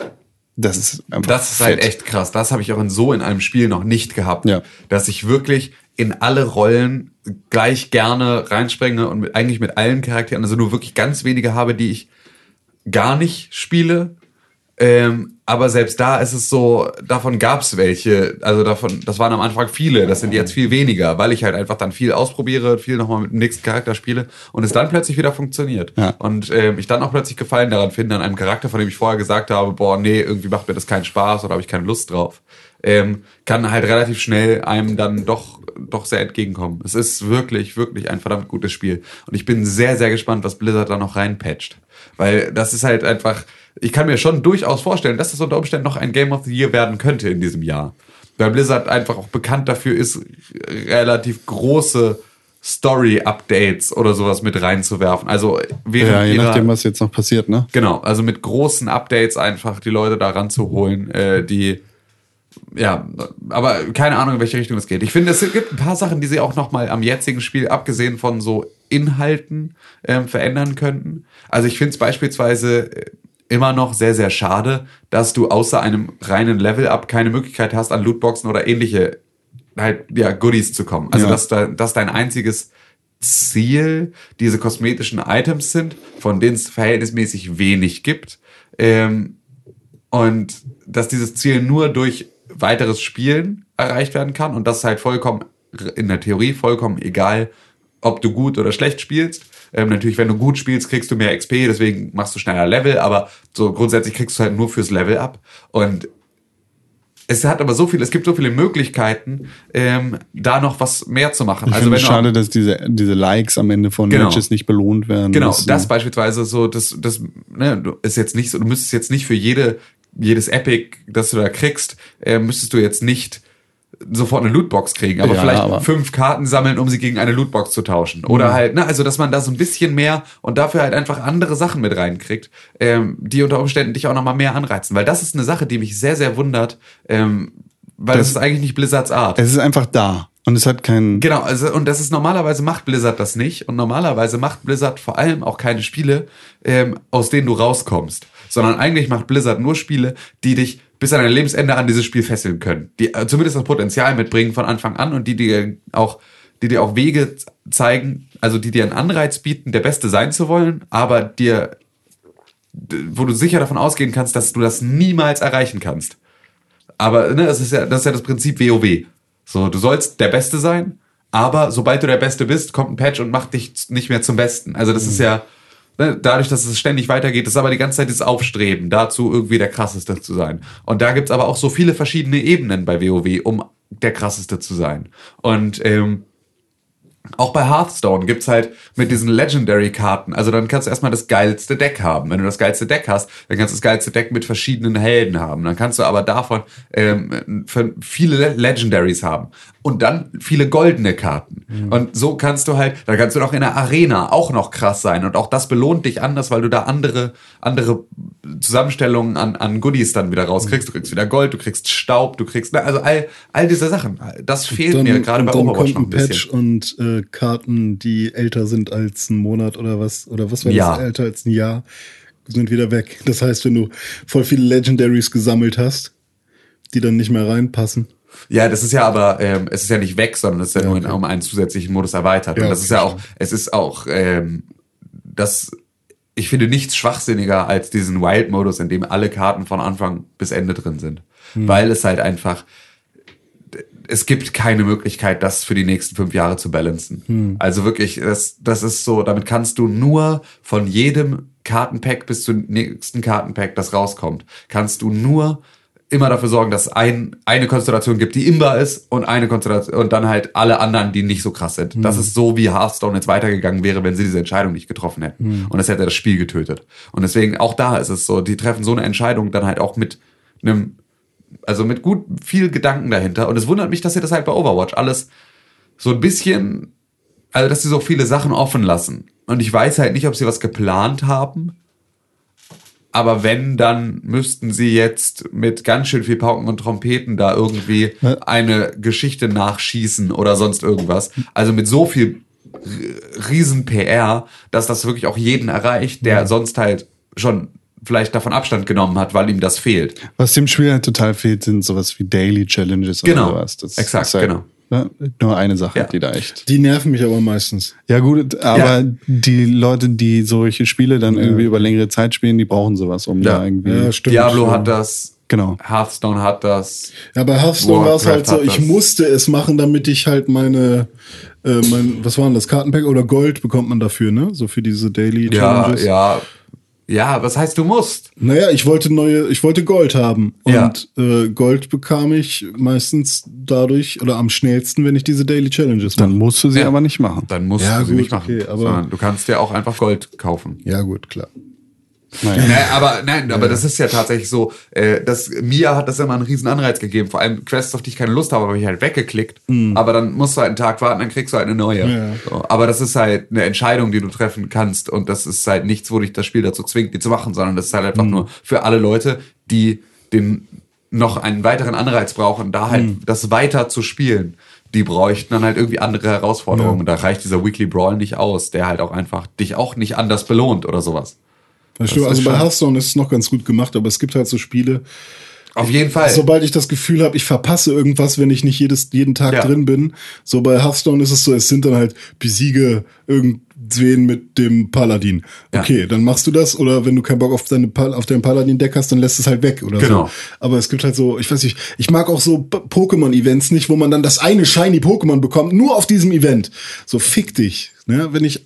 das ist einfach Das ist halt fett. echt krass. Das habe ich auch in so in einem Spiel noch nicht gehabt. Ja. Dass ich wirklich in alle Rollen gleich gerne reinspringe und mit, eigentlich mit allen Charakteren, also nur wirklich ganz wenige habe, die ich gar nicht spiele. Ähm, aber selbst da ist es so, davon gab es welche, also davon, das waren am Anfang viele, das sind jetzt viel weniger, weil ich halt einfach dann viel ausprobiere, viel nochmal mit dem nächsten Charakter spiele und es dann plötzlich wieder funktioniert. Ja. Und ähm, ich dann auch plötzlich Gefallen daran finde, an einem Charakter, von dem ich vorher gesagt habe, boah, nee, irgendwie macht mir das keinen Spaß oder habe ich keine Lust drauf, ähm, kann halt relativ schnell einem dann doch, doch sehr entgegenkommen. Es ist wirklich, wirklich ein verdammt gutes Spiel. Und ich bin sehr, sehr gespannt, was Blizzard da noch reinpatcht. Weil das ist halt einfach, ich kann mir schon durchaus vorstellen, dass das unter Umständen noch ein Game of the Year werden könnte in diesem Jahr. Weil Blizzard einfach auch bekannt dafür ist, relativ große Story-Updates oder sowas mit reinzuwerfen. Also während Ja, je nachdem, was jetzt noch passiert, ne? Genau, also mit großen Updates einfach die Leute da ranzuholen, äh, die ja, aber keine Ahnung, in welche Richtung es geht. Ich finde, es gibt ein paar Sachen, die sie auch noch mal am jetzigen Spiel, abgesehen von so Inhalten, ähm, verändern könnten. Also ich finde es beispielsweise äh, immer noch sehr, sehr schade, dass du außer einem reinen Level-Up keine Möglichkeit hast, an Lootboxen oder ähnliche halt, ja, Goodies zu kommen. Also Ja. dass, da, dass dein einziges Ziel diese kosmetischen Items sind, von denen es verhältnismäßig wenig gibt. Ähm, und dass dieses Ziel nur durch weiteres Spielen erreicht werden kann und das ist halt vollkommen, in der Theorie vollkommen egal, ob du gut oder schlecht spielst. Ähm, natürlich, wenn du gut spielst, kriegst du mehr XP, deswegen machst du schneller Level, aber so grundsätzlich kriegst du halt nur fürs Level ab. Und es hat aber so viel, es gibt so viele Möglichkeiten, ähm, da noch was mehr zu machen. Ich also finde wenn schade, dass diese, diese Likes am Ende von Genau. Matches nicht belohnt werden. Genau, Das- das beispielsweise so, das, das ne, du- ist jetzt nicht so, du müsstest jetzt nicht für jede, jedes Epic, das du da kriegst, äh, müsstest du jetzt nicht sofort eine Lootbox kriegen, aber Ja, vielleicht aber- fünf Karten sammeln, um sie gegen eine Lootbox zu tauschen. Oder halt, ne, also dass man da so ein bisschen mehr und dafür halt einfach andere Sachen mit reinkriegt, ähm, die unter Umständen dich auch nochmal mehr anreizen. Weil das ist eine Sache, die mich sehr, sehr wundert, ähm, weil das, Das- ist eigentlich nicht Blizzards Art. Es ist einfach da. Und es hat keinen. Genau, also und das ist normalerweise macht Blizzard das nicht und normalerweise macht Blizzard vor allem auch keine Spiele, ähm, aus denen du rauskommst, sondern eigentlich macht Blizzard nur Spiele, die dich bis an dein Lebensende an dieses Spiel fesseln können, die äh, zumindest das Potenzial mitbringen von Anfang an und die dir auch die dir auch Wege zeigen, also die dir einen Anreiz bieten, der Beste sein zu wollen, aber dir wo du sicher davon ausgehen kannst, dass du das niemals erreichen kannst. Aber ne, das ist ja das ist ja das Prinzip WoW. So, du sollst der Beste sein, aber sobald du der Beste bist, kommt ein Patch und macht dich nicht mehr zum Besten. Also das ist ja dadurch, dass es ständig weitergeht, ist aber die ganze Zeit das Aufstreben, dazu irgendwie der krasseste zu sein. Und da gibt's aber auch so viele verschiedene Ebenen bei WoW, um der krasseste zu sein. Und ähm, auch bei Hearthstone gibt's halt mit diesen Legendary-Karten, also dann kannst du erstmal das geilste Deck haben. Wenn du das geilste Deck hast, dann kannst du das geilste Deck mit verschiedenen Helden haben. Dann kannst du aber davon ähm, viele Le- Legendaries haben. Und dann viele goldene Karten. Und so kannst du halt, da kannst du noch in der Arena auch noch krass sein. Und auch das belohnt dich anders, weil du da andere, andere Zusammenstellungen an, an Goodies dann wieder rauskriegst. Du kriegst wieder Gold, du kriegst Staub, du kriegst, ne, also all, all diese Sachen. Das fehlt mir gerade bei dann Overwatch noch ein ein Patch bisschen. und äh, Karten, die älter sind als ein Monat oder was, oder was war Ja. das, älter als ein Jahr, sind wieder weg. Das heißt, wenn du voll viele Legendaries gesammelt hast, die dann nicht mehr reinpassen. Ja, das ist ja aber, ähm, es ist ja nicht weg, sondern es ist ja, nur in, um einen zusätzlichen Modus erweitert. Ja, und das ist okay, ja auch, es ist auch, ähm, das, ich finde nichts schwachsinniger als diesen Wild-Modus, in dem alle Karten von Anfang bis Ende drin sind. Weil es halt einfach, es gibt keine Möglichkeit, das für die nächsten fünf Jahre zu balancen. Also wirklich, das, das ist so, damit kannst du nur von jedem Kartenpack bis zum nächsten Kartenpack, das rauskommt, kannst du nur immer dafür sorgen, dass ein, eine Konstellation gibt, die imbar ist und eine Konstellation und dann halt alle anderen, die nicht so krass sind. Das ist so, wie Hearthstone jetzt weitergegangen wäre, wenn sie diese Entscheidung nicht getroffen hätten. Und das hätte das Spiel getötet. Und deswegen, auch da ist es so, die treffen so eine Entscheidung dann halt auch mit einem also mit gut viel Gedanken dahinter. Und es wundert mich, dass sie das halt bei Overwatch alles so ein bisschen, also dass sie so viele Sachen offen lassen. Und ich weiß halt nicht, ob sie was geplant haben. Aber wenn, dann müssten sie jetzt mit ganz schön viel Pauken und Trompeten da irgendwie eine Geschichte nachschießen oder sonst irgendwas. Also mit so viel riesen PR, dass das wirklich auch jeden erreicht, der sonst halt schon vielleicht davon Abstand genommen hat, weil ihm das fehlt. Was dem Spiel halt total fehlt, sind sowas wie Daily Challenges Genau. oder sowas. Das Exakt, halt, genau. Ne, nur eine Sache, Ja. die da echt. Die nerven mich aber meistens. Ja, gut, aber Ja. die Leute, die solche Spiele dann irgendwie über längere Zeit spielen, die brauchen sowas, um Ja. da irgendwie. Ja, stimmt. Diablo hat das, Genau. Hearthstone hat das. Ja, bei Hearthstone war es halt so, ich das. musste es machen, damit ich halt meine, äh, mein, was war denn das, Kartenpack oder Gold bekommt man dafür, ne? So für diese Daily Challenges. ja. Ja, was heißt du musst? Naja, ich wollte neue, ich wollte Gold haben. Ja. Und äh, Gold bekam ich meistens dadurch oder am schnellsten, wenn ich diese Daily Challenges Dann mache. musst du sie Ja. aber nicht machen. Dann musst Ja, du sie gut, nicht machen. okay, aber- sondern du kannst dir auch einfach Gold kaufen. Ja, gut, klar. Naja. Nee, aber nein, aber das ist ja tatsächlich so. Äh, das, mir hat das immer einen riesen Anreiz gegeben. Vor allem Quests, auf die ich keine Lust habe, habe ich halt weggeklickt. Aber dann musst du halt einen Tag warten, dann kriegst du halt eine neue. Ja. So, aber das ist halt eine Entscheidung, die du treffen kannst. Und das ist halt nichts, wo dich das Spiel dazu zwingt, die zu machen, sondern das ist halt einfach nur für alle Leute, die den noch einen weiteren Anreiz brauchen, da halt das weiter zu spielen. Die bräuchten dann halt irgendwie andere Herausforderungen. Und da reicht dieser Weekly Brawl nicht aus, der halt auch einfach dich auch nicht anders belohnt oder sowas. Das stimmt. ist Also bei Hearthstone ist es noch ganz gut gemacht, aber es gibt halt so Spiele, Auf jeden Fall. sobald ich das Gefühl habe, ich verpasse irgendwas, wenn ich nicht jedes, jeden Tag Ja. drin bin. So bei Hearthstone ist es so, es sind dann halt besiege irgendwen mit dem Paladin. Ja. Okay, dann machst du das oder wenn du keinen Bock auf, deine, auf dein Paladin-Deck hast, dann lässt es halt weg oder Genau. so. Aber es gibt halt so, ich weiß nicht, ich mag auch so Pokémon-Events nicht, wo man dann das eine shiny Pokémon bekommt, nur auf diesem Event. So fick dich. Ne? Wenn ich,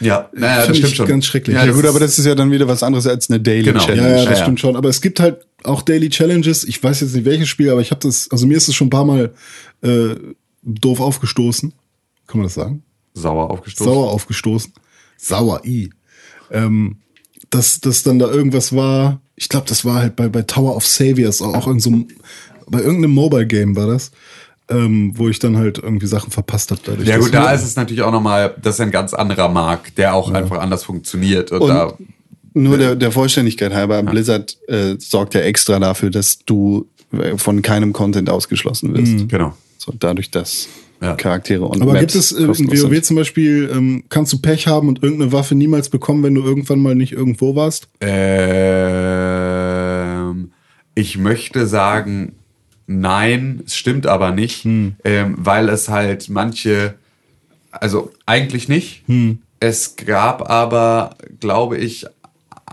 Ja, naja, das stimmt ich schon. ganz schrecklich. Ja, Ja, gut, aber das ist ja dann wieder was anderes als eine Daily Genau. Challenge. Ja, ja, das ja. stimmt schon. Aber es gibt halt auch Daily Challenges. Ich weiß jetzt nicht welches Spiel, aber ich habe das, also mir ist es schon ein paar Mal äh, doof aufgestoßen. Kann man das sagen? sauer aufgestoßen. Sauer aufgestoßen. Sauer, i. Ähm, dass, dass dann da irgendwas war, ich glaube, das war halt bei, bei Tower of Saviors, auch irgend so, ein- bei irgendeinem Mobile-Game war das, ähm, wo ich dann halt irgendwie Sachen verpasst habe. dadurch. Ja gut, da ist es natürlich auch nochmal, das ist ein ganz anderer Markt, der auch einfach anders funktioniert. Und, Und- da, Nur der, der Vollständigkeit halber, Blizzard äh, sorgt ja extra dafür, dass du äh, von keinem Content ausgeschlossen wirst. genau. So, dadurch, dass Ja. Charaktere und Aber Maps gibt es äh, in WoW sind. zum Beispiel, ähm, kannst du Pech haben und irgendeine Waffe niemals bekommen, wenn du irgendwann mal nicht irgendwo warst? Ähm, ich möchte sagen, nein, es stimmt aber nicht, ähm, weil es halt manche, also eigentlich nicht. Es gab aber, glaube ich,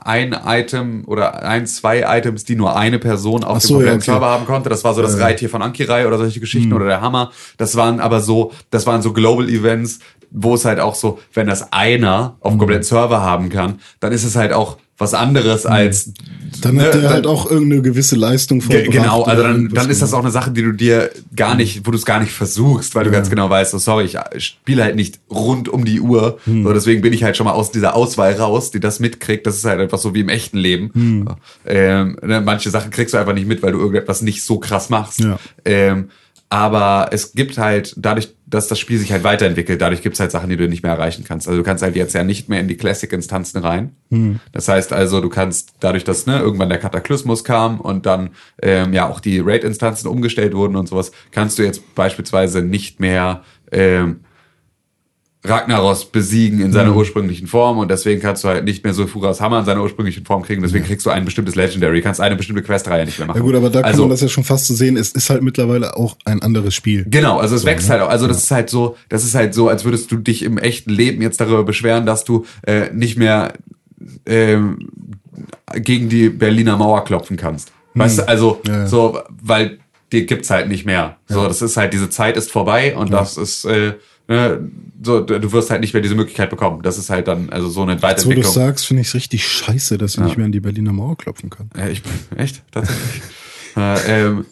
ein Item oder ein, zwei Items, die nur eine Person auf Ach dem so, ja, okay. Server haben konnte. Das war so das Reittier von Ankirai oder solche Geschichten oder der Hammer. Das waren aber so, das waren so Global Events, wo es halt auch so, wenn das einer auf dem kompletten Server haben kann, dann ist es halt auch was anderes als Dann hat ne, der halt auch irgendeine gewisse Leistung vollbracht. Genau, also dann, dann ist das auch eine Sache, die du dir gar nicht, wo du es gar nicht versuchst, weil du ganz genau weißt, so, sorry, ich spiele halt nicht rund um die Uhr. So, deswegen bin ich halt schon mal aus dieser Auswahl raus, die das mitkriegt. Das ist halt einfach so wie im echten Leben. Ähm, ne, manche Sachen kriegst du einfach nicht mit, weil du irgendetwas nicht so krass machst. Ja. Ähm, aber es gibt halt, dadurch, dass das Spiel sich halt weiterentwickelt, dadurch gibt es halt Sachen, die du nicht mehr erreichen kannst. Also du kannst halt jetzt ja nicht mehr in die Classic-Instanzen rein. Das heißt also, du kannst dadurch, dass ne, irgendwann der Kataklysmus kam und dann ähm, ja auch die Raid-Instanzen umgestellt wurden und sowas, kannst du jetzt beispielsweise nicht mehr ähm, Ragnaros besiegen in seiner ursprünglichen Form und deswegen kannst du halt nicht mehr Sulfuras Hammer in seiner ursprünglichen Form kriegen. Deswegen kriegst du ein bestimmtes Legendary, kannst eine bestimmte Questreihe nicht mehr machen. Ja gut, aber da kann also, man das ja schon fast so sehen. Es ist halt mittlerweile auch ein anderes Spiel. Genau, also es wächst halt auch. Also das ist halt so, das ist halt so, als würdest du dich im echten Leben jetzt darüber beschweren, dass du äh, nicht mehr ähm, gegen die Berliner Mauer klopfen kannst. Weißt du, also Ja, ja. so, weil die gibt's halt nicht mehr. So, das ist halt, diese Zeit ist vorbei und das ist, äh, ne, so, du wirst halt nicht mehr diese Möglichkeit bekommen. Das ist halt dann, also so eine Jetzt, wo du Weiterentwicklung. sagst, finde ich es richtig scheiße, dass ich nicht mehr an die Berliner Mauer klopfen kann. Ja, ich echt tatsächlich. äh, ähm,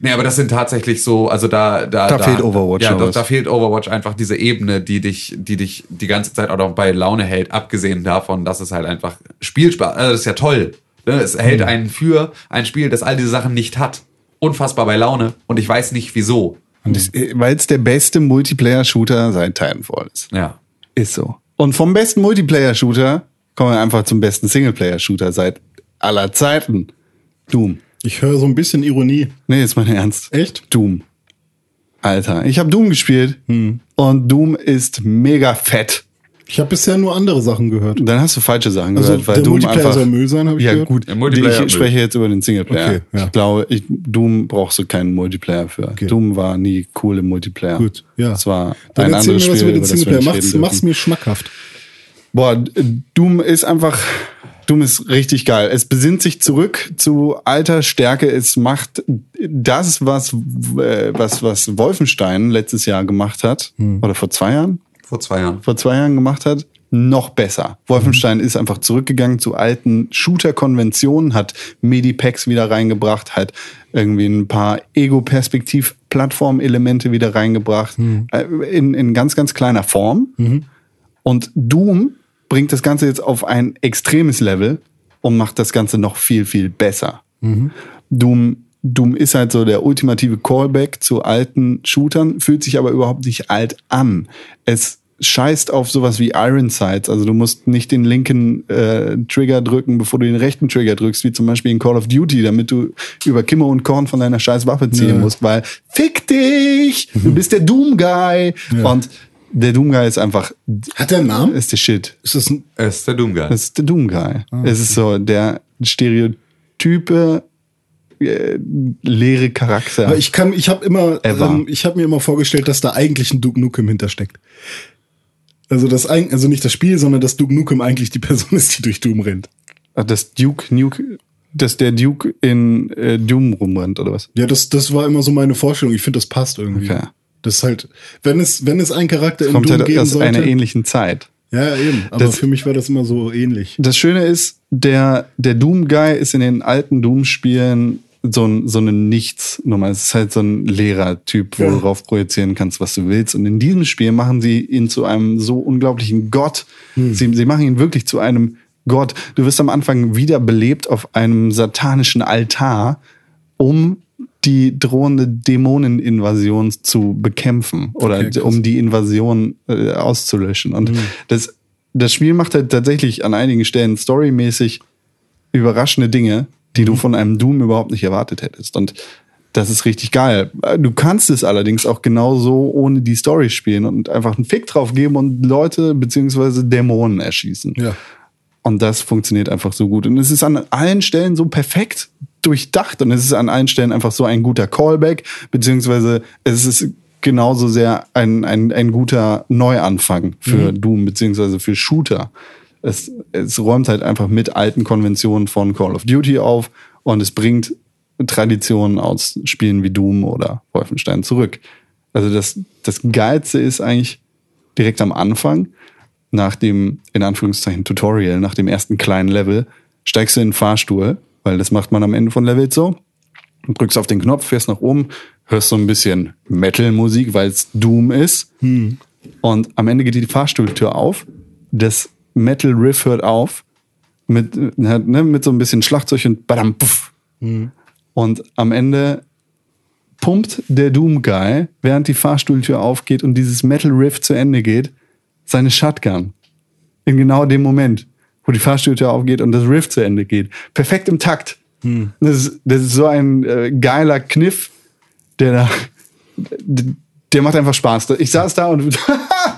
nee, aber das sind tatsächlich so, also da da Da fehlt Overwatch Ja, da, da fehlt Overwatch einfach diese Ebene, die dich, die dich die ganze Zeit auch noch bei Laune hält. Abgesehen davon, dass es halt einfach Spielspaß, also das ist ja toll. Ne? Es hält einen für ein Spiel, das all diese Sachen nicht hat. Unfassbar bei Laune und ich weiß nicht wieso. Weil es der beste Multiplayer-Shooter seit Titanfall ist. Ja. Ist so. Und vom besten Multiplayer-Shooter kommen wir einfach zum besten Singleplayer-Shooter seit aller Zeiten. Doom. Ich höre so ein bisschen Ironie. Nee, ist mein Ernst. Echt? Doom. Alter, ich habe Doom gespielt und Doom ist mega fett. Ich habe bisher nur andere Sachen gehört. Dann hast du falsche Sachen Also, gehört, weil der Doom Multiplayer einfach soll Müll sein, hab ich ja gehört. gut. Der Multiplayer ich Müll. spreche jetzt über den Singleplayer. Okay, ja. Ich glaube, ich, Doom brauchst du keinen Multiplayer für. Doom war nie cool im Multiplayer. Gut, ja. Es war Dann ein erzähl anderes mir was Spiel, über den über das wir Singleplayer. Mach's, mach's mir schmackhaft. Boah, Doom ist einfach, Doom ist richtig geil. Es besinnt sich zurück zu alter Stärke. Es macht das, was, äh, was, was Wolfenstein letztes Jahr gemacht hat, oder vor zwei Jahren, Vor zwei Jahren. vor zwei Jahren gemacht hat, noch besser. Wolfenstein ist einfach zurückgegangen zu alten Shooter-Konventionen, hat Medipacks wieder reingebracht, hat irgendwie ein paar Ego-Perspektiv-Plattform-Elemente wieder reingebracht, äh, in, in ganz, ganz kleiner Form. Und Doom bringt das Ganze jetzt auf ein extremes Level und macht das Ganze noch viel, viel besser. Doom, Doom ist halt so der ultimative Callback zu alten Shootern, fühlt sich aber überhaupt nicht alt an. Es scheißt auf sowas wie Iron Sights, also du musst nicht den linken äh, Trigger drücken, bevor du den rechten Trigger drückst, wie zum Beispiel in Call of Duty, damit du über Kimmer und Korn von deiner scheiß Waffe ziehen Ja. musst, weil fick dich, du bist der Doom Guy und der Doom Guy ist einfach Hat der einen Namen? ist der Shit. Ist das ein, Es ist der Doom Guy. Ist der Doom Guy. Es ist so der Stereotype äh, leere Charakter. Weil ich kann, ich habe immer, ähm, ich habe mir immer vorgestellt, dass da eigentlich ein Duke Nukem hintersteckt. Also das also nicht das Spiel, sondern dass Duke Nukem eigentlich die Person ist, die durch Doom rennt. das Duke Nuke, dass der Duke in äh, Doom rumrennt oder was? Ja, das, das war immer so meine Vorstellung. Ich finde, das passt irgendwie. Okay. Das ist halt, wenn es, wenn es einen Charakter in Kommt Doom halt geben aus sollte. einer ähnlichen Zeit. ja, ja, eben. Aber Das- für mich war das immer so ähnlich. Das Schöne ist, der, der Doom-Guy ist in den alten Doom-Spielen so ein, so ein Nichts-Nummer. Es ist halt so ein Lehrer-Typ, wo Ja. du drauf projizieren kannst, was du willst. Und in diesem Spiel machen sie ihn zu einem so unglaublichen Gott. Hm. Sie, sie machen ihn wirklich zu einem Gott. Du wirst am Anfang wiederbelebt auf einem satanischen Altar, um die drohende Dämoneninvasion zu bekämpfen oder Okay, um die Invasion äh, auszulöschen. Und das, das Spiel macht halt tatsächlich an einigen Stellen storymäßig überraschende Dinge, die du von einem Doom überhaupt nicht erwartet hättest. Und Das ist richtig geil. Du kannst es allerdings auch genauso ohne die Story spielen und einfach einen Fick drauf geben und Leute beziehungsweise Dämonen erschießen. Ja. Und das funktioniert einfach so gut. Und es ist an allen Stellen so perfekt durchdacht und es ist an allen Stellen einfach so ein guter Callback, beziehungsweise es ist genauso sehr ein, ein, ein guter Neuanfang für Doom, beziehungsweise für Shooter. Es, es räumt halt einfach mit alten Konventionen von Call of Duty auf und es bringt Traditionen aus Spielen wie Doom oder Wolfenstein zurück. Also das, das Geilste ist eigentlich direkt am Anfang, nach dem, in Anführungszeichen, Tutorial, nach dem ersten kleinen Level, steigst du in den Fahrstuhl, weil das macht man am Ende von Levels so, und drückst auf den Knopf, fährst nach oben, hörst so ein bisschen Metal-Musik, weil es Doom ist. Und am Ende geht die Fahrstuhltür auf, das Metal-Riff hört auf, mit, ne, mit so ein bisschen Schlagzeug und badam, puff. Und am Ende pumpt der Doom Guy, während die Fahrstuhltür aufgeht und dieses Metal Riff zu Ende geht, seine Shotgun. In genau dem Moment, wo die Fahrstuhltür aufgeht und das Riff zu Ende geht. Perfekt im Takt. Das, ist, das ist so ein äh, geiler Kniff, der da, der macht einfach Spaß. Ich saß da und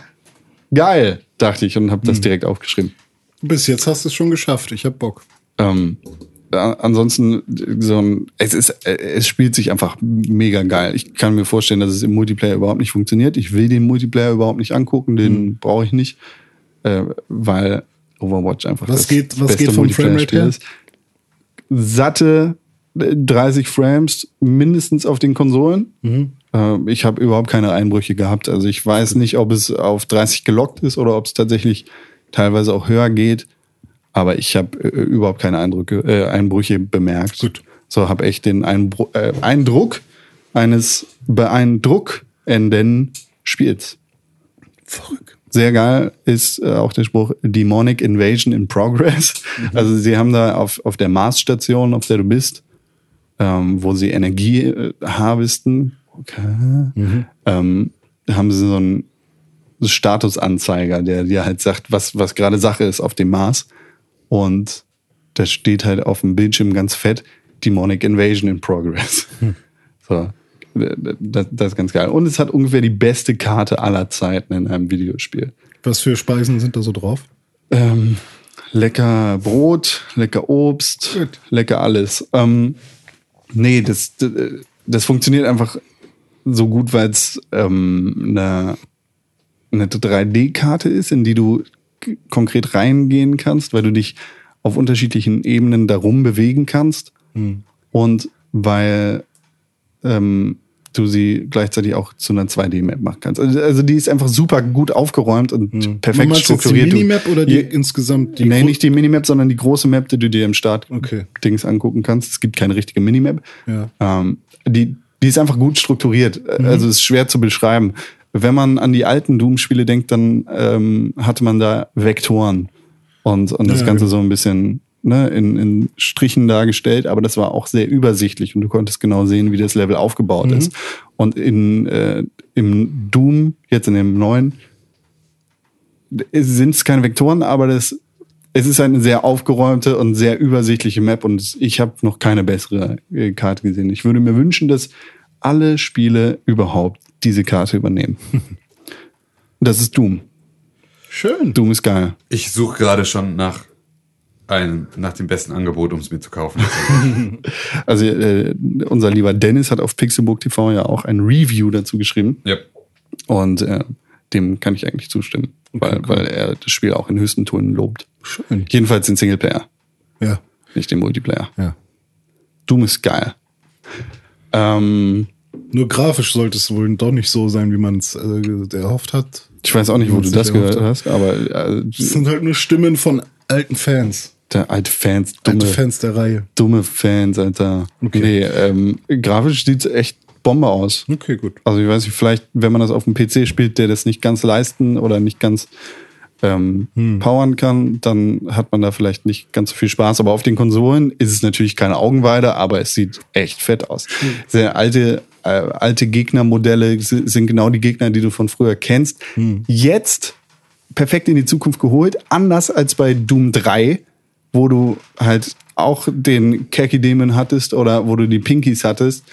geil, dachte ich und habe das direkt aufgeschrieben. Bis jetzt hast du es schon geschafft. Ich hab Bock. Ähm, ansonsten, so ein, es ist, äh, es spielt sich einfach mega geil. Ich kann mir vorstellen, dass es im Multiplayer überhaupt nicht funktioniert. Ich will den Multiplayer überhaupt nicht angucken, den brauche ich nicht, äh, weil Overwatch einfach Was das geht- was beste geht vom Framerate her? ist. Satte äh, 30 Frames mindestens auf den Konsolen. Mhm. Äh, Ich habe überhaupt keine Einbrüche gehabt. Also ich weiß nicht, ob es auf 30 gelockt ist oder ob es tatsächlich teilweise auch höher geht. Aber ich habe äh, überhaupt keine Eindrücke, äh, Einbrüche bemerkt. Gut. So habe echt den Einbru äh, Eindruck eines beeindruckenden Spiels. Verrückt. Sehr geil ist äh, auch der Spruch Demonic Invasion in Progress. Also sie haben da auf, auf der Marsstation, auf der du bist, ähm, wo sie Energie äh, harvesten, okay, ähm, haben sie so einen Statusanzeiger, der dir halt sagt, was, was gerade Sache ist auf dem Mars. Und da steht halt auf dem Bildschirm ganz fett Demonic Invasion in Progress. So. Das, das ist ganz geil. Und es hat ungefähr die beste Karte aller Zeiten in einem Videospiel. Was für Speisen sind da so drauf? Ähm, lecker Brot, lecker Obst, Gut. lecker alles. Ähm, nee, das, das, das funktioniert einfach so gut, weil es ähm, eine, eine 3D-Karte ist, in die du konkret reingehen kannst, weil du dich auf unterschiedlichen Ebenen darum bewegen kannst und weil ähm, du sie gleichzeitig auch zu einer 2D-Map machen kannst. Also, also die ist einfach super gut aufgeräumt und Du perfekt meinst jetzt die strukturiert. Du- Minimap oder die Je- insgesamt die nee, nicht die Minimap, sondern die große Map, die du dir im Okay. Start-Dings angucken kannst. Es gibt keine richtige Minimap. Ja. Ähm, die, die ist einfach gut strukturiert. Also ist schwer zu beschreiben. Wenn man an die alten Doom-Spiele denkt, dann ähm, hatte man da Vektoren und, und das Ja, Ganze genau. so ein bisschen ne, in, in Strichen dargestellt, aber das war auch sehr übersichtlich und du konntest genau sehen, wie das Level aufgebaut ist. Und in, äh, im Doom, jetzt in dem neuen, sind es keine Vektoren, aber das, es ist eine sehr aufgeräumte und sehr übersichtliche Map und ich habe noch keine bessere äh, Karte gesehen. Ich würde mir wünschen, dass alle Spiele überhaupt diese Karte übernehmen. das ist Doom. Schön. Doom ist geil. Ich suche gerade schon nach einem, nach dem besten Angebot, um es mir zu kaufen. Also äh, unser lieber Dennis hat auf Pixelbook TV ja auch ein Review dazu geschrieben ja. und äh, dem kann ich eigentlich zustimmen, weil, weil er das Spiel auch in höchsten Tönen lobt. Schön. Jedenfalls den Singleplayer, Ja. nicht den Multiplayer. Ja. Doom ist geil. Ähm, Nur grafisch sollte es wohl doch nicht so sein, wie man es äh, erhofft hat. ich weiß auch nicht, wo du das gehört hast, aber äh, Das sind halt nur Stimmen von alten Fans. der alte Fans, dumme, Alte Fans der Reihe. dumme Fans, Alter. Okay. Nee, ähm, grafisch sieht's echt Bombe aus. Okay, gut. Also ich weiß nicht, vielleicht, wenn man das auf dem PC spielt, der das nicht ganz leisten oder nicht ganz ähm, powern kann, dann hat man da vielleicht nicht ganz so viel Spaß. Aber auf den Konsolen ist es natürlich keine Augenweide, aber es sieht echt fett aus. Sehr alte, äh, alte Gegnermodelle sind genau die Gegner, die du von früher kennst. Jetzt perfekt in die Zukunft geholt, anders als bei Doom 3, wo du halt auch den Khaki Demon hattest oder wo du die Pinkies hattest.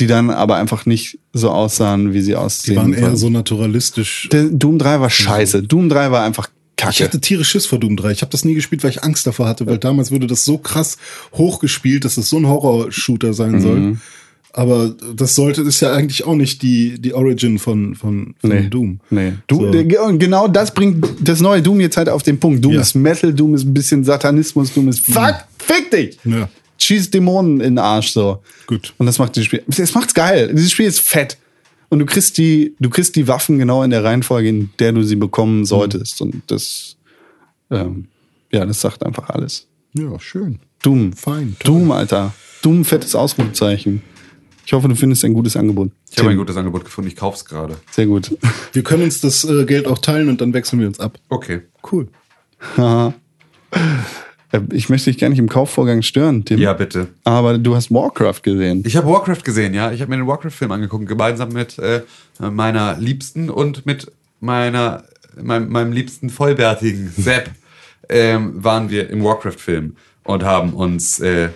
die dann aber einfach nicht so aussahen, wie sie Die aussehen. waren eher so naturalistisch. Der Doom 3 war scheiße. Doom 3 war einfach Ich kacke. hatte tierisch Schiss vor Doom 3. Ich habe das nie gespielt, weil ich Angst davor hatte, weil damals wurde das so krass hochgespielt, dass es so ein Horror-Shooter sein Mhm. soll. Aber das sollte, ist ja eigentlich auch nicht die, die Origin von, von, von Nee. Doom. Nee. Du, So. genau das bringt das neue Doom jetzt halt auf den Punkt. Doom Ja. ist Metal, Doom ist ein bisschen Satanismus, Doom ist Fuck, fick dich! Ja. Schieß Dämonen in den Arsch so. Gut. Und das macht dieses Spiel. Das macht's geil. Dieses Spiel ist fett. Und du kriegst die, du kriegst die Waffen genau in der Reihenfolge, in der du sie bekommen solltest. Und das, ähm, ja, das sagt einfach alles. Ja, schön. Doom. Fein, toll. Doom, Alter. Doom, fettes Ausrufezeichen. Ich hoffe, du findest ein gutes Angebot. Ich habe ein gutes Angebot gefunden, ich kauf's gerade. Sehr gut. Wir können uns das äh, Geld auch teilen und dann wechseln wir uns ab. Okay. Cool. Äh, Ich möchte dich gar nicht im Kaufvorgang stören, Tim. Ja, bitte. Aber du hast Warcraft gesehen. Ich habe Warcraft gesehen, ja. Ich habe mir den Warcraft-Film angeguckt, gemeinsam mit äh, meiner Liebsten und mit meiner, meinem, meinem liebsten vollbärtigen Sepp ähm, waren wir im Warcraft-Film und haben uns äh,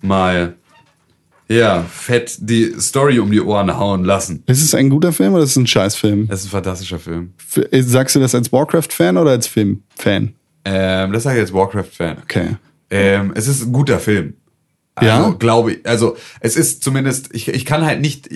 mal ja fett die Story um die Ohren hauen lassen. Ist es ein guter Film oder ist es ein Scheißfilm? Das ist ein fantastischer Film. Äh, Sagst du das als Warcraft-Fan oder als Filmfan? Ähm, das sage ich als Warcraft-Fan. Okay. Ähm, es ist ein guter Film. Also, Ja? glaube ich. Also, es ist zumindest, ich, ich kann halt nicht,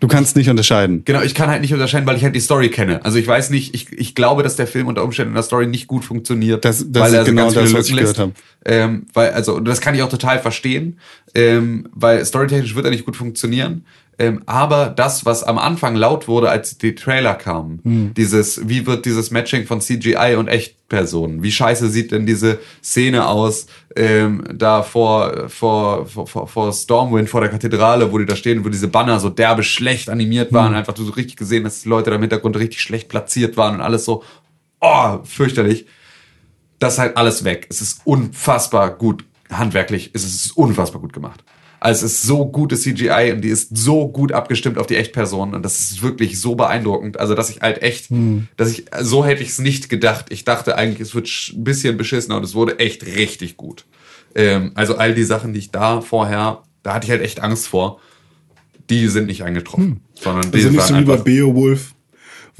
Du kannst nicht unterscheiden. Genau, ich kann halt nicht unterscheiden, weil ich halt die Story kenne. Also ich weiß nicht, ich, ich glaube, dass der Film unter Umständen in der Story nicht gut funktioniert, Das- das weil er so genau ganz viele das, was Lücken ich lässt. gehört Ähm, weil, also, und das kann ich auch total verstehen, ähm, weil storytechnisch wird er nicht gut funktionieren. Ähm, aber das, was am Anfang laut wurde, als die Trailer kamen, Hm. dieses, wie wird dieses Matching von CGI und Echtpersonen? Wie scheiße sieht denn diese Szene aus, ähm, da vor, vor, vor, vor, Stormwind, vor der Kathedrale, wo die da stehen, wo diese Banner so derbe schlecht animiert waren, einfach du so richtig gesehen, dass die Leute da im Hintergrund richtig schlecht platziert waren und alles so, oh, fürchterlich das ist halt alles weg. Es ist unfassbar gut handwerklich. Es ist unfassbar gut gemacht. Also es ist so gute CGI und die ist so gut abgestimmt auf die Echtpersonen und das ist wirklich so beeindruckend. Also dass ich halt echt, dass ich so hätte ich es nicht gedacht. Ich dachte eigentlich, es wird ein bisschen beschissener und es wurde echt richtig gut. Ähm, also all die Sachen, die ich da vorher, da hatte ich halt echt Angst vor. Die sind nicht eingetroffen, sondern die Also nicht so wie bei Beowulf,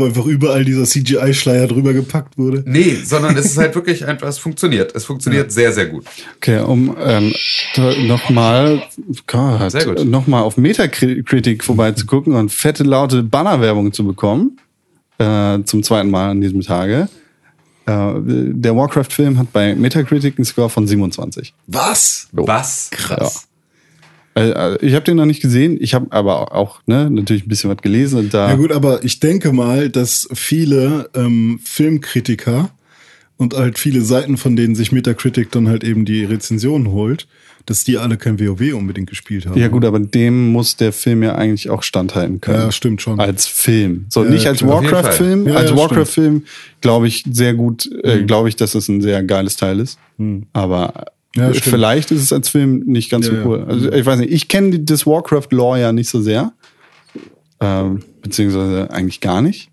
wo einfach überall dieser CGI-Schleier drüber gepackt wurde. Nee, sondern es ist halt wirklich einfach, es funktioniert. Es funktioniert sehr, sehr gut. Okay, um ähm, nochmal Sehr gut. noch mal auf Metacritic vorbeizugucken und fette, laute Bannerwerbung zu bekommen, äh, zum zweiten Mal an diesem Tage. Äh, der Warcraft-Film hat bei Metacritic einen Score von 27. Was? Was? Krass. Äh, äh, ich habe den noch nicht gesehen, ich habe aber auch ne, natürlich ein bisschen was gelesen und da Ja gut, aber ich denke mal, dass viele ähm, Filmkritiker und halt viele Seiten, von denen sich Metacritic dann halt eben die Rezensionen holt, dass die alle kein WoW unbedingt gespielt haben. Ja gut, aber dem muss der Film ja eigentlich auch standhalten können. Ja, stimmt schon. Als Film. So, Ja, nicht als Warcraft-Film. Ja, als ja, Warcraft-Film glaube ich sehr gut, äh, glaube ich, dass es ein sehr geiles Teil ist. Aber Hm. Ja, äh, stimmt. vielleicht ist es als Film nicht ganz Ja, so cool. Also ich weiß nicht, ich kenne das Warcraft-Lore ja nicht so sehr. Ähm, beziehungsweise eigentlich gar nicht.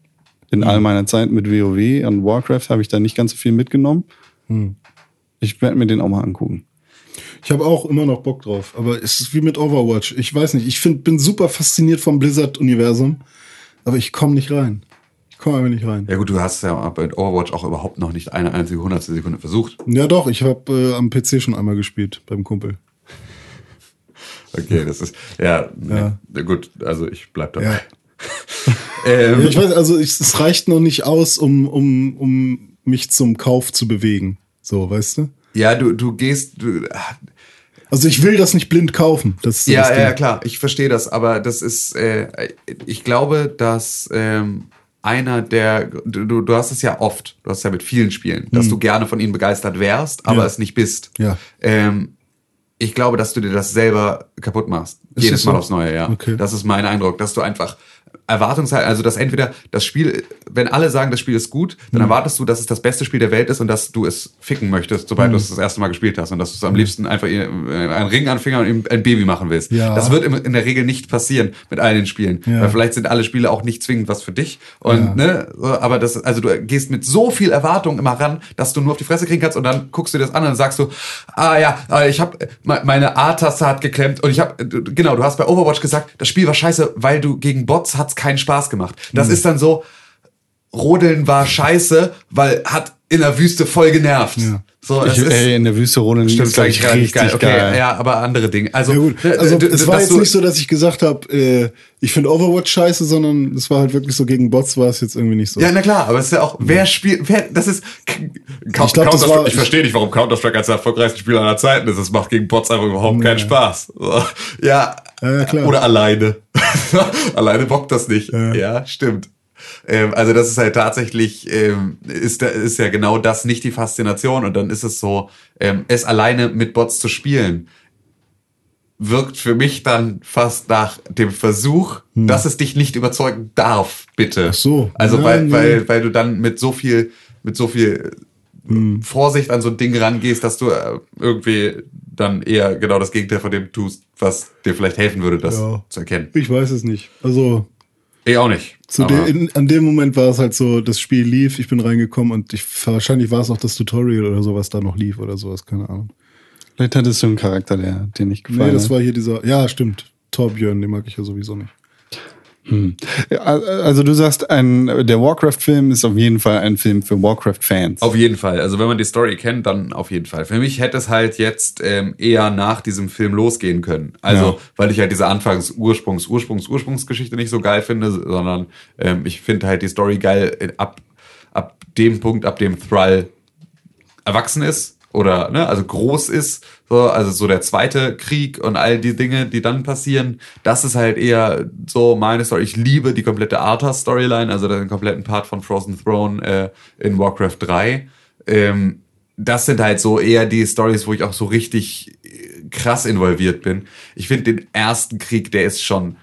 In Hm. all meiner Zeit mit WoW und Warcraft habe ich da nicht ganz so viel mitgenommen. Hm. Ich werde mir den auch mal angucken. Ich habe auch immer noch Bock drauf, aber es ist wie mit Overwatch. Ich weiß nicht, ich find, bin super fasziniert vom Blizzard-Universum, aber ich komme nicht rein. Ich komme einfach nicht rein. Ja gut, du hast ja bei Overwatch auch überhaupt noch nicht eine einzige hundertstel Sekunde versucht. Ja doch, ich habe äh, am PC schon einmal gespielt beim Kumpel. Okay, das ist, ja, Ja. ja. gut, also ich bleib dabei. Ja. Ähm, Ja, ich weiß, also ich, es reicht noch nicht aus, um, um, um mich zum Kauf zu bewegen. So, weißt du? ja, du, du gehst, du, Also ich will das nicht blind kaufen. Das ja, das ja, klar, ich verstehe das, aber das ist, äh, ich glaube, dass ähm, einer der, du, du hast es ja oft, du hast es ja mit vielen Spielen, dass du gerne von ihnen begeistert wärst, aber Hm. Ja. es nicht bist. Ja. Ähm, ich glaube, dass du dir das selber kaputt machst. Ist Jedes Mal so? aufs Neue, ja. Okay. Das ist mein Eindruck, dass du einfach Erwartungshaltung, also dass entweder das Spiel, wenn alle sagen, das Spiel ist gut, dann erwartest du, dass es das beste Spiel der Welt ist und dass du es ficken möchtest, sobald du es das erste Mal gespielt hast und dass du es am liebsten einfach äh, einen Ring an den Finger und ihm ein Baby machen willst. Ja. Das wird in der Regel nicht passieren mit all den Spielen. Ja. Weil vielleicht sind alle Spiele auch nicht zwingend was für dich. Und, Ja. ne, aber das, also du gehst mit so viel Erwartung immer ran, dass du nur auf die Fresse kriegen kannst und dann guckst du dir das an und sagst du, ah ja, äh, ich habe meine A-Taste hat geklemmt und ich habe, genau, du hast bei Overwatch gesagt, das Spiel war scheiße, weil du gegen Bots hat's keinen Spaß gemacht. Das ist dann so, Rodeln war scheiße, weil hat in der Wüste voll genervt. So, Ich, ist, ey, in der Wüste rodeln stimmt, ist gleich richtig geil. Okay, geil. ja, aber andere Dinge. Also, Ja also es war jetzt nicht so, dass ich gesagt habe, äh, ich finde Overwatch scheiße, sondern es war halt wirklich so gegen Bots war es jetzt irgendwie nicht so. Ja, na klar, aber es ist ja auch, wer spielt, wer, das ist, Ich glaub, das war- ich verstehe nicht, warum Counter-Strike als der erfolgreichste Spieler aller Zeiten ist. Es macht gegen Bots einfach überhaupt keinen Spaß. So, Ja, Ja, klar. oder alleine. alleine bockt das nicht. Ja, stimmt. Ähm, also das ist halt tatsächlich, ähm, ist, ist ja genau das nicht die Faszination und dann ist es so, ähm, es alleine mit Bots zu spielen, wirkt für mich dann fast nach dem Versuch, dass es dich nicht überzeugen darf, bitte. Hm. Ach so. Also Nein, weil, nee. weil, weil du dann mit so viel, mit so viel Hm. Vorsicht an so ein Ding rangehst, dass du äh, irgendwie dann eher genau das Gegenteil von dem tust, was dir vielleicht helfen würde, das Ja. zu erkennen. Ich weiß es nicht. Also Ich auch nicht. zu de, in, an dem Moment war es halt so, das Spiel lief, ich bin reingekommen und ich, wahrscheinlich war es auch das Tutorial oder so, was da noch lief oder sowas, keine Ahnung. Vielleicht hattest du einen Charakter, der dir nicht gefallen Nee, das hat. war hier dieser, ja, stimmt. Torbjörn, den mag ich ja sowieso nicht. Ja, Also du sagst, ein, der Warcraft-Film ist auf jeden Fall ein Film für Warcraft-Fans. Auf jeden Fall. Also wenn man die Story kennt, dann auf jeden Fall. Für mich hätte es halt jetzt ähm, eher nach diesem Film losgehen können. Also, Ja. weil ich halt diese Anfangs-Ursprungs-, Ursprungs-, Ursprungsgeschichte nicht so geil finde, sondern ähm, ich finde halt die Story geil äh, ab, ab dem Punkt, ab dem Thrall erwachsen ist oder ne, also groß ist, so, also so der zweite Krieg und all die Dinge, die dann passieren, das ist halt eher so meine Story. Ich liebe die komplette Arthas-Storyline, also den kompletten Part von Frozen Throne äh, in Warcraft 3. Ähm, das sind halt so eher die Stories, wo ich auch so richtig äh, krass involviert bin. Ich finde den ersten Krieg, der ist schon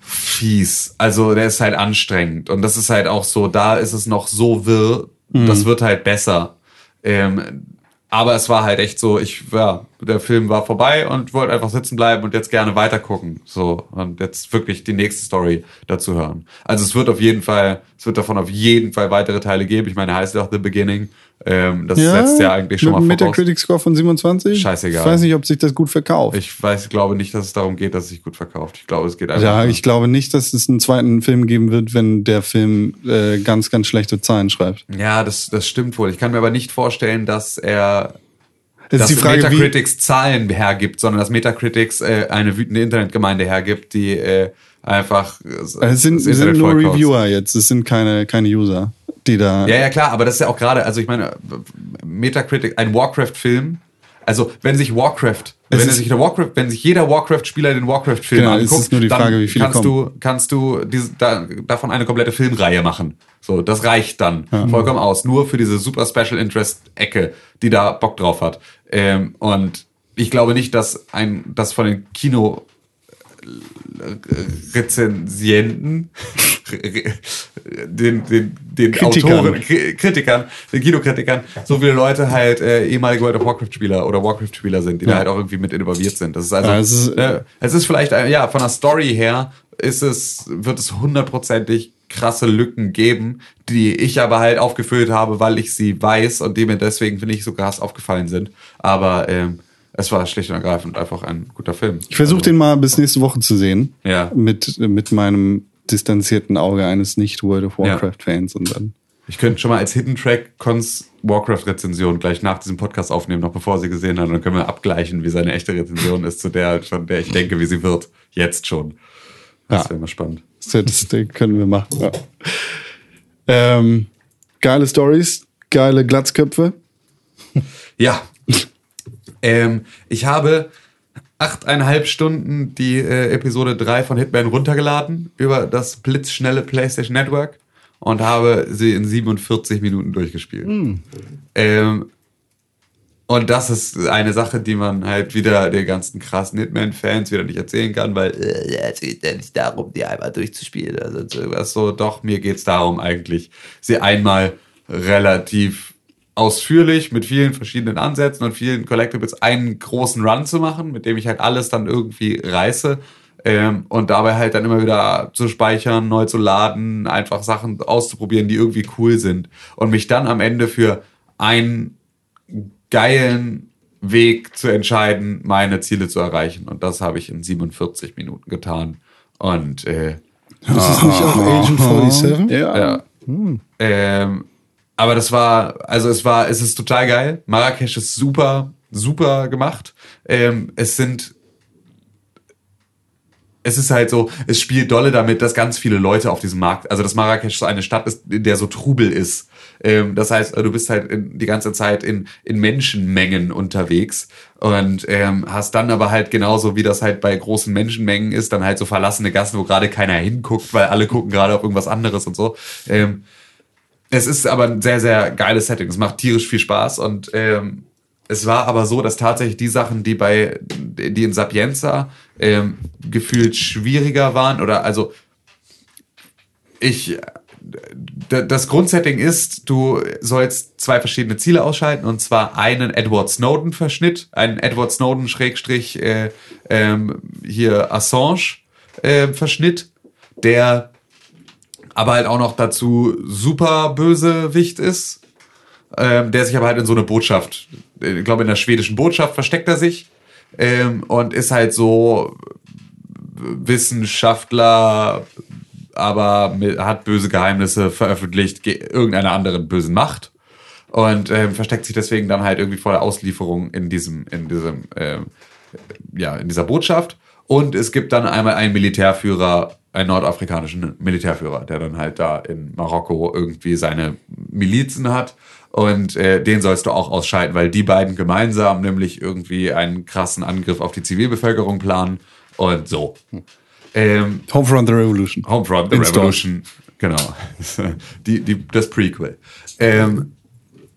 fies. Also der ist halt anstrengend. Und das ist halt auch so, da ist es noch so wirr, das wird halt besser. Ähm, aber es war halt echt so, ich, ja, der Film war vorbei und wollte einfach sitzen bleiben und jetzt gerne weiter gucken. So, und jetzt wirklich die nächste Story dazu hören. Also es wird auf jeden Fall, es wird davon auf jeden Fall weitere Teile geben. Ich meine, heißt ja auch The Beginning. Ähm, das setzt ja eigentlich schon mit mal voraus. Metacritic-Score von 27? Scheißegal. Ich weiß nicht, ob sich das gut verkauft. Ich weiß, glaube nicht, dass es darum geht, dass es sich gut verkauft. Ich glaube, es geht einfach. ja, ich glaube nicht, dass es einen zweiten Film geben wird, wenn der Film äh, ganz, ganz schlechte Zahlen schreibt. Ja, das, das stimmt wohl. Ich kann mir aber nicht vorstellen, dass er Jetzt dass ist die Frage, Metacritics Zahlen hergibt, sondern dass Metacritics äh, eine wütende Internetgemeinde hergibt, die äh, einfach äh, es sind, das es sind nur. Reviewer jetzt, es sind keine, keine User, die da. Ja, ja, klar, aber das ist ja auch gerade, also ich meine, Metacritic, ein Warcraft-Film, also wenn sich Warcraft, wenn ist- sich der Warcraft, wenn sich jeder Warcraft-Spieler den Warcraft-Film Genau, es anguckt, ist nur die Frage, dann wie viele kannst du, kannst du diese, da, davon eine komplette Filmreihe machen. So, das reicht dann vollkommen aus. Nur für diese super Special Interest-Ecke, die da Bock drauf hat. Ähm, und ich glaube nicht, dass ein, das von den Kino Rezensienten, den, den, den Kritikern. Autoren, Kri- Kritikern, den Kinokritikern, so viele Leute halt äh, ehemalige World of Warcraft-Spieler oder Warcraft-Spieler sind, die da halt auch irgendwie mit involviert sind. Das ist also, Ja, es ist- äh, es ist vielleicht, äh, ja, von der Story her ist es, wird es hundertprozentig krasse Lücken geben, die ich aber halt aufgefüllt habe, weil ich sie weiß und die mir deswegen, finde ich, so krass aufgefallen sind. Aber ähm, es war schlicht und ergreifend einfach ein guter Film. Ich versuche den mal bis nächste Woche zu sehen. Ja. Mit, mit meinem distanzierten Auge eines Nicht-World of Warcraft-Fans und dann. Ich könnte schon mal als Hidden Track Cons Warcraft-Rezension gleich nach diesem Podcast aufnehmen, noch bevor sie gesehen haben. Dann können wir abgleichen, wie seine echte Rezension ist, zu der, von der ich denke, wie sie wird. Jetzt schon. Das Ja. wäre mal spannend. Das, das können wir machen. Ja. Ähm, geile Stories, geile Glatzköpfe. Ja. ähm, ich habe achteinhalb Stunden die äh, Episode 3 von Hitman runtergeladen über das blitzschnelle PlayStation Network und habe sie in 47 Minuten durchgespielt. Ähm, Und das ist eine Sache, die man halt wieder den ganzen krassen Hitman-Fans wieder nicht erzählen kann, weil äh, es geht ja nicht darum, die einmal durchzuspielen oder sonst irgendwas. So, doch, mir geht's darum eigentlich, sie einmal relativ ausführlich mit vielen verschiedenen Ansätzen und vielen Collectibles einen großen Run zu machen, mit dem ich halt alles dann irgendwie reiße. Ähm, und dabei halt dann immer wieder zu speichern, neu zu laden, einfach Sachen auszuprobieren, die irgendwie cool sind. Und mich dann am Ende für einen geilen Weg zu entscheiden, meine Ziele zu erreichen. Und das habe ich in 47 Minuten getan. Und äh, Das ist nicht auch Agent 47? Ja. ja. Ähm, aber das war, also es war, es ist total geil. Marrakesch ist super, super gemacht. Ähm, es sind, es ist halt so, es spielt dolle damit, dass ganz viele Leute auf diesem Markt, also dass Marrakesch so eine Stadt ist, in der so Trubel ist. Ähm, das heißt, du bist halt in, die ganze Zeit in, in Menschenmengen unterwegs und ähm, hast dann aber halt genauso, wie das halt bei großen Menschenmengen ist, dann halt so verlassene Gassen, wo gerade keiner hinguckt, weil alle gucken gerade auf irgendwas anderes und so. Ähm, es ist aber ein sehr, sehr geiles Setting. Es macht tierisch viel Spaß und ähm, es war aber so, dass tatsächlich die Sachen, die bei, die in Sapienza ähm, gefühlt schwieriger waren oder also ich, das Grundsetting ist, du sollst zwei verschiedene Ziele ausschalten und zwar einen Edward Snowden Verschnitt, einen Edward Snowden Schrägstrich äh, ähm, hier Assange äh, Verschnitt, der aber halt auch noch dazu super bösewicht ist, ähm, der sich aber halt in so eine Botschaft, äh, ich glaube in der schwedischen Botschaft versteckt er sich ähm, und ist halt so Wissenschaftler, aber hat böse Geheimnisse veröffentlicht ge- irgendeiner anderen bösen Macht und ähm, versteckt sich deswegen dann halt irgendwie vor der Auslieferung in diesem, in diesem, ähm, ja, in dieser Botschaft. Und es gibt dann einmal einen Militärführer, einen nordafrikanischen Militärführer, der dann halt da in Marokko irgendwie seine Milizen hat. Und äh, den sollst du auch ausschalten, weil die beiden gemeinsam nämlich irgendwie einen krassen Angriff auf die Zivilbevölkerung planen. Und so. Ähm, Homefront The Revolution. Homefront, The In. Revolution. Genau. Die, die, das Prequel. Ähm,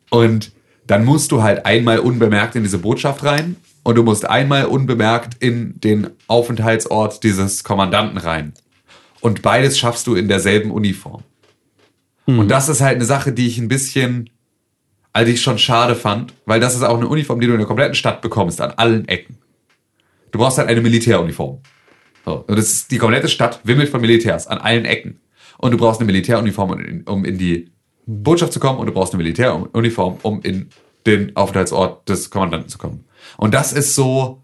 und dann musst du halt einmal unbemerkt in diese Botschaft rein und du musst einmal unbemerkt in den Aufenthaltsort dieses Kommandanten rein. Und beides schaffst du in derselben Uniform. Und das ist halt eine Sache, die ich ein bisschen, also die ich schon schade fand, weil das ist auch eine Uniform, die du in der kompletten Stadt bekommst, an allen Ecken. Du brauchst halt eine Militäruniform. So. Und das ist, die komplette Stadt wimmelt von Militärs an allen Ecken. Und du brauchst eine Militäruniform, um in, die Botschaft zu kommen und du brauchst eine Militäruniform, um in den Aufenthaltsort des Kommandanten zu kommen. Und das ist so,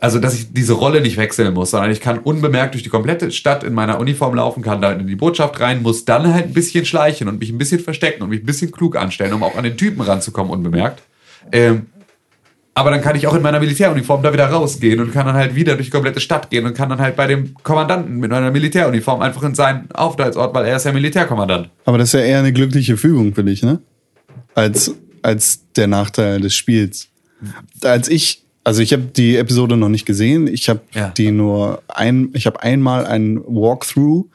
also dass ich diese Rolle nicht wechseln muss, sondern ich kann unbemerkt durch die komplette Stadt in meiner Uniform laufen, kann da in die Botschaft rein, muss dann halt ein bisschen schleichen und mich ein bisschen verstecken und mich ein bisschen klug anstellen, um auch an den Typen ranzukommen, unbemerkt. Ähm, aber dann kann ich auch in meiner Militäruniform da wieder rausgehen und kann dann halt wieder durch die komplette Stadt gehen und kann dann halt bei dem Kommandanten mit meiner Militäruniform einfach in seinen Aufenthaltsort, weil er ist ja Militärkommandant. Aber das ist ja eher eine glückliche Fügung für dich, ne? Als, als der Nachteil des Spiels. Als ich, also ich habe die Episode noch nicht gesehen. Ich habe Ja. die nur ein, ich habe einmal einen Walkthrough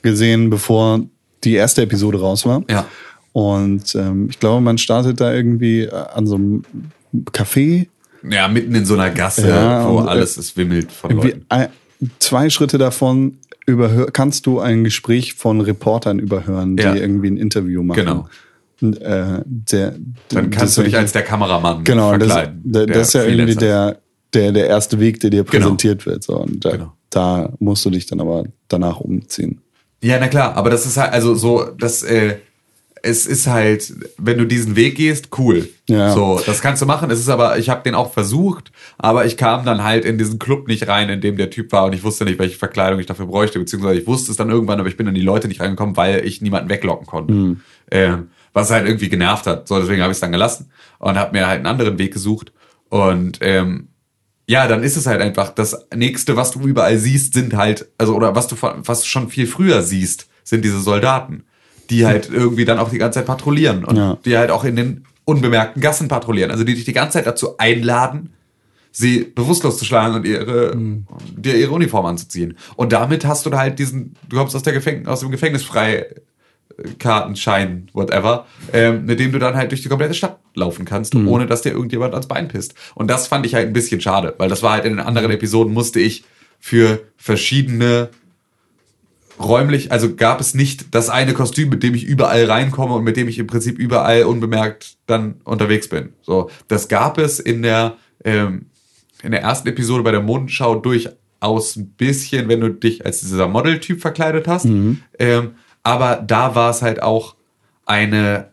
gesehen, bevor die erste Episode raus war. Ja. Und ähm, ich glaube, man startet da irgendwie äh, an so einem Café. Ja, mitten in so einer Gasse, Ja, wo und, äh, alles ist wimmelt von Leuten. zwei Schritte davon überhör, kannst du ein Gespräch von Reportern überhören, die Ja. irgendwie ein Interview machen. Genau. Und, äh, der, Dann kannst du dich als der Kameramann genau, das, verkleiden. das, der das ist ja irgendwie der, der, der erste Weg, der dir Genau. präsentiert wird. So. Und da, Genau. da musst du dich dann aber danach umziehen. Ja, na klar, aber das ist halt, also so, das, äh, es ist halt, wenn du diesen Weg gehst, cool. Ja. So, das kannst du machen. Es ist aber, ich habe den auch versucht, aber ich kam dann halt in diesen Club nicht rein, in dem der Typ war und ich wusste nicht, welche Verkleidung ich dafür bräuchte, beziehungsweise ich wusste es dann irgendwann, aber ich bin an die Leute nicht reingekommen, weil ich niemanden weglocken konnte. Ähm, was halt irgendwie genervt hat. So, deswegen habe ich es dann gelassen und habe mir halt einen anderen Weg gesucht. Und ähm, ja, dann ist es halt einfach das nächste, was du überall siehst, sind halt, also oder was du von- was du schon viel früher siehst, sind diese Soldaten, die halt irgendwie dann auch die ganze Zeit patrouillieren und Ja. die halt auch in den unbemerkten Gassen patrouillieren. Also die dich die ganze Zeit dazu einladen, sie bewusstlos zu schlagen und ihre, dir ihre Uniform anzuziehen. Und damit hast du da halt diesen, du kommst aus, der Gefäng aus dem Gefängnis frei Karten, Schein, whatever, ähm, mit dem du dann halt durch die komplette Stadt laufen kannst, ohne dass dir irgendjemand ans Bein pisst. Und das fand ich halt ein bisschen schade, weil das war halt in den anderen Episoden musste ich für verschiedene räumlich, also gab es nicht das eine Kostüm, mit dem ich überall reinkomme und mit dem ich im Prinzip überall unbemerkt dann unterwegs bin. So, das gab es in der ähm, in der ersten Episode bei der Mondschau durchaus ein bisschen, wenn du dich als dieser Modeltyp verkleidet hast. Ähm, aber da war es halt auch eine,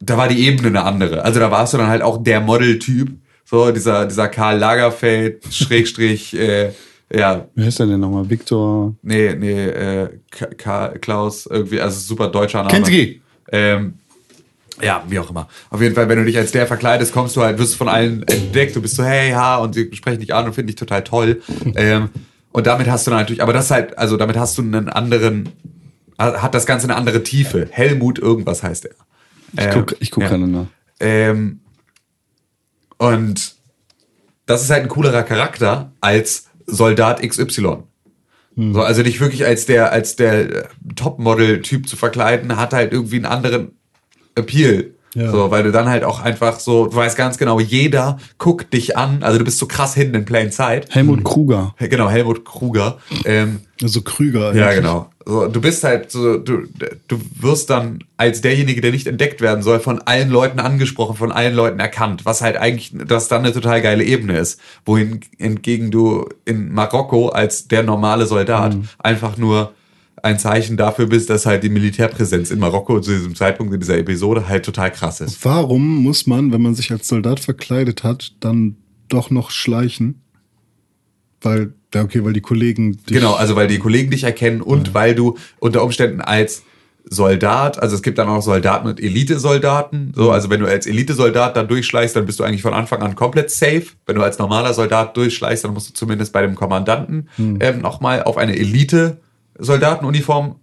da war die Ebene eine andere. Also da warst du dann halt auch der Modeltyp, so dieser dieser Karl Lagerfeld Schrägstrich äh, ja Wie heißt der denn nochmal? Victor. Nee, nee, äh, Ka Klaus, irgendwie, also super deutscher Name. Kinski. Ähm, ja, wie auch immer. Auf jeden Fall, wenn du dich als der verkleidest, kommst du halt, wirst von allen entdeckt, du bist so, hey, ja, und sie sprechen dich an und finden dich total toll. ähm, und damit hast du dann natürlich, aber das ist halt, also damit hast du einen anderen, hat das Ganze eine andere Tiefe. Helmut irgendwas heißt er. Ich guck, ich guck ja. gerade nach. Ähm, und das ist halt ein coolerer Charakter als Soldat XY. So, also dich wirklich als der, als der Topmodel-Typ zu verkleiden, hat halt irgendwie einen anderen Appeal. Ja. So, weil du dann halt auch einfach so, du weißt ganz genau, jeder guckt dich an, also du bist so krass hinten in plain sight. Helmut Kruger. Genau, Helmut Kruger. Ähm, Also Krüger. ja, eigentlich. genau. So, du bist halt so, du, du wirst dann als derjenige, der nicht entdeckt werden soll, von allen Leuten angesprochen, von allen Leuten erkannt, was halt eigentlich, das dann eine total geile Ebene ist. Wohin entgegen du in Marokko als der normale Soldat einfach nur ein Zeichen dafür bist, dass halt die Militärpräsenz in Marokko zu diesem Zeitpunkt in dieser Episode halt total krass ist. Warum muss man, wenn man sich als Soldat verkleidet hat, dann doch noch schleichen? Weil, ja, okay, weil die Kollegen. dich- Genau, also weil die Kollegen dich erkennen und weil du unter Umständen als Soldat, also es gibt dann auch Soldaten und Elitesoldaten. So, also wenn du als Elitesoldat dann durchschleichst, dann bist du eigentlich von Anfang an komplett safe. Wenn du als normaler Soldat durchschleichst, dann musst du zumindest bei dem Kommandanten ähm, nochmal auf eine Elite-Soldatenuniform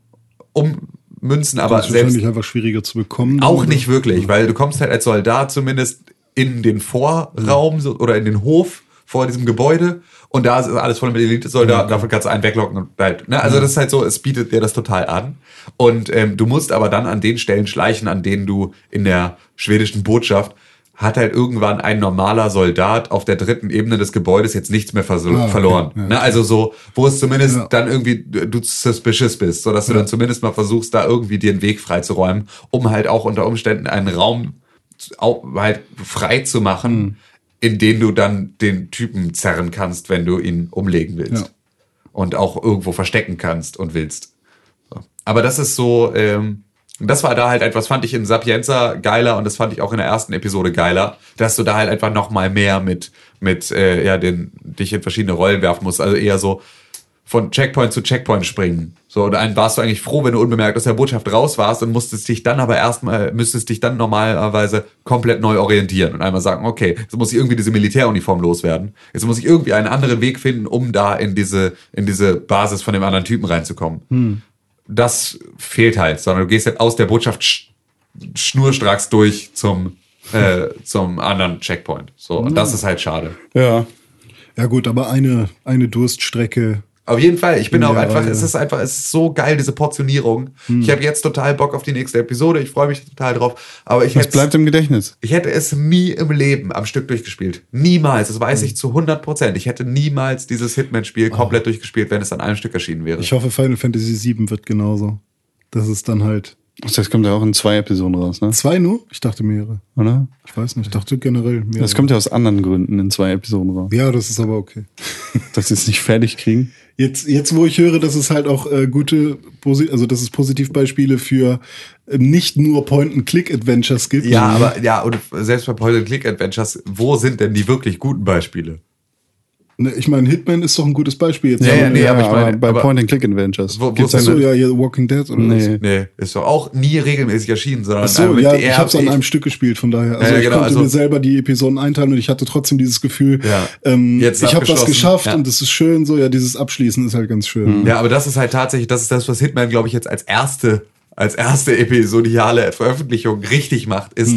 ummünzen, aber Das ist selbst einfach schwieriger zu bekommen. auch oder? nicht wirklich, weil du kommst halt als Soldat zumindest in den Vorraum so, oder in den Hof vor diesem Gebäude und da ist alles voll mit Elite-Soldaten, davon kannst du einen weglocken und halt, ne? Also das ist halt so, es bietet dir das total an. Und ähm, du musst aber dann an den Stellen schleichen, an denen du in der schwedischen Botschaft hat halt irgendwann ein normaler Soldat auf der dritten Ebene des Gebäudes jetzt nichts mehr vers okay. verloren. Ja, ne? Also so, wo es zumindest Ja. dann irgendwie du suspicious bist, so dass du dann zumindest mal versuchst, da irgendwie dir einen Weg freizuräumen, um halt auch unter Umständen einen Raum halt frei zu machen, Mhm. in den du dann den Typen zerren kannst, wenn du ihn umlegen willst. Ja. Und auch irgendwo verstecken kannst und willst. So. Aber das ist so, ähm, das war da halt etwas, fand ich in Sapienza geiler und das fand ich auch in der ersten Episode geiler, dass du da halt einfach noch mal mehr mit, mit äh, ja, den, dich in verschiedene Rollen werfen musst. Also eher so von Checkpoint zu Checkpoint springen. So, und dann warst du eigentlich froh, wenn du unbemerkt aus der Botschaft raus warst und musstest dich dann aber erstmal, müsstest dich dann normalerweise komplett neu orientieren und einmal sagen, okay, jetzt muss ich irgendwie diese Militäruniform loswerden. Jetzt muss ich irgendwie einen anderen Weg finden, um da in diese, in diese Basis von dem anderen Typen reinzukommen. Das fehlt halt, sondern du gehst halt aus der Botschaft sch schnurstracks durch zum, äh, zum anderen Checkpoint. So, und das ist halt schade. Ja. Ja, gut, aber eine, eine Durststrecke. Auf jeden Fall. Ich bin In auch einfach, Reihe. es ist einfach, es ist so geil, diese Portionierung. Hm. Ich habe jetzt total Bock auf die nächste Episode. Ich freue mich total drauf. Aber ich hätte, bleibt im Gedächtnis. ich hätte es nie im Leben am Stück durchgespielt. Niemals. Das Hm. weiß ich zu 100 Prozent. Ich hätte niemals dieses Hitman-Spiel komplett durchgespielt, wenn es an einem Stück erschienen wäre. Oh. Ich hoffe, Final Fantasy VII wird genauso. Das ist dann halt Das kommt ja auch in zwei Episoden raus, ne? zwei nur? Ich dachte mehrere. Oder? Ich weiß nicht. Ich dachte generell mehrere. Das kommt ja aus anderen Gründen in zwei Episoden raus. ja, das ist aber okay. Dass sie es nicht fertig kriegen. Jetzt, jetzt, wo ich höre, dass es halt auch äh, gute, also dass es Positivbeispiele für äh, nicht nur Point-and-Click-Adventures gibt. Ja, aber ja, und selbst bei Point-and-Click-Adventures, wo sind denn die wirklich guten Beispiele? Ne, ich meine, Hitman ist doch ein gutes Beispiel jetzt. Ja, ja, Aber- nee, aber ich meine, bei Point-and-Click-Adventures. Wo- wo gibt's so, ja, hier Walking Dead oder was? Nee. Nee, ist doch auch nie regelmäßig erschienen, sondern Ach so, einfach ja, ich habe es an einem Stück gespielt, von daher. Also Ja, ja, ich genau, konnte also- mir selber die Episoden einteilen und ich hatte trotzdem dieses Gefühl, Ja. ähm, Jetzt ich habe was abgeschlossen. geschafft Ja. und es ist schön, so ja, dieses Abschließen ist halt ganz schön. Ja, aber das ist halt tatsächlich, das ist das, was Hitman, glaube ich, jetzt als erste, als erste episodiale Veröffentlichung richtig macht, ist,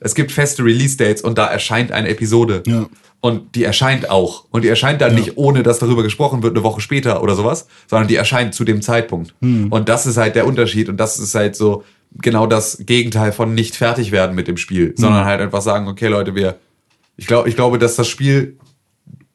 es gibt feste Release-Dates und da erscheint eine Episode. Ja. Und die erscheint auch. Und die erscheint dann nicht ohne, dass darüber gesprochen wird, eine Woche später oder sowas, sondern die erscheint zu dem Zeitpunkt. Und das ist halt der Unterschied. Und das ist halt so genau das Gegenteil von nicht fertig werden mit dem Spiel, sondern halt einfach sagen, okay, Leute, wir, ich glaube, ich glaube, dass das Spiel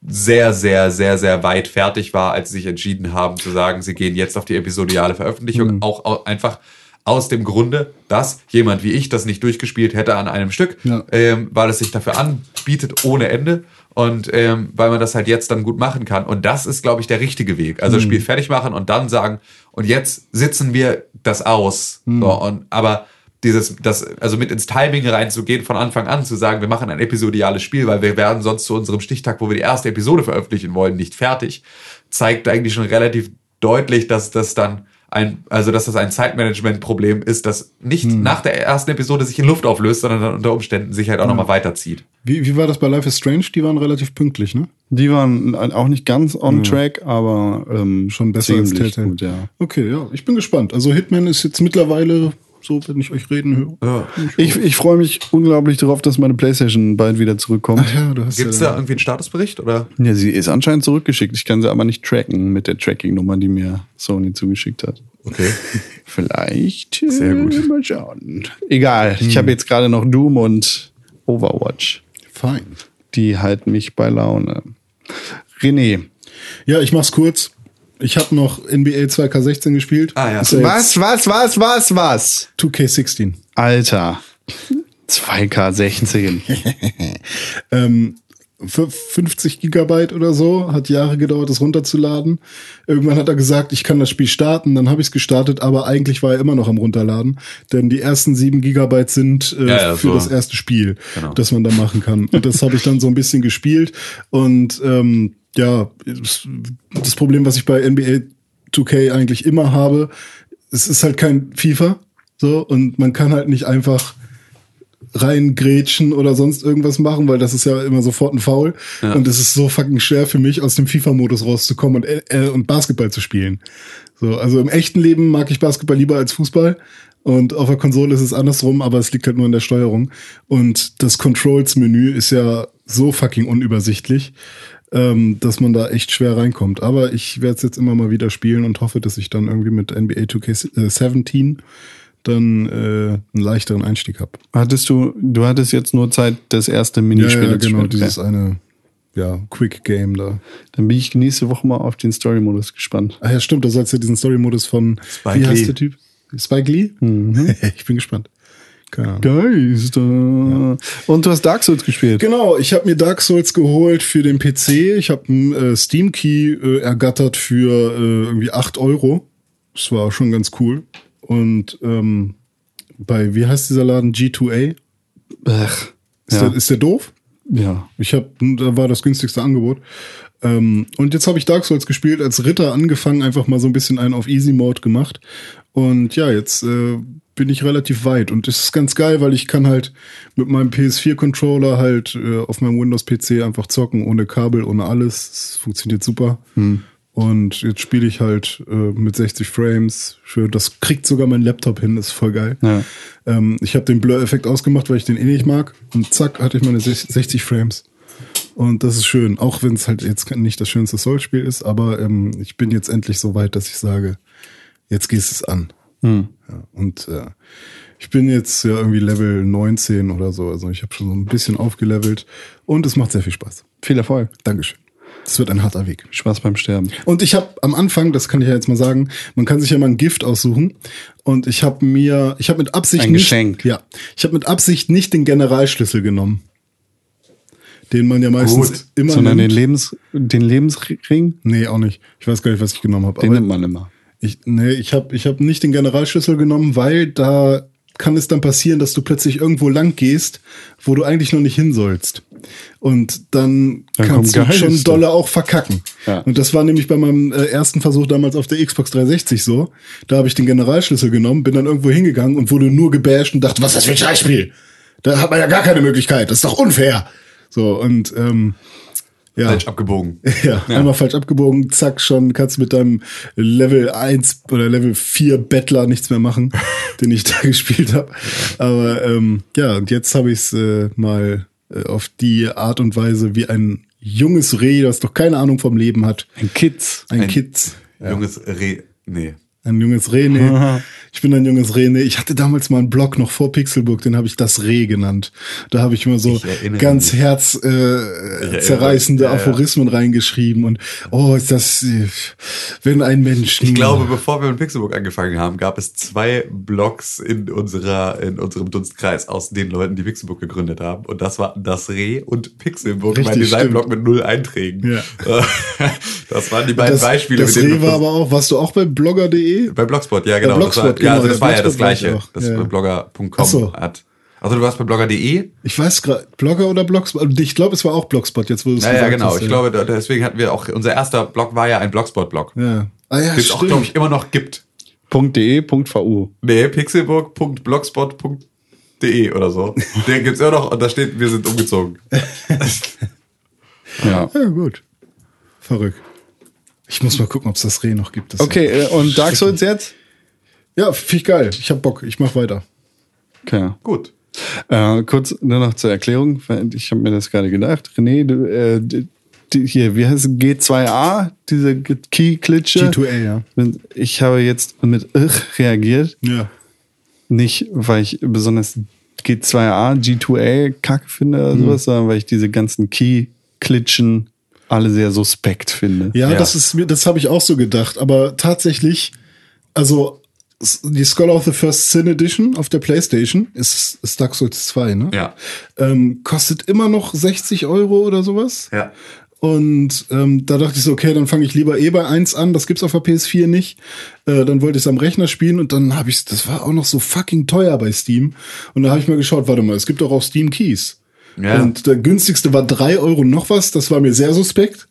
sehr, sehr, sehr, sehr weit fertig war, als sie sich entschieden haben zu sagen, sie gehen jetzt auf die episodiale Veröffentlichung, auch au- einfach aus dem Grunde, dass jemand wie ich das nicht durchgespielt hätte an einem Stück, Ja. ähm, weil es sich dafür anbietet ohne Ende und ähm, weil man das halt jetzt dann gut machen kann. Und das ist, glaube ich, der richtige Weg. Also das Spiel fertig machen und dann sagen, und jetzt sitzen wir das aus. So, und, aber dieses, das, also mit ins Timing reinzugehen, von Anfang an zu sagen, wir machen ein episodiales Spiel, weil wir werden sonst zu unserem Stichtag, wo wir die erste Episode veröffentlichen wollen, nicht fertig, zeigt eigentlich schon relativ deutlich, dass das dann ein, also dass das ein Zeitmanagement-Problem ist, das nicht nach der ersten Episode sich in Luft auflöst, sondern dann unter Umständen sich halt auch nochmal weiterzieht. Wie, wie war das bei Life is Strange? Die waren relativ pünktlich, ne? Die waren auch nicht ganz on track, aber ähm, Schon besser als ziemlich Telltale. gut, ja. Okay, ja, ich bin gespannt. Also Hitman ist jetzt mittlerweile so, wenn ich euch reden höre. Ja. Ich, ich freue mich unglaublich darauf, dass meine Playstation bald wieder zurückkommt. Ja, Gibt es ja da irgendwie einen Statusbericht oder? Ja, sie ist anscheinend zurückgeschickt. Ich kann sie aber nicht tracken mit der Tracking-Nummer, die mir Sony zugeschickt hat. Okay. Vielleicht. äh, Sehr gut. Mal schauen. Egal. Ich habe jetzt gerade noch Doom und Overwatch. fein. Die halten mich bei Laune. René. Ja, ich mach's kurz. Ich habe noch NBA 2K16 gespielt. Ah, ja. Ist Was, was, was, was, was? jetzt 2K16. Alter. 2K16. Ähm, 50 Gigabyte oder so, hat Jahre gedauert, das runterzuladen. Irgendwann hat er gesagt, ich kann das Spiel starten, dann habe ich es gestartet, aber eigentlich war er immer noch am runterladen, denn die ersten 7 Gigabyte sind äh, Ja, ja, für so. das erste Spiel, Genau. das man da machen kann. Und das habe ich dann so ein bisschen gespielt und ähm, ja, das- das Problem, was ich bei NBA 2K eigentlich immer habe, es ist halt kein FIFA, so und man kann halt nicht einfach reingrätschen oder sonst irgendwas machen, weil das ist ja immer sofort ein Foul. Und es ist so fucking schwer für mich, aus dem FIFA-Modus rauszukommen und, äh, und Basketball zu spielen. So, also im echten Leben mag ich Basketball lieber als Fußball. Und auf der Konsole ist es andersrum, aber es liegt halt nur in der Steuerung. Und das Controls-Menü ist ja so fucking unübersichtlich, ähm, dass man da echt schwer reinkommt. Aber ich werde es jetzt immer mal wieder spielen und hoffe, dass ich dann irgendwie mit NBA 2K17 dann äh, einen leichteren Einstieg habe. Hattest du, du hattest jetzt nur Zeit, das erste Minispiel ja, ja, zu genau, spielen. dieses Okay. eine ja, Quick Game da. Dann bin ich nächste Woche mal auf den Story-Modus gespannt. Ach ja, stimmt, da sollst du diesen Story-Modus von Spike wie heißt Lee. der Typ? Spike Lee? ich bin gespannt. Geister. Und du hast Dark Souls gespielt. Genau, ich habe mir Dark Souls geholt für den PC. Ich habe einen äh, Steam Key äh, ergattert für äh, irgendwie 8 Euro. Das war schon ganz cool. Und ähm, bei, wie heißt dieser Laden? G2A? Ach, Ist, ja. der, ist der doof? ja. Ich habe, da war das günstigste Angebot. Ähm, und jetzt habe ich Dark Souls gespielt, als Ritter angefangen, einfach mal so ein bisschen einen auf Easy Mode gemacht. Und ja, jetzt äh, bin ich relativ weit. Und das ist ganz geil, weil ich kann halt mit meinem PS4-Controller halt äh, auf meinem Windows-PC einfach zocken, ohne Kabel, ohne alles. Es funktioniert super. Und jetzt spiele ich halt äh, mit 60 Frames. Schön. Das kriegt sogar mein Laptop hin, ist voll geil. Ja. Ähm, ich habe den Blur-Effekt ausgemacht, weil ich den eh nicht mag. Und zack, hatte ich meine 60 Frames. Und das ist schön, auch wenn es halt jetzt nicht das schönste Soul-Spiel ist, aber ähm, ich bin jetzt endlich so weit, dass ich sage, jetzt gehst es an. Ja, und äh, ich bin jetzt ja irgendwie Level 19 oder so, also ich habe schon so ein bisschen aufgelevelt und es macht sehr viel Spaß. Viel Erfolg. Dankeschön. Es wird ein harter Weg. Spaß beim Sterben. Und ich habe am Anfang, das kann ich ja jetzt mal sagen, man kann sich ja mal ein Gift aussuchen. Und ich habe mir, ich habe mit Absicht Ein nicht, Geschenk. ja, ich habe mit Absicht nicht den Generalschlüssel genommen, den man ja meistens Gut. immer Sondern den, nimmt. Lebens, den Lebensring, Nee, auch nicht. Ich weiß gar nicht, was ich genommen habe. den nimmt man immer. ich, nee, ich habe ich hab nicht den Generalschlüssel genommen, weil da kann es dann passieren, dass du plötzlich irgendwo lang gehst, wo du eigentlich noch nicht hin sollst. Und dann, Dann kannst du schon dolle auch verkacken. Ja. Und das war nämlich bei meinem äh, ersten Versuch damals auf der Xbox 360 so. Da habe ich den Generalschlüssel genommen, bin dann irgendwo hingegangen und wurde nur gebasht und dachte, was ist das für ein Scheißspiel? Da hat man ja gar keine Möglichkeit. Das ist doch unfair. So, und ähm, Ja. falsch abgebogen. Ja, einmal falsch abgebogen, zack, schon kannst du mit deinem Level 1 oder Level 4 Bettler nichts mehr machen, den ich da gespielt habe. Aber ähm, ja, und jetzt habe ich es äh, mal äh, auf die Art und Weise wie ein junges Reh, das doch keine Ahnung vom Leben hat. Ein Kids. Ein, Ein- Kids. Junges Re. Nee. Ein junges Reh, nee. Ich bin ein junges Reh, nee. Ich hatte damals mal einen Blog noch vor Pixelburg, den habe ich das Reh genannt. Da habe ich immer so Ich ganz mich. herzzerreißende äh, zerreißende Ja, ja. Aphorismen reingeschrieben und oh, ist das, äh, wenn ein Mensch. Ich glaube, bevor wir mit Pixelbook angefangen haben, gab es zwei Blogs in unserer, in unserem Dunstkreis aus den Leuten, die Pixelbook gegründet haben. Und das war das Reh und mein Richtig, Designblog mit null Einträgen. Ja. Das waren die beiden das, Beispiele, das Reh war aber auch, warst du auch bei blogger.de? bei Blogspot, ja genau. Blogspot, das war, ja, also genau, das ja, war ja das gleiche, das ja. blogger.com so. hat. Also du warst bei blogger.de? Ich weiß gerade, Blogger oder Blogspot? Ich glaube, es war auch Blogspot, jetzt wo du es Ja, ja, gesagt genau. hast, Ich ja. glaube, deswegen hatten wir auch, unser erster Blog war ja ein Blogspot-Blog. Ja. Ah ja, es auch, glaube ich, immer noch gibt. .de, .vu. Nee, pixelburg.blogspot.de oder so. Den gibt's immer noch und da steht, wir sind umgezogen. Ja. ja, gut. Verrückt. Ich muss mal gucken, ob es das Reh noch gibt. Das Okay, äh, und Dark Souls jetzt? Ja, finde ich geil. Ich hab Bock. Ich mach weiter. Okay. Gut. Äh, kurz nur noch zur Erklärung, ich habe mir das gerade gedacht. René, du, äh, die, die, hier, wie heißt es? G2A, diese Key-Klitsche. G2A, ja. Ich habe jetzt mit ich reagiert. Ja. Nicht, weil ich besonders G2A, G2A kacke finde oder sowas, sondern weil ich diese ganzen Key-Klitschen alle sehr suspekt finde. Ja, Ja. das ist mir, das habe ich auch so gedacht. Aber tatsächlich, also die Scholar of the First Sin Edition auf der PlayStation ist, ist Dark Souls 2, ne? Ja. Ähm, kostet immer noch 60 Euro oder sowas. Ja. Und ähm, da dachte ich so, okay, dann fange ich lieber eh bei 1 an. Das gibt's auf der PS4 nicht. Äh, dann wollte ich es am Rechner spielen und dann habe ich das war auch noch so fucking teuer bei Steam. Und da habe ich mal geschaut, warte mal, es gibt auch auf Steam Keys. Ja. Und der günstigste war 3 Euro noch was. Das war mir sehr suspekt.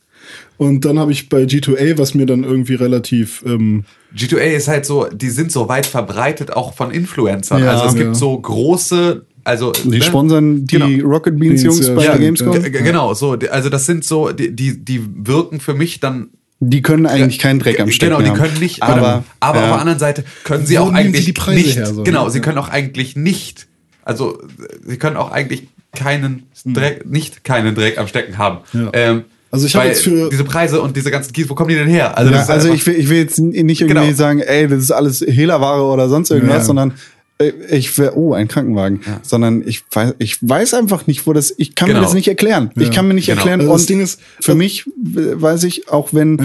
Und dann habe ich bei G2A, was mir dann irgendwie relativ ähm, G2A ist halt so, die sind so weit verbreitet, auch von Influencern. Ja, also es gibt ja. so große, also Die ne? sponsern die Genau. Rocket Beans Beans, Jungs ja, bei ja, der Gamescom. Genau, so, also das sind so, die, die, die wirken für mich dann Die können eigentlich keinen Dreck am Stecken Genau, die können nicht, Aber, aber ja. auf der anderen Seite können sie Wo auch nehmen sie eigentlich die Preise nicht, her, so, genau, ne? sie können auch eigentlich nicht, also sie können auch eigentlich keinen Dreck, nicht keinen Dreck am Stecken haben. Hm. Ja. Ähm, Also ich hab weil jetzt für- diese Preise und diese ganzen Keys, wo kommen die denn her? Also, Ja, das ist also ich will, ich will jetzt nicht irgendwie Genau. sagen, ey, das ist alles Hehlerware oder sonst irgendwas, Ja. sondern äh, ich will, oh, ein Krankenwagen, sondern ich weiß, ich weiß einfach nicht, wo das, ich kann Genau. mir das nicht erklären. Ich kann mir nicht Genau. erklären. Also das und Ding ist- für mich äh, weiß ich, auch wenn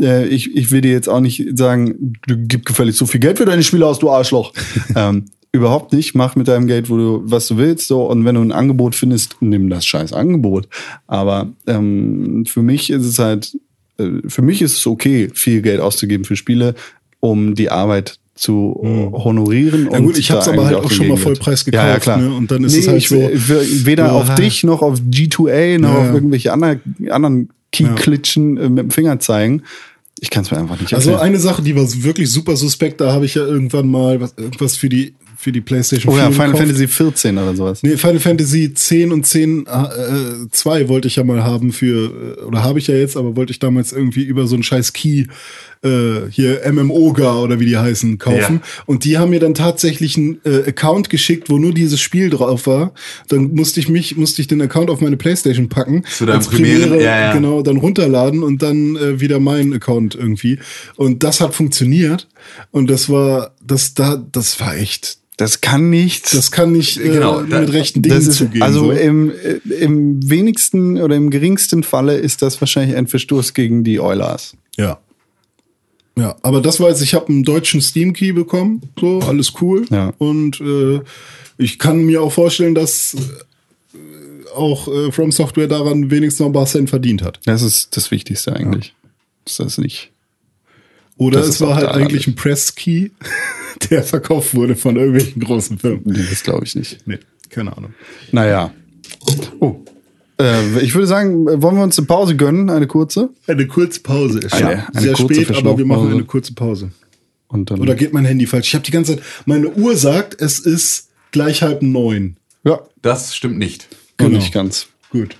äh, ich, ich will dir jetzt auch nicht sagen, du gib gefällig so viel Geld für deine Spiele aus, du Arschloch. ähm, überhaupt nicht. Mach mit deinem Geld, wo du, was du willst, so. Und wenn du ein Angebot findest, nimm das scheiß Angebot. Aber ähm, für mich ist es halt, äh, für mich ist es okay, viel Geld auszugeben für Spiele, um die Arbeit zu honorieren. Ja gut, ich hab's da aber halt auch den schon mal. Vollpreis Ja, ja, gekauft, klar. ne? Und dann ist nee, es halt so- weder auf Ah. dich noch auf G2A noch Ja. auf irgendwelche anderen, anderen Key-Klitschen äh, mit dem Finger zeigen. Ich kann es mir einfach nicht Also erklären. eine Sache, die war wirklich super suspekt, da habe ich ja irgendwann mal was, irgendwas für die, für die PlayStation oh ja, 4 Final gekauft. Fantasy 14 oder sowas. Nee, Final Fantasy 10 und 10 äh, 2 wollte ich ja mal haben für, äh, oder habe ich ja jetzt, aber wollte ich damals irgendwie über so einen scheiß Key, äh, hier MMOGA oder wie die heißen, kaufen. Ja. Und die haben mir dann tatsächlich einen äh, Account geschickt, wo nur dieses Spiel drauf war. Dann musste ich mich, musste ich den Account auf meine Playstation packen. Zu deinem als Premiere- ja, ja. Genau, dann runterladen und dann äh, wieder meinen Account irgendwie. Und das hat funktioniert. Und das war, das da, das war echt, Das kann nicht. das kann nicht äh, Genau, da- mit rechten Dingen das zugehen. also so. im, äh, im wenigsten oder im geringsten Falle ist das wahrscheinlich ein Verstoß gegen die Oilers. Ja. Ja, aber das weiß ich, ich habe einen deutschen Steam Key bekommen, so alles cool. Ja. Und äh, ich kann mir auch vorstellen, dass äh, auch äh, From Software daran wenigstens noch ein paar Cent verdient hat. Das ist das Wichtigste eigentlich. Ist das nicht? Oder Das es war halt eigentlich ein Press Key, der verkauft wurde von irgendwelchen großen Firmen. Nee, das glaube ich nicht. Nee, keine Ahnung. Naja. Oh. Äh, ich würde sagen, wollen wir uns eine Pause gönnen, eine kurze? Eine kurze Pause. Ist Eine- ja eine sehr kurze spät, aber wir machen eine kurze Pause. Und dann. Oder geht mein Handy falsch? Ich habe die ganze Zeit, meine Uhr sagt, es ist gleich halb neun. ja, das stimmt nicht. Genau. nicht ganz. Gut.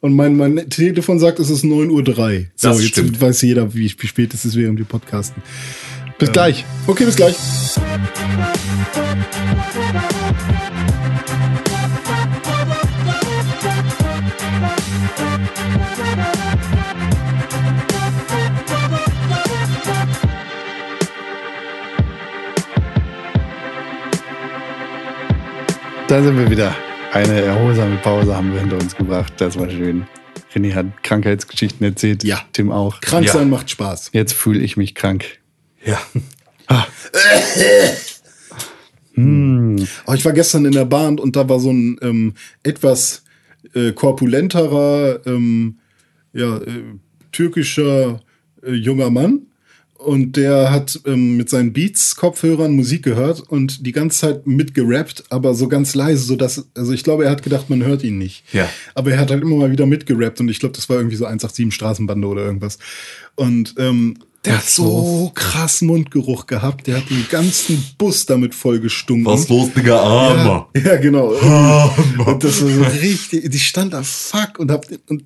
Und mein, mein Telefon sagt, es ist 9.03 Uhr. So, Das jetzt stimmt. weiß jeder, wie, wie spät es ist, während wir podcasten. Bis gleich. Okay, bis gleich. Da sind wir wieder. Eine erholsame Pause haben wir hinter uns gebracht. Das war schön. René hat Krankheitsgeschichten erzählt. Ja. Tim auch. Krank Ja. sein macht Spaß. Jetzt fühle ich mich krank. Ja. Oh, ich war gestern in der Bahn und da war so ein ähm, etwas äh, korpulenterer, ähm, ja, äh, türkischer äh, junger Mann. Und der hat ähm, mit seinen Beats-Kopfhörern Musik gehört und die ganze Zeit mitgerappt, aber so ganz leise, so dass, also ich glaube, er hat gedacht, man hört ihn nicht. Ja. Aber er hat halt immer mal wieder mitgerappt und ich glaube, das war irgendwie so 187 Straßenbande oder irgendwas. Und ähm, der hat so krass Mundgeruch gehabt, der hat den ganzen Bus damit vollgestunken. Was los, Digga, Armer? Ja, ja genau. und das war so richtig, die stand da fuck und hab und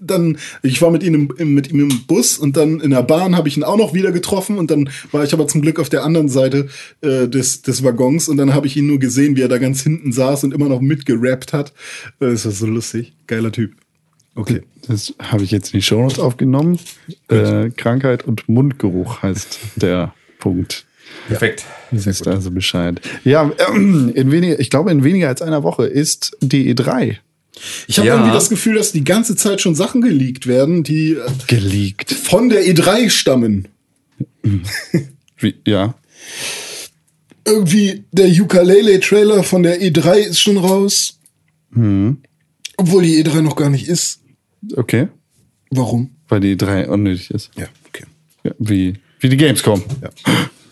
dann, ich war mit ihm, im, mit ihm im Bus und dann in der Bahn habe ich ihn auch noch wieder getroffen und dann war ich aber zum Glück auf der anderen Seite äh, des, des Waggons und dann habe ich ihn nur gesehen, wie er da ganz hinten saß und immer noch mitgerappt hat. Das war so lustig. Geiler Typ. Okay. Das habe ich jetzt in die Shownotes aufgenommen. Äh, Krankheit und Mundgeruch heißt der Punkt. Perfekt. Wisst also Bescheid. Ja, ähm, in weniger, ich glaube, in weniger als einer Woche ist die E3 Ich habe Ja. irgendwie das Gefühl, dass die ganze Zeit schon Sachen geleakt werden, die äh, geleakt. von der E3 stammen. Wie, ja. irgendwie der Ukulele-Trailer von der E3 ist schon raus. Obwohl die E3 noch gar nicht ist. Okay. Warum? Weil die E3 unnötig ist. Ja, okay. Ja, wie, wie die Gamescom. Ja.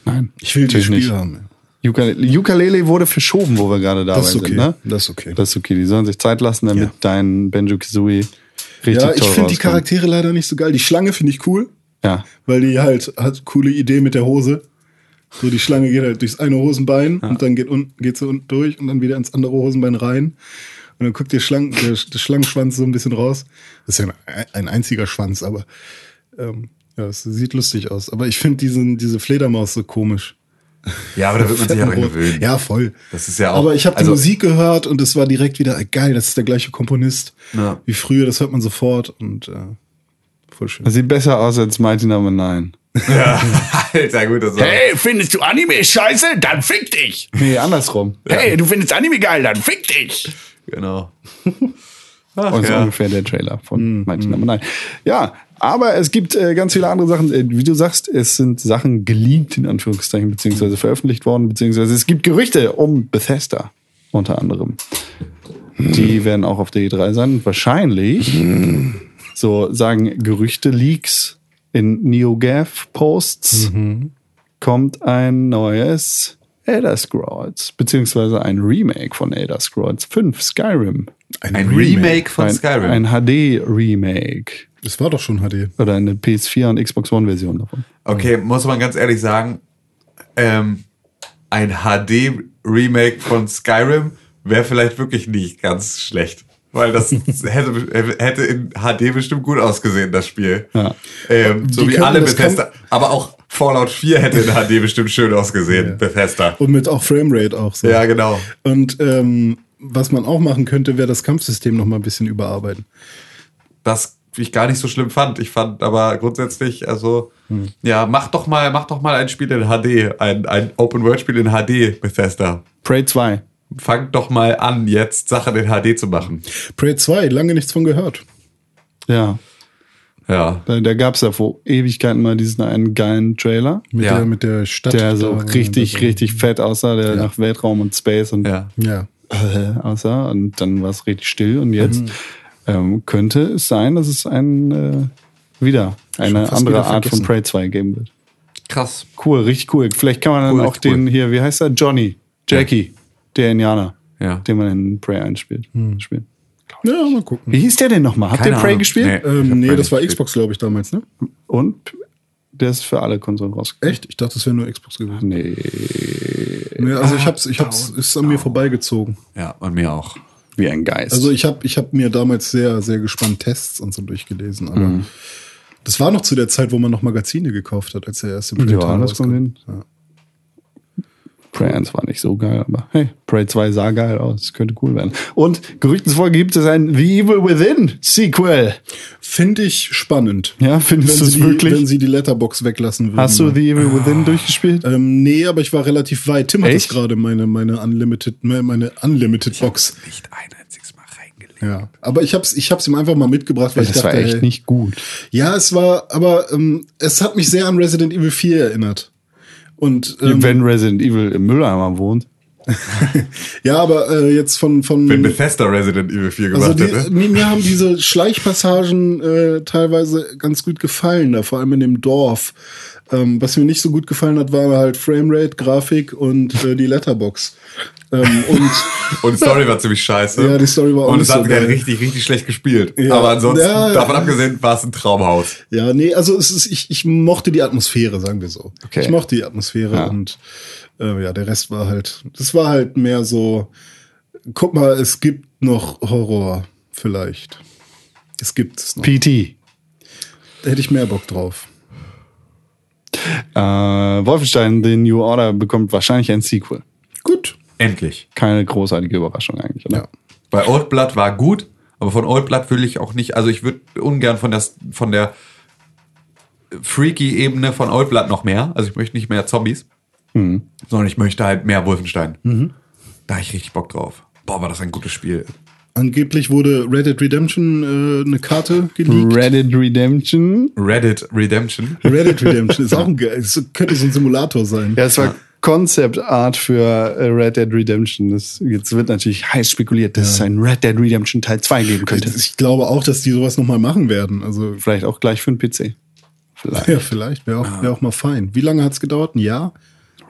Nein. Ich will die Spiele nicht. haben. Ukulele, Ukulele wurde verschoben, wo wir gerade dabei Das ist okay. sind. Ne? Das ist okay. Das ist okay. Die sollen sich Zeit lassen, damit Ja. dein Banjo Kazooie richtig ja, ich finde die. Charaktere leider nicht so geil. Die Schlange finde ich cool, Ja. weil die halt hat coole Idee mit der Hose. So die Schlange geht halt durchs eine Hosenbein und dann geht unten geht sie unten durch und dann wieder ins andere Hosenbein rein. Und dann guckt der, Schlang, der, der Schlangenschwanz so ein bisschen raus. Das ist ja ein, ein einziger Schwanz, aber ähm, ja, es sieht lustig aus. Aber ich finde diesen diese Fledermaus so komisch. Ja, aber da wird man sich ja dran gewöhnen. Ja, voll. Das ist ja auch- Aber ich habe die also- Musik gehört und es war direkt wieder äh, geil. Das ist der gleiche Komponist Ja. wie früher. Das hört man sofort und äh, voll schön. Das sieht besser aus als Mighty Number 9. Ja. Alter, gut, das war. Hey, findest du Anime scheiße? Dann fick dich. Nee, andersrum. Hey, du findest Anime geil? Dann fick dich. Genau. Ach, Und so ja. ungefähr der Trailer von Mhm. Mighty Number 9. Ja, aber es gibt äh, ganz viele andere Sachen. Äh, wie du sagst, es sind Sachen geleakt, in Anführungszeichen, beziehungsweise veröffentlicht worden, beziehungsweise es gibt Gerüchte um Bethesda unter anderem. Die werden auch auf der E3 sein. Wahrscheinlich, so sagen Gerüchte, Leaks in NeoGAF-Posts, kommt ein neues Elder Scrolls, beziehungsweise ein Remake von Elder Scrolls 5, Skyrim. Ein Remake von ein, Skyrim. Ein HD-Remake. Das war doch schon HD. Oder eine PS4 und Xbox One-Version davon. Okay, muss man ganz ehrlich sagen, ähm, ein HD-Remake von Skyrim wäre vielleicht wirklich nicht ganz schlecht. Weil das hätte, hätte in HD bestimmt gut ausgesehen, das Spiel. Ja. Ähm, so Die wie alle Bethesda. Aber auch Fallout 4 hätte in HD bestimmt schön ausgesehen, Bethesda. Und mit auch Framerate auch so. Ja, genau. Und ähm, was man auch machen könnte, wäre das Kampfsystem noch mal ein bisschen überarbeiten. Das ich gar nicht so schlimm fand. Ich fand aber grundsätzlich, also, ja, mach doch mal, mach doch mal ein Spiel in HD, ein, ein Open-World-Spiel in HD, Bethesda. Prey 2. Fangt doch mal an, jetzt Sachen in HD zu machen. Prey 2, lange nichts von gehört. Ja. Ja. Da, da gab es ja vor Ewigkeiten mal diesen einen geilen Trailer, Mit, Ja. der, mit der Stadt. der so richtig, richtig fett aussah, der Ja. nach Weltraum und Space und Ja. Ja. äh, aussah. Und dann war es richtig still. Und jetzt Mhm. Ähm, könnte es sein, dass es ein äh, wieder eine andere wieder Art von. Prey 2 geben wird. Krass. Cool, richtig cool. Vielleicht kann man dann Cool, auch cool. den hier, wie heißt er? Johnny, Jackie, der Indianer, Ja. den man in Prey einspielt. Hm. Spielt. Ja, mal gucken. Wie hieß der denn nochmal? Habt ihr Prey Ahnung. gespielt? Nee. Ähm, nee, das war Xbox, glaube ich, damals, ne? Und der ist für alle Konsolen rausgekommen. Echt? Ich dachte, das wäre nur Xbox gewesen. Nee. Nee, also ich hab's, ich hab's, ist an mir vorbeigezogen. Ja, an mir auch. Wie ein Geist. Also ich habe ich hab mir damals sehr, sehr gespannt Tests und so durchgelesen, aber Mhm. das war noch zu der Zeit, wo man noch Magazine gekauft hat, als der erste Prey ja, das rauskam. den. Prey 1 war nicht so geil, aber hey, Prey 2 sah geil aus. Das könnte cool werden. Und Gerüchten zufolge gibt es ein The Evil Within Sequel. Finde ich spannend. Ja, findest du es wirklich? Wenn sie die Letterbox weglassen würden. Hast du The Evil Within durchgespielt? ähm, nee, aber ich war relativ weit. Tim hat Echt? jetzt gerade meine, meine Unlimited, meine Unlimited Box. Nicht ein einziges Mal reingelegt. Ja. Aber ich hab's, ich hab's ihm einfach mal mitgebracht, weil das ich dachte, war echt hey, nicht gut. Ja, es war, aber ähm, es hat mich sehr an Resident Evil 4 erinnert. Und ähm, Wenn Resident Evil im Mülleimer wohnt. ja, aber äh, jetzt von von Wenn Bethesda Resident Evil 4 also gemacht die, hätte. mir, mir haben diese Schleichpassagen äh, teilweise ganz gut gefallen, da vor allem in dem Dorf. Ähm, was mir nicht so gut gefallen hat, war halt Framerate, Grafik und äh, die Letterbox. Ähm, und Und die Story war ziemlich scheiße. Ja, die Story war auch Und es hat so geil. richtig, richtig schlecht gespielt. Ja. Aber ansonsten, Ja. davon abgesehen, war es ein Traumhaus. ja, nee, also es ist, ich, ich mochte die Atmosphäre, sagen wir so. Okay. Ich mochte die Atmosphäre Ja. und äh, ja, der Rest war halt, das war halt mehr so, guck mal, es gibt noch Horror, vielleicht. Es gibt es noch. PT. Da hätte ich mehr Bock drauf. Äh, Wolfenstein The New Order bekommt wahrscheinlich ein Sequel. Gut. Endlich. Keine großartige Überraschung eigentlich, oder? Ja. Weil Old Blood war gut, aber von Old Blood will ich auch nicht, also ich würde ungern von der, von der freaky Ebene von Old Blood noch mehr. Also ich möchte nicht mehr Zombies, sondern ich möchte halt mehr Wolfenstein. Da habe ich richtig Bock drauf. Boah, war das ein gutes Spiel. Angeblich wurde Red Dead Redemption äh, eine Karte geleakt. Reddit Redemption. Reddit Redemption. Red Dead Redemption ist auch ein könnte so ein Simulator sein. Ja, es war Concept Art für äh, Red Dead Redemption. Das, jetzt wird natürlich heiß spekuliert, dass es ein Red Dead Redemption Teil 2 geben könnte. Ich glaube auch, dass die sowas nochmal machen werden. Also Vielleicht auch gleich für den PC. Vielleicht. ja, vielleicht wäre auch, wär auch mal fein. Wie lange hat's gedauert? Ein Jahr?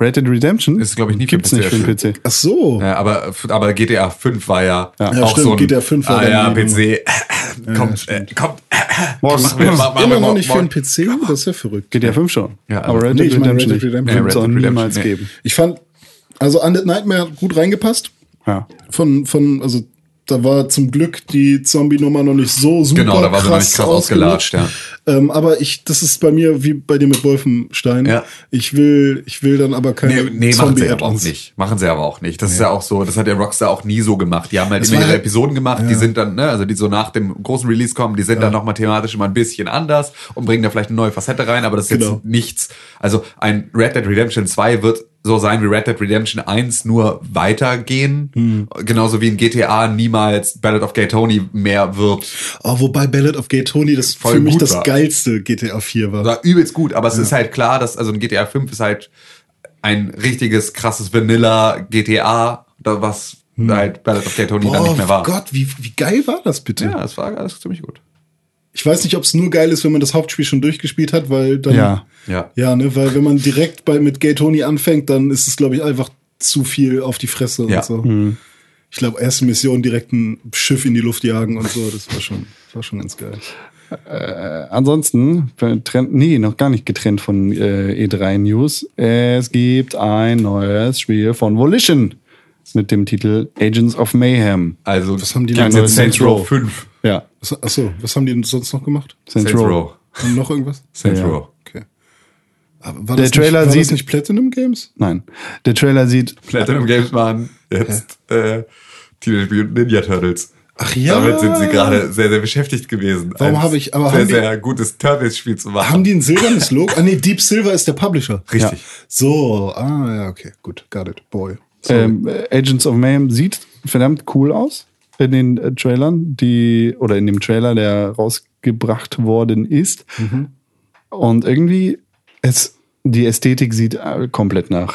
Red Dead Redemption Ist, glaub ich, nie für Gibt's PC nicht für den PC. Ach so. Ja, aber, aber GTA 5 war ja, Ja. Ja, auch stimmt, so ein GTA 5 war ah, ja, PC. kommt, äh, kommt. Morgen. Machen wir- machen wir Immer noch morgen- nicht für den morgen. PC? Das ist ja verrückt. GTA 5 schon. Ja, aber Red nee, Dead ich Redemption Red Dead. Redemption. Wird's Ja, auch Red niemals Redemption, geben. Ich fand, also Undead Nightmare hat gut reingepasst. Ja. Von, von, also da war zum Glück die Zombie-Nummer noch nicht so super Genau, da war sie noch nicht krass ausgelatscht, ja. Ähm, aber ich, das ist bei mir wie bei dir mit Wolfenstein. Ja. Ich will, ich will dann aber keine Nee, nee machen sie aber auch nicht. Machen sie aber auch nicht. Das ist ja auch so, das hat der Rockstar auch nie so gemacht. Die haben halt Es immer ihre halt- Episoden gemacht, die sind dann, ne, also die so nach dem großen Release kommen, die sind dann nochmal thematisch immer ein bisschen anders und bringen da vielleicht eine neue Facette rein, aber das ist Genau. jetzt nichts. Also ein Red Dead Redemption 2 wird so sein wie Red Dead Redemption 1, nur weitergehen. Hm. Genauso wie in GTA niemals Ballad of Gay Tony mehr wird. Oh, wobei Ballad of Gay Tony das Voll für mich das war. geilste GTA 4 war. war übelst gut, aber es ist halt klar, dass, also ein GTA 5 ist halt ein richtiges, krasses Vanilla GTA, was halt Ballad of Gay Tony dann Oh nicht mehr war. Gott, wie, wie geil war das bitte? Ja, das war alles ziemlich gut. Ich weiß nicht, ob es nur geil ist, wenn man das Hauptspiel schon durchgespielt hat, weil dann. Ja. Ja. Ja, ne, weil wenn man direkt bei mit Gay Tony anfängt, dann ist es, glaube ich, einfach zu viel auf die Fresse Ja. und so. Ich glaube, erste Mission direkt ein Schiff in die Luft jagen und so, das war schon, das war schon ganz geil. Ansonsten, getrennt, nee, noch gar nicht getrennt von äh, E3 News. Es gibt ein neues Spiel von Volition mit dem Titel Agents of Mayhem. Also, Was haben die denn- jetzt Saints Row 5. Ja, Was, achso, was haben die denn sonst noch gemacht? Saints, Saints Row. Und noch irgendwas? Saints Ja. Row. Okay. Aber war Der das Trailer nicht, war sieht- das nicht Platinum Games? Nein, der Trailer sieht Platinum Games waren jetzt äh, Teenage Mutant Ninja Turtles. Ach ja. Damit sind sie gerade sehr, sehr beschäftigt gewesen. Warum habe ich- aber sehr, haben die- sehr gutes Turtles-Spiel zu machen. Haben die ein silbernes Logo? Ah nee, Deep Silver ist der Publisher. Richtig. So, ah ja, okay, gut, got it, boy. Ähm, Agents of Mayhem sieht verdammt cool aus in den äh, Trailern, die oder in dem Trailer, der rausgebracht worden ist. Und irgendwie es die Ästhetik sieht äh, komplett nach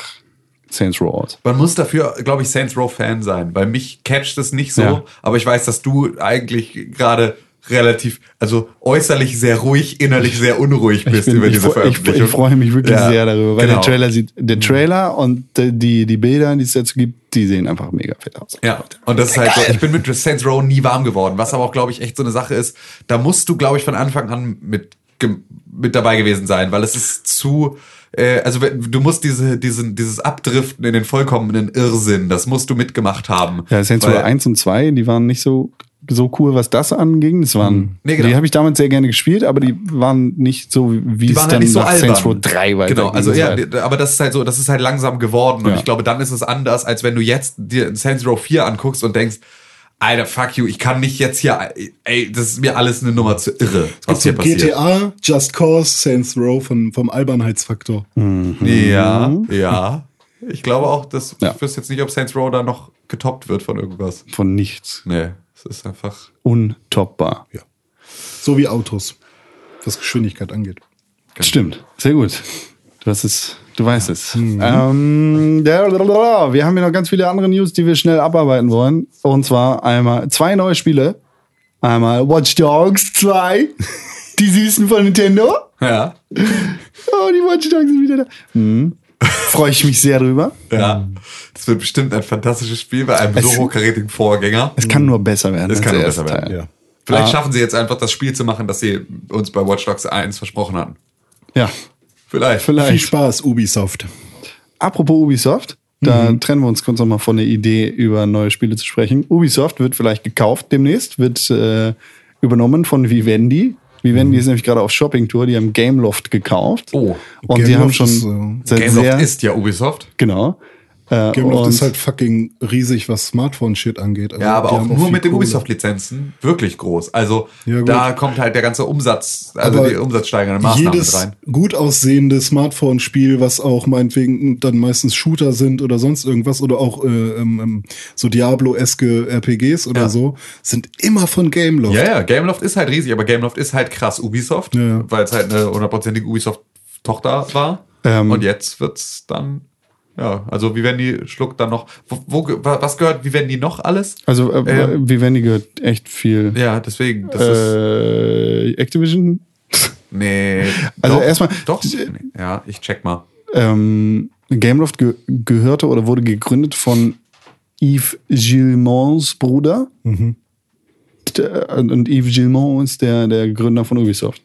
Saints Row aus. Man muss dafür, glaube ich, Saints Row Fan sein, weil mich catcht es nicht so, Ja. aber ich weiß, dass du eigentlich gerade relativ, also äußerlich sehr ruhig, innerlich sehr unruhig bist über ich, diese fre- ich, Veröffentlichung. ich freue mich wirklich Ja, sehr darüber, weil genau. der Trailer sieht, der Trailer und äh, die, die Bilder, die es dazu gibt, die sehen einfach mega fett aus. Ja, und das ist halt so, ich bin mit Saints Row nie warm geworden, was aber auch, glaube ich, echt so eine Sache ist, da musst du, glaube ich, von Anfang an mit, mit dabei gewesen sein, weil es ist zu, äh, also du musst diese, diesen, dieses Abdriften in den vollkommenen Irrsinn, das musst du mitgemacht haben. Ja, Saints Row Weil- 1 und 2, die waren nicht so, so cool, was das anging. Das waren, Nee, genau. Die habe ich damals sehr gerne gespielt, aber die waren nicht so, wie die es waren dann halt nicht so nach albern. Saints Row 3 weiterging. Genau, also ja, war- die- aber das ist halt so, das ist halt langsam geworden und Ja. ich glaube, dann ist es anders, als wenn du jetzt dir Saints Row 4 anguckst und denkst, Alter, fuck you, ich kann nicht jetzt hier, ey, das ist mir alles eine Nummer zu irre, was hier passiert. GTA, Just Cause, Saints Row von, vom Albernheitsfaktor. Ja, ja. Ich glaube auch, dass Ja. ich wüsste jetzt nicht, ob Saints Row da noch getoppt wird von irgendwas. von nichts. Nee, es ist einfach. Untoppbar. So wie Autos, was Geschwindigkeit angeht. Stimmt, sehr gut. Du hast es, du weißt es. Ähm, ja, blablabla. wir haben hier noch ganz viele andere News, die wir schnell abarbeiten wollen. Und zwar einmal zwei neue Spiele. Einmal Watch Dogs 2, die Süßen von Nintendo. Ja. Oh, die Watch Dogs sind wieder da. Mhm. Freue ich mich sehr drüber. Ja. Das wird bestimmt ein fantastisches Spiel bei einem Es- so hochkarätigen Vorgänger. Es kann nur besser werden. Es als kann nur besser werden, ja. Vielleicht Ah. schaffen sie jetzt einfach das Spiel zu machen, das sie uns bei Watch Dogs 1 versprochen hatten. Ja, Vielleicht. Viel vielleicht. Spaß, Ubisoft. Apropos Ubisoft, da trennen wir uns kurz nochmal von der Idee, über neue Spiele zu sprechen. Ubisoft wird vielleicht gekauft demnächst, wird äh, übernommen von Vivendi. Vivendi ist nämlich gerade auf Shopping-Tour, die haben Gameloft gekauft. Oh. Und die Gameloft haben ist, schon äh, seit Gameloft sehr, ist ja Ubisoft. genau. Äh, Gameloft ist halt fucking riesig, was Smartphone-Shit angeht. Also Ja, aber auch haben nur mit den. Ubisoft-Lizenzen wirklich groß. Also Ja, da kommt halt der ganze Umsatz, also Aber die umsatzsteigernde Maßnahmen Jedes rein. gut aussehende Smartphone-Spiel, was auch meinetwegen dann meistens Shooter sind oder sonst irgendwas oder auch äh, ähm, ähm, so Diablo-eske RPGs oder Ja. so, sind immer von Gameloft. Ja, ja, Gameloft ist halt riesig, aber Gameloft ist halt krass Ubisoft, Ja. weil es halt eine hundertprozentige Ubisoft-Tochter war. Ähm. Und jetzt wird's dann, ja, also Vivendi schluckt dann noch, wo, wo, was gehört Vivendi noch alles? also äh, Ähm. Vivendi gehört echt viel. Ja, deswegen, das ist, Äh, Activision? nee. also doch, erstmal- Doch, nee, ja, ich check mal. Ähm, Gameloft ge gehörte oder wurde gegründet von Yves Gilmonts Bruder. Der- Und Yves Gilmont ist der, der Gründer von Ubisoft.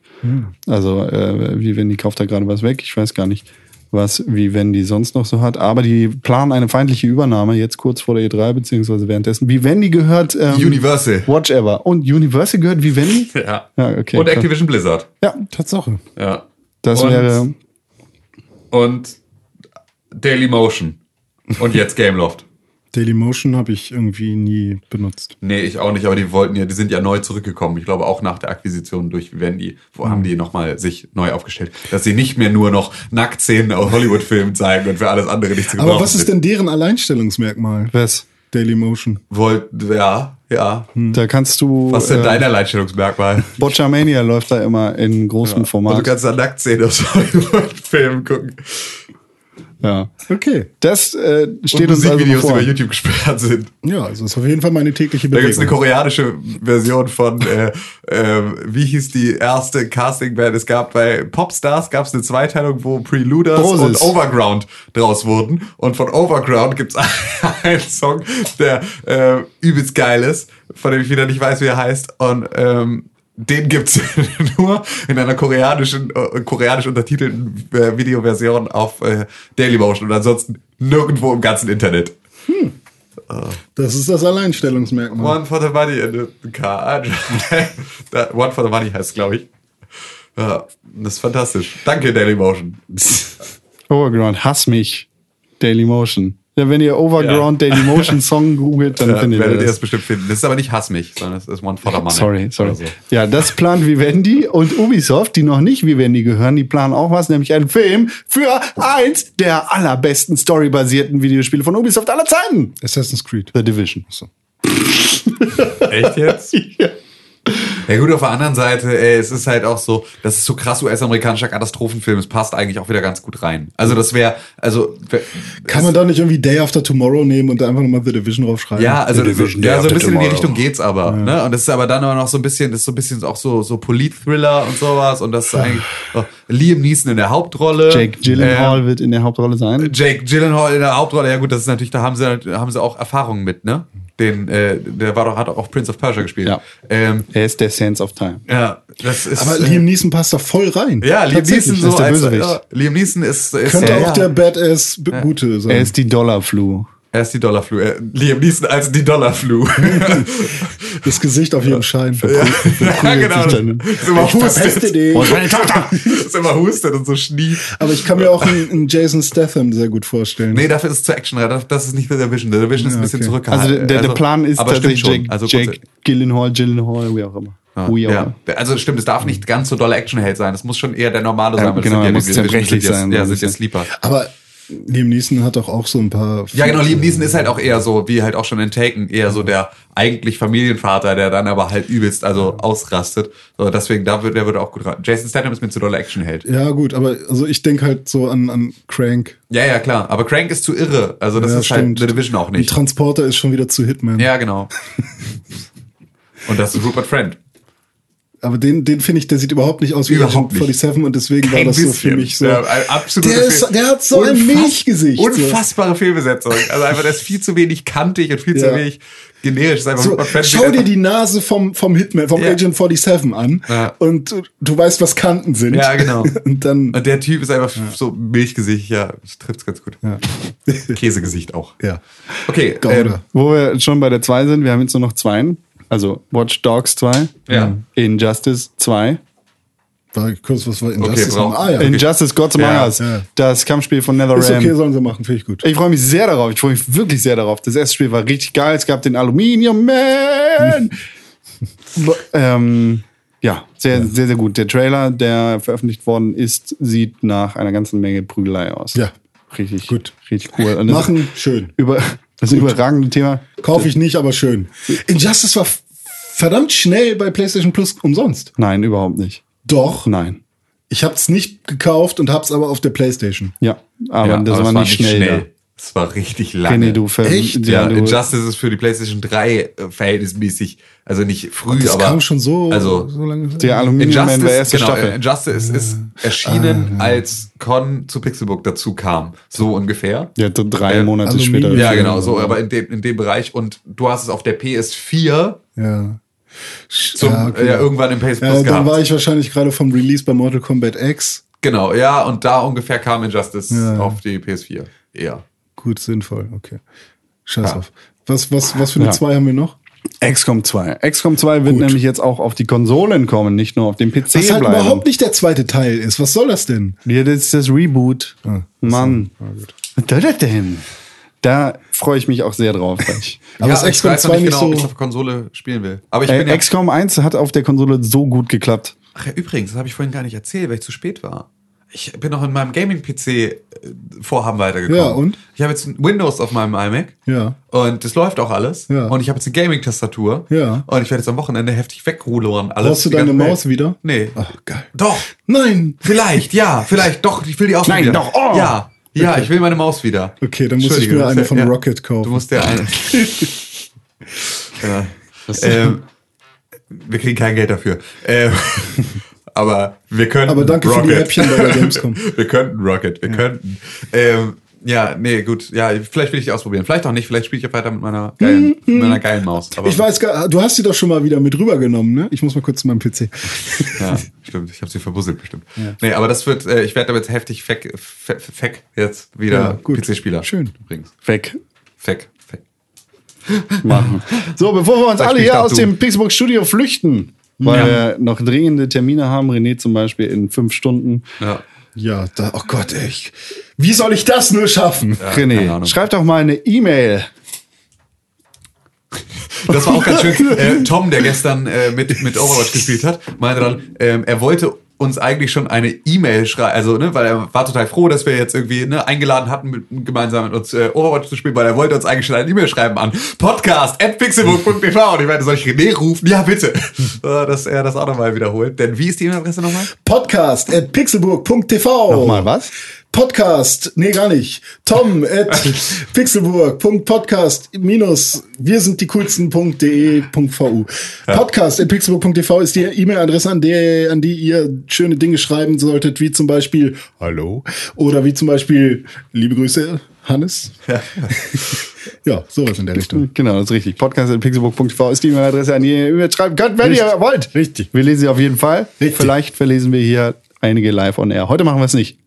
Also äh, Vivendi kauft da gerade was weg. Ich weiß gar nicht, was Vivendi sonst noch so hat. Aber die planen eine feindliche Übernahme jetzt kurz vor der E3, beziehungsweise währenddessen. Vivendi gehört ähm, Universal. Watch Ever. Und Universal gehört Vivendi? Ja. Ja, okay. Und klar. Activision Blizzard. Ja, Tatsache. Ja. das Und- wäre. Und Dailymotion. Und jetzt Gameloft. Dailymotion habe ich irgendwie nie benutzt. Nee, ich auch nicht, aber die wollten ja, die sind ja neu zurückgekommen. Ich glaube auch nach der Akquisition durch Vivendi, wo Mhm. haben die nochmal sich neu aufgestellt, dass sie nicht mehr nur noch Nacktszenen aus Hollywood-Filmen zeigen und für alles andere nicht zu gebrauchen Aber was ist denn deren Alleinstellungsmerkmal? Was? Dailymotion. Wollt, ja, ja. Da kannst du. Was ist denn äh, dein Alleinstellungsmerkmal? Botchamania läuft da immer in großem Und Format. du kannst da Nacktszenen aus Hollywood-Filmen gucken. Ja. Okay. Das äh, steht und uns also Musikvideos, die bevor. bei YouTube gesperrt sind. Ja, also ist auf jeden Fall meine tägliche Da gibt es eine Bewegung. koreanische Version von, äh, äh, wie hieß die erste Casting-Band? Es gab bei Popstars gab es eine Zweiteilung, wo Preluders Broses. und Overground draus wurden. Und von Overground gibt es einen Song, der äh, übelst geil ist, von dem ich wieder nicht weiß, wie er heißt. Und ähm, den gibt's nur in einer koreanischen, äh, koreanisch untertitelten äh, Videoversion auf äh, Dailymotion und ansonsten nirgendwo im ganzen Internet. Das ist das Alleinstellungsmerkmal. One for the money in the car. One for the money heißt glaube ich. Ja, das ist fantastisch. Danke, Dailymotion. Overground, hass mich. Dailymotion. Ja, wenn ihr Overground Dailymotion Song googelt, dann Ja, findet ihr werdet ihr das das. bestimmt finden. Das ist aber nicht Hass mich, sondern es ist One for the money. Sorry, sorry. So. Ja, das plant Vivendi und Ubisoft, die noch nicht Vivendi gehören, die planen auch was, nämlich einen Film für eins der allerbesten storybasierten Videospiele von Ubisoft aller Zeiten. Assassin's Creed. The Division. Echt jetzt? Ja. Ja gut, auf der anderen Seite, ey, es ist halt auch so, das ist so krass US-amerikanischer Katastrophenfilm, es passt eigentlich auch wieder ganz gut rein. Also das wäre, also wär- Kann man da nicht irgendwie Day After Tomorrow nehmen und da einfach nochmal The Division draufschreiben? Ja, also, The Division, ja, so ein bisschen in die. Richtung geht's aber. Ne? Und das ist aber dann aber noch so ein bisschen, das ist so ein bisschen auch so, so Polit-Thriller und sowas. Und das ist eigentlich oh, Liam Neeson in der Hauptrolle. Jake Gyllenhaal Ähm, wird in der Hauptrolle sein. Jake Gyllenhaal in der Hauptrolle, ja gut, das ist natürlich, da haben sie, haben sie auch Erfahrungen mit, ne? Den, äh, der war doch, hat auch Prince of Persia gespielt. Ja. Ähm, Er ist der Sands of Time. ja, das ist. Aber äh, Liam Neeson passt da voll rein. ja, Liam. Neeson so ist der als, Bösewicht. ja, Liam Neeson ist, ist Könnte ja, auch ja. der Badass Gute sein. Er ist die Dollar-Flu. Er ist die Dollarflu. Äh, Liam Neeson als die Dollarflu. das Gesicht auf jedem Schein. ja, genau. Das ist immer Verpeste hustet. dich. meine Tochter! Das ist immer hustet und so schnieft. Aber ich kann mir auch einen, einen Jason Statham sehr gut vorstellen. Nee, dafür ist es zu Action. Das, das ist nicht der Vision. Der Vision ist ein bisschen okay. zurückgehalten. Also der, der Plan ist aber tatsächlich. Jake, Also Jake Gyllenhaal, Gyllenhaal, wie auch immer. Wie auch ja. immer. Also stimmt, es darf nicht ganz so dolle Actionheld sein. Es muss schon eher der normale sein. Ja, genau, sind er muss sind jetzt- sein, Ja, so ein sind jetzt bisschen. Sleeper. Aber Liam Neeson hat doch auch so ein paar. Ja, genau, Liam Neeson ist halt auch eher so, wie halt auch schon in Taken, eher so der eigentlich Familienvater, der dann aber halt übelst, also ausrastet. So, deswegen, da wird, der würde auch gut rein. Jason Statham ist mir zu dolle Actionheld. Ja, gut, aber also ich denke halt so an, an Crank. Ja, ja, klar. Aber Crank ist zu irre. Also das ja, ist halt The Division auch Ein nicht. Transporter ist schon wieder zu Hitman. Ja, genau. Und das ist Rupert Friend. Aber den, den finde ich, der sieht überhaupt nicht aus wie Überhaupt Agent nicht. 47 und deswegen war Kein das so bisschen. für mich so. Ja, ein absolutes Der ist- der hat so ein Milchgesicht, so. Unfassbare Fehlbesetzung. Also einfach, der ist viel zu wenig kantig und viel zu Ja. wenig generisch. Ist einfach So, schau dir die Nase vom, vom Hitman, vom Ja. Agent 47 an Ja. und du, du weißt, was Kanten sind. Ja, genau. Und dann, Und der Typ ist einfach so Milchgesicht. Ja, das trifft's ganz gut. Käsegesicht auch. ja. Okay, ähm, Wo wir schon bei der 2 sind, wir haben jetzt nur noch zwei. Also Watch Dogs 2, Ja. Injustice 2, War kurz, was war Injustice? brauch- ah, ja. Injustice Gods Among Ja, Us, ja. das Kampfspiel von Ist NetherRealm. okay, sollen sie machen, finde ich gut. Ich freue mich sehr darauf. Ich freue mich wirklich sehr darauf. Das erste Spiel war richtig geil. Es gab den Aluminium Man. ähm, ja, sehr, sehr, sehr gut. Der Trailer, der veröffentlicht worden ist, sieht nach einer ganzen Menge Prügelei aus. Ja. Richtig, Gut. Richtig cool. Und Machen, schön. Über, das überragende Thema. Kaufe ich nicht, aber schön. Injustice war verdammt schnell bei PlayStation Plus umsonst. Nein, überhaupt nicht. Doch. Nein. Ich habe es nicht gekauft und habe es aber auf der PlayStation. Ja, aber ja, das aber war es nicht schnell. Es war richtig lange. Kenny, du Echt? ja, du, Injustice ist für die PlayStation 3 äh, verhältnismäßig, also nicht früh, Das aber kam schon so, also so lange. der Aluminium Man war Injustice, erste genau, Staffel. äh, Injustice ist erschienen, Ah, als Con zu Pixelbook dazu kam, so ungefähr. ja, drei Äh, Monate Aluminium. später. Ja, genau, so, aber in dem, in dem Bereich und du hast es auf der PS4 ja. zum, Ja, ja, okay. ja, irgendwann im PS Plus Ja, dann gehabt. war ich wahrscheinlich gerade vom Release bei Mortal Kombat X. genau, ja, und da ungefähr kam Injustice Ja. auf die PS4. Ja. Gut, sinnvoll, okay. Scheiß Ja. auf. Was, was, was für eine Ja. 2 haben wir noch? XCOM 2. XCOM 2 wird Gut. nämlich jetzt auch auf die Konsolen kommen, nicht nur auf dem PC Was halt bleiben. überhaupt nicht der zweite Teil ist. Was soll das denn? Ja, das ist das Reboot. Ah, Mann. Was soll das denn? Da freue ich mich auch sehr drauf. Aber ist ich XCOM weiß noch 2 nicht nicht genau, ob ich so. auf der Konsole spielen will. Aber ich äh, bin ja, XCOM 1 hat auf der Konsole so gut geklappt. Ach ja, übrigens, das habe ich vorhin gar nicht erzählt, weil ich zu spät war. Ich bin noch in meinem Gaming-PC-Vorhaben weitergekommen. Ja, und? Ich habe jetzt ein Windows auf meinem iMac. Ja. Und das läuft auch alles. Ja. Und ich habe jetzt eine Gaming-Tastatur. Ja. Und ich werde jetzt am Wochenende heftig wegrullern. Alles. Brauchst du deine ganze Welt. Maus wieder? Nee. Ach, geil. Doch. Nein! Vielleicht, ja. Vielleicht. Doch, ich will die auch Nein, wieder. doch, oh. Ja. Ja, ich will meine Maus wieder. Okay, dann muss ich mir eine von ja. Rocket kaufen. Du musst dir eine. ja. ähm, wir kriegen kein Geld dafür. Ähm, aber wir können. Aber danke für die Häppchen bei der Gamescom. wir könnten Rocket, wir könnten. Ähm, ja, nee, gut. Ja, vielleicht will ich die ausprobieren. Vielleicht auch nicht. Vielleicht spiele ich auch weiter mit meiner geilen, mit meiner geilen Maus. Aber, Ich weiß gar, du hast sie doch schon mal wieder mit rübergenommen, ne? Ich muss mal kurz zu meinem PC. Ja, stimmt. Ich habe sie verbusselt bestimmt. Nee, aber das wird, äh, ich werde damit heftig feck, feck, feck jetzt wieder Ja. PC-Spieler. Schön. Übrigens. Weg Feck, feck. machen. So, bevor wir uns Sag alle hier aus du. dem Pixelbook Studio flüchten, weil wir noch dringende Termine haben, René zum Beispiel in fünf Stunden. Ja. Ja, da, oh Gott, ey. ich- Wie soll ich das nur schaffen? keine René, schreib doch mal eine E-Mail. Das war auch ganz schön. Äh, Tom, der gestern äh, mit, mit Overwatch gespielt hat, meinte dann, ähm, er wollte uns eigentlich schon eine E-Mail schreiben, also, ne, weil er war total froh, dass wir jetzt irgendwie ne, eingeladen hatten, mit, gemeinsam mit uns äh, Overwatch zu spielen, weil er wollte uns eigentlich schon eine E-Mail schreiben an podcast at pixelbook.tv und ich meinte, soll ich René rufen? Ja, bitte. Dass er das auch nochmal wiederholt. Denn wie ist die E-Mail-Adresse nochmal? Podcast at pixelburg.tv. Nochmal was? Podcast, nee, gar nicht. Tom at pixelburg.podcast minus wir sind die coolsten.de.vu. Podcast at pixelburg.tv ist die E-Mail-Adresse, an, der, an die ihr schöne Dinge schreiben solltet, wie zum Beispiel Hallo oder wie zum Beispiel Liebe Grüße, Hannes. Ja, ja sowas in der Richtung. Genau, das ist richtig. Podcast.pixelbook.tv ist die E-Mail-Adresse, an die ihr schreiben könnt, wenn Richtig. ihr wollt. Richtig. Wir lesen sie auf jeden Fall. Richtig. Vielleicht verlesen wir hier einige live on air. Heute machen wir es nicht.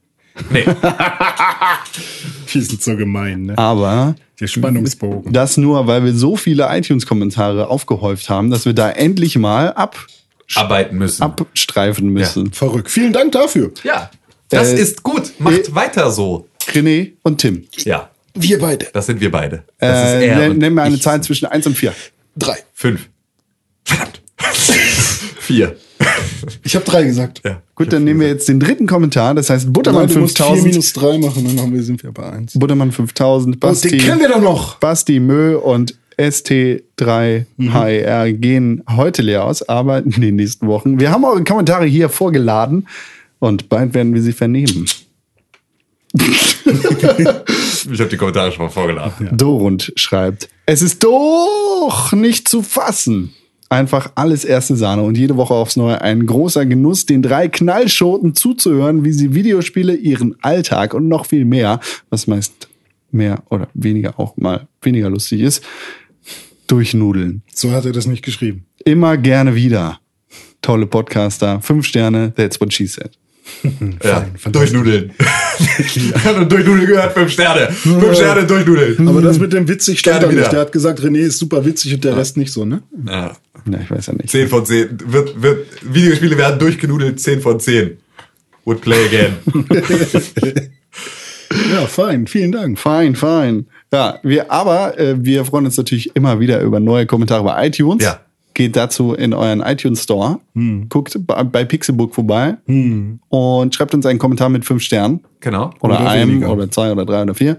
Nee. Die sind so gemein, ne? Aber Der Spannungsbogen. das nur, weil wir so viele iTunes-Kommentare aufgehäuft haben, dass wir da endlich mal ab, Arbeiten müssen. abstreifen müssen. Verrückt. Vielen Dank dafür. Ja. Das Äh, ist gut. Macht äh, weiter so. René und Tim. Ja. Wir beide. Das sind wir beide. Das Äh, er nenn, mir eine. Zahl zwischen 1 und 4. Drei. Fünf. Verdammt. Vier. Ich habe drei gesagt. Ja. Gut, dann nehmen wir jetzt den dritten Kommentar. Das heißt Buttermann Nein, du musst vier 5000. minus drei machen, dann haben wir, sind wir bei eins. Buttermann 5000. Und Basti, den kennen wir doch noch. Basti Mö und ST3HR gehen heute leer aus, aber in den nächsten Wochen. Wir haben eure Kommentare hier vorgeladen und bald werden wir sie vernehmen. Ich habe die Kommentare schon mal vorgeladen. Dorund schreibt, es ist doch nicht zu fassen. Einfach alles erste Sahne und jede Woche aufs Neue ein großer Genuss, den drei Knallschoten zuzuhören, wie sie Videospiele, ihren Alltag und noch viel mehr, was meist mehr oder weniger auch mal weniger lustig ist, durchnudeln. So hat er das nicht geschrieben. Immer gerne wieder. Tolle Podcaster, fünf Sterne, that's what she said. Ja. Durchnudeln. Ich habe nur Durchnudeln gehört, fünf Sterne. Fünf Sterne durchnudeln. Aber das mit dem witzig stand da nicht. Der hat gesagt, René ist super witzig und der Rest nicht so, ne? Ja. Ja, ich weiß ja nicht. 10 von 10. Wird, wird, Videospiele werden durchgenudelt, 10 von 10. Would play again. Ja, fein. Vielen Dank. Fein, fein. Ja, wir, aber äh, wir freuen uns natürlich immer wieder über neue Kommentare bei iTunes. Ja. Geht dazu in euren iTunes Store, guckt bei, bei Pixelbook vorbei und schreibt uns einen Kommentar mit fünf Sternen. Genau. Oder, Oder einem weniger. oder zwei oder drei oder vier.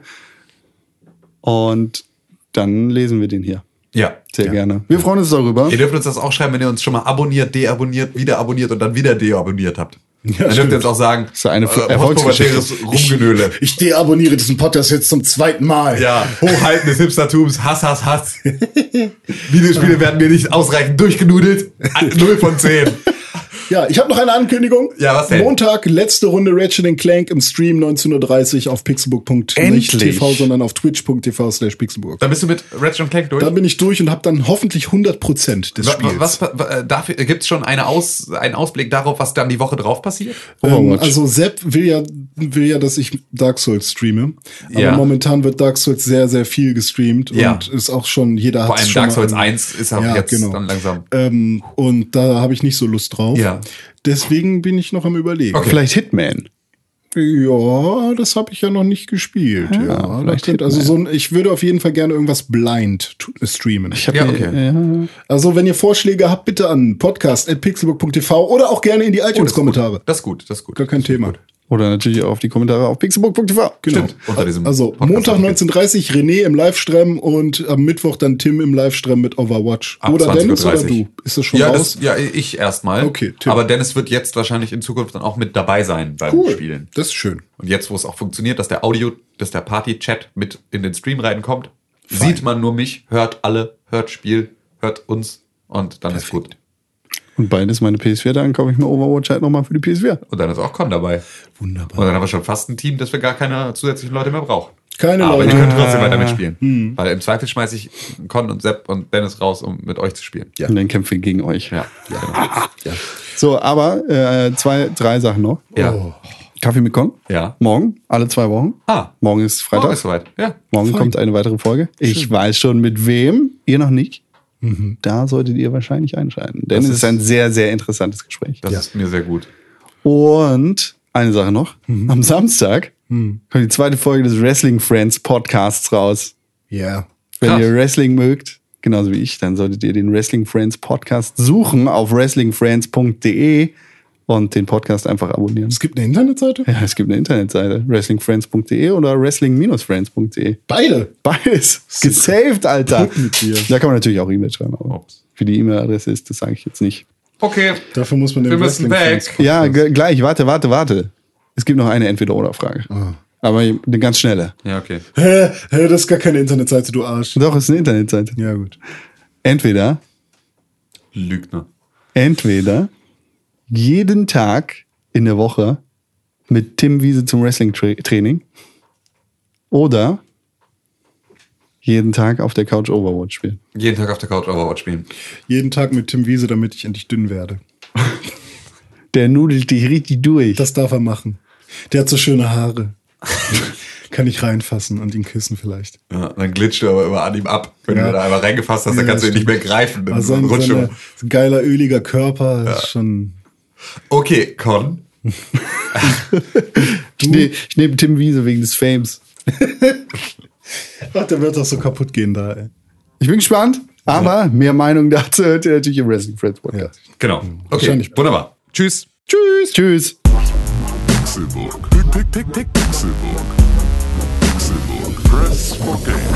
Und dann lesen wir den hier. Ja. Sehr gerne. Wir freuen uns darüber. Ihr dürft uns das auch schreiben, wenn ihr uns schon mal abonniert, deabonniert, wieder abonniert und dann wieder deabonniert habt. Dann dürft stimmt. ihr uns auch sagen, ist eine äh, Erfolgsgeschichte. Rumgenöle. Ich deabonniere diesen Podcast jetzt zum zweiten Mal. Ja, Hochhalten des Hipstertums, Hass, Hass, Hass. Videospiele werden mir nicht ausreichend durchgenudelt. 0 von 10. Ja, ich habe noch eine Ankündigung. Ja, was denn? Montag, letzte Runde Ratchet Clank im Stream 19.30 Uhr auf pixelburg.nicht Endlich. TV, sondern auf twitch.tv slash pixelburg. Dann bist du mit Ratchet Clank durch. Da bin ich durch und habe dann hoffentlich 100% des Wa- Spiels. Was, was, äh, dafür, gibt's schon eine Aus, einen Ausblick darauf, was dann die Woche drauf passiert? Ähm, Overwatch. also Sepp will ja, will ja, dass ich Dark Souls streame. Aber Ja. momentan wird Dark Souls sehr, sehr viel gestreamt Ja. und ist auch schon, jeder Vor hat allem schon Dark Souls mal- 1 ist auch Ja, jetzt genau. dann langsam. Ähm, und da habe ich nicht so Lust drauf. Ja. Deswegen bin ich noch am überlegen. Okay. Vielleicht Hitman. Ja, das habe ich ja noch nicht gespielt. Ja, vielleicht das könnte, also so ein, ich würde auf jeden Fall gerne irgendwas blind tu- streamen. Ich hab Ja, okay. ja, Also wenn ihr Vorschläge habt, bitte an podcast.pixelbook.tv oder auch gerne in die iTunes-Kommentare. Das ist gut, das ist gut. Gar kein Thema. Oder natürlich auf die Kommentare auf pixelbook.tv. Genau. Stimmt, also Podcast- Montag 19.30 René im Livestream und am Mittwoch dann Tim im Livestream mit Overwatch. Ab oder Dennis oder 20:30. du? Ist das schon Ja, raus? das, ja, ich erstmal. Okay, Tim. Aber Dennis wird jetzt wahrscheinlich in Zukunft dann auch mit dabei sein beim cool. Spielen. Das ist schön. Und jetzt, wo es auch funktioniert, dass der Audio, dass der Party-Chat mit in den Stream reinkommt, sieht man nur mich, hört alle, hört Spiel, hört uns und dann ist gut. Und beides meine PS4, dann kaufe ich mir Overwatch halt nochmal für die PS4. Und dann ist auch Con dabei. Wunderbar. Und dann haben wir schon fast ein Team, dass wir gar keine zusätzlichen Leute mehr brauchen. Keine Aber Leute. die können trotzdem weiter mitspielen. Weil im Zweifel schmeiße ich Con und Sepp und Dennis raus, um mit euch zu spielen. Ja. Und dann kämpfe ich gegen euch. Ja. Genau. ja. So, aber äh, zwei, drei Sachen noch. ja. Kaffee mit Con. Ja. Morgen, alle zwei Wochen. Ah. Morgen ist Freitag. Morgen ist soweit. Ja. Morgen kommt eine weitere Folge. Ich weiß schon mit wem, ihr noch nicht. Da solltet ihr wahrscheinlich einschalten. Denn Das es ist- ein sehr, sehr interessantes Gespräch. Das ist mir sehr gut. Und eine Sache noch. Am Samstag kommt die zweite Folge des Wrestling Friends Podcasts raus. Ja. Wenn Krass. ihr Wrestling mögt, genauso wie ich, dann solltet ihr den Wrestling Friends Podcast suchen auf wrestlingfriends.de und den Podcast einfach abonnieren. Es gibt eine Internetseite? Ja, es gibt eine Internetseite, wrestlingfriends.de oder wrestling-friends.de. Beide. Beides. Gesaved, Alter. Gut mit dir. Da kann man natürlich auch E-Mail schreiben, aber wie die E-Mail-Adresse ist, das sage ich jetzt nicht. Okay. Dafür muss man den Wir müssen weg. Ja, gleich, warte, warte, warte. Es gibt noch eine Entweder-Oder-Frage. Aber eine ganz schnelle. Ja, okay. Hä? Hä, das ist gar keine Internetseite, du Arsch. Doch, ist eine Internetseite. Ja, gut. Entweder, Lügner. entweder jeden Tag in der Woche mit Tim Wiese zum Wrestling-Training oder jeden Tag auf der Couch Overwatch spielen. Jeden Tag auf der Couch Overwatch spielen. Jeden Tag mit Tim Wiese, damit ich endlich dünn werde. Der nudelt dich richtig durch. Das darf er machen. Der hat so schöne Haare. Kann ich reinfassen und ihn küssen vielleicht. Ja, dann glitscht du aber immer an ihm ab. Wenn Ja. du da einmal reingefasst hast, dann Ja, kannst du ihn nicht stimmt. mehr greifen. Also ein, so ein geiler, öliger Körper ist schon. Okay, Con. ich nehme nehm Tim Wiese wegen des Fames. Ach, der wird doch so kaputt gehen da, ey. Ich bin gespannt, aber mehr Meinung dazu hört ihr natürlich im Wrestling Friends Podcast. Genau. Okay, Wahrscheinlich. wunderbar. Tschüss. Tschüss. Tschüss. Pixelburg. Pixelburg. Pixelburg. Press for games.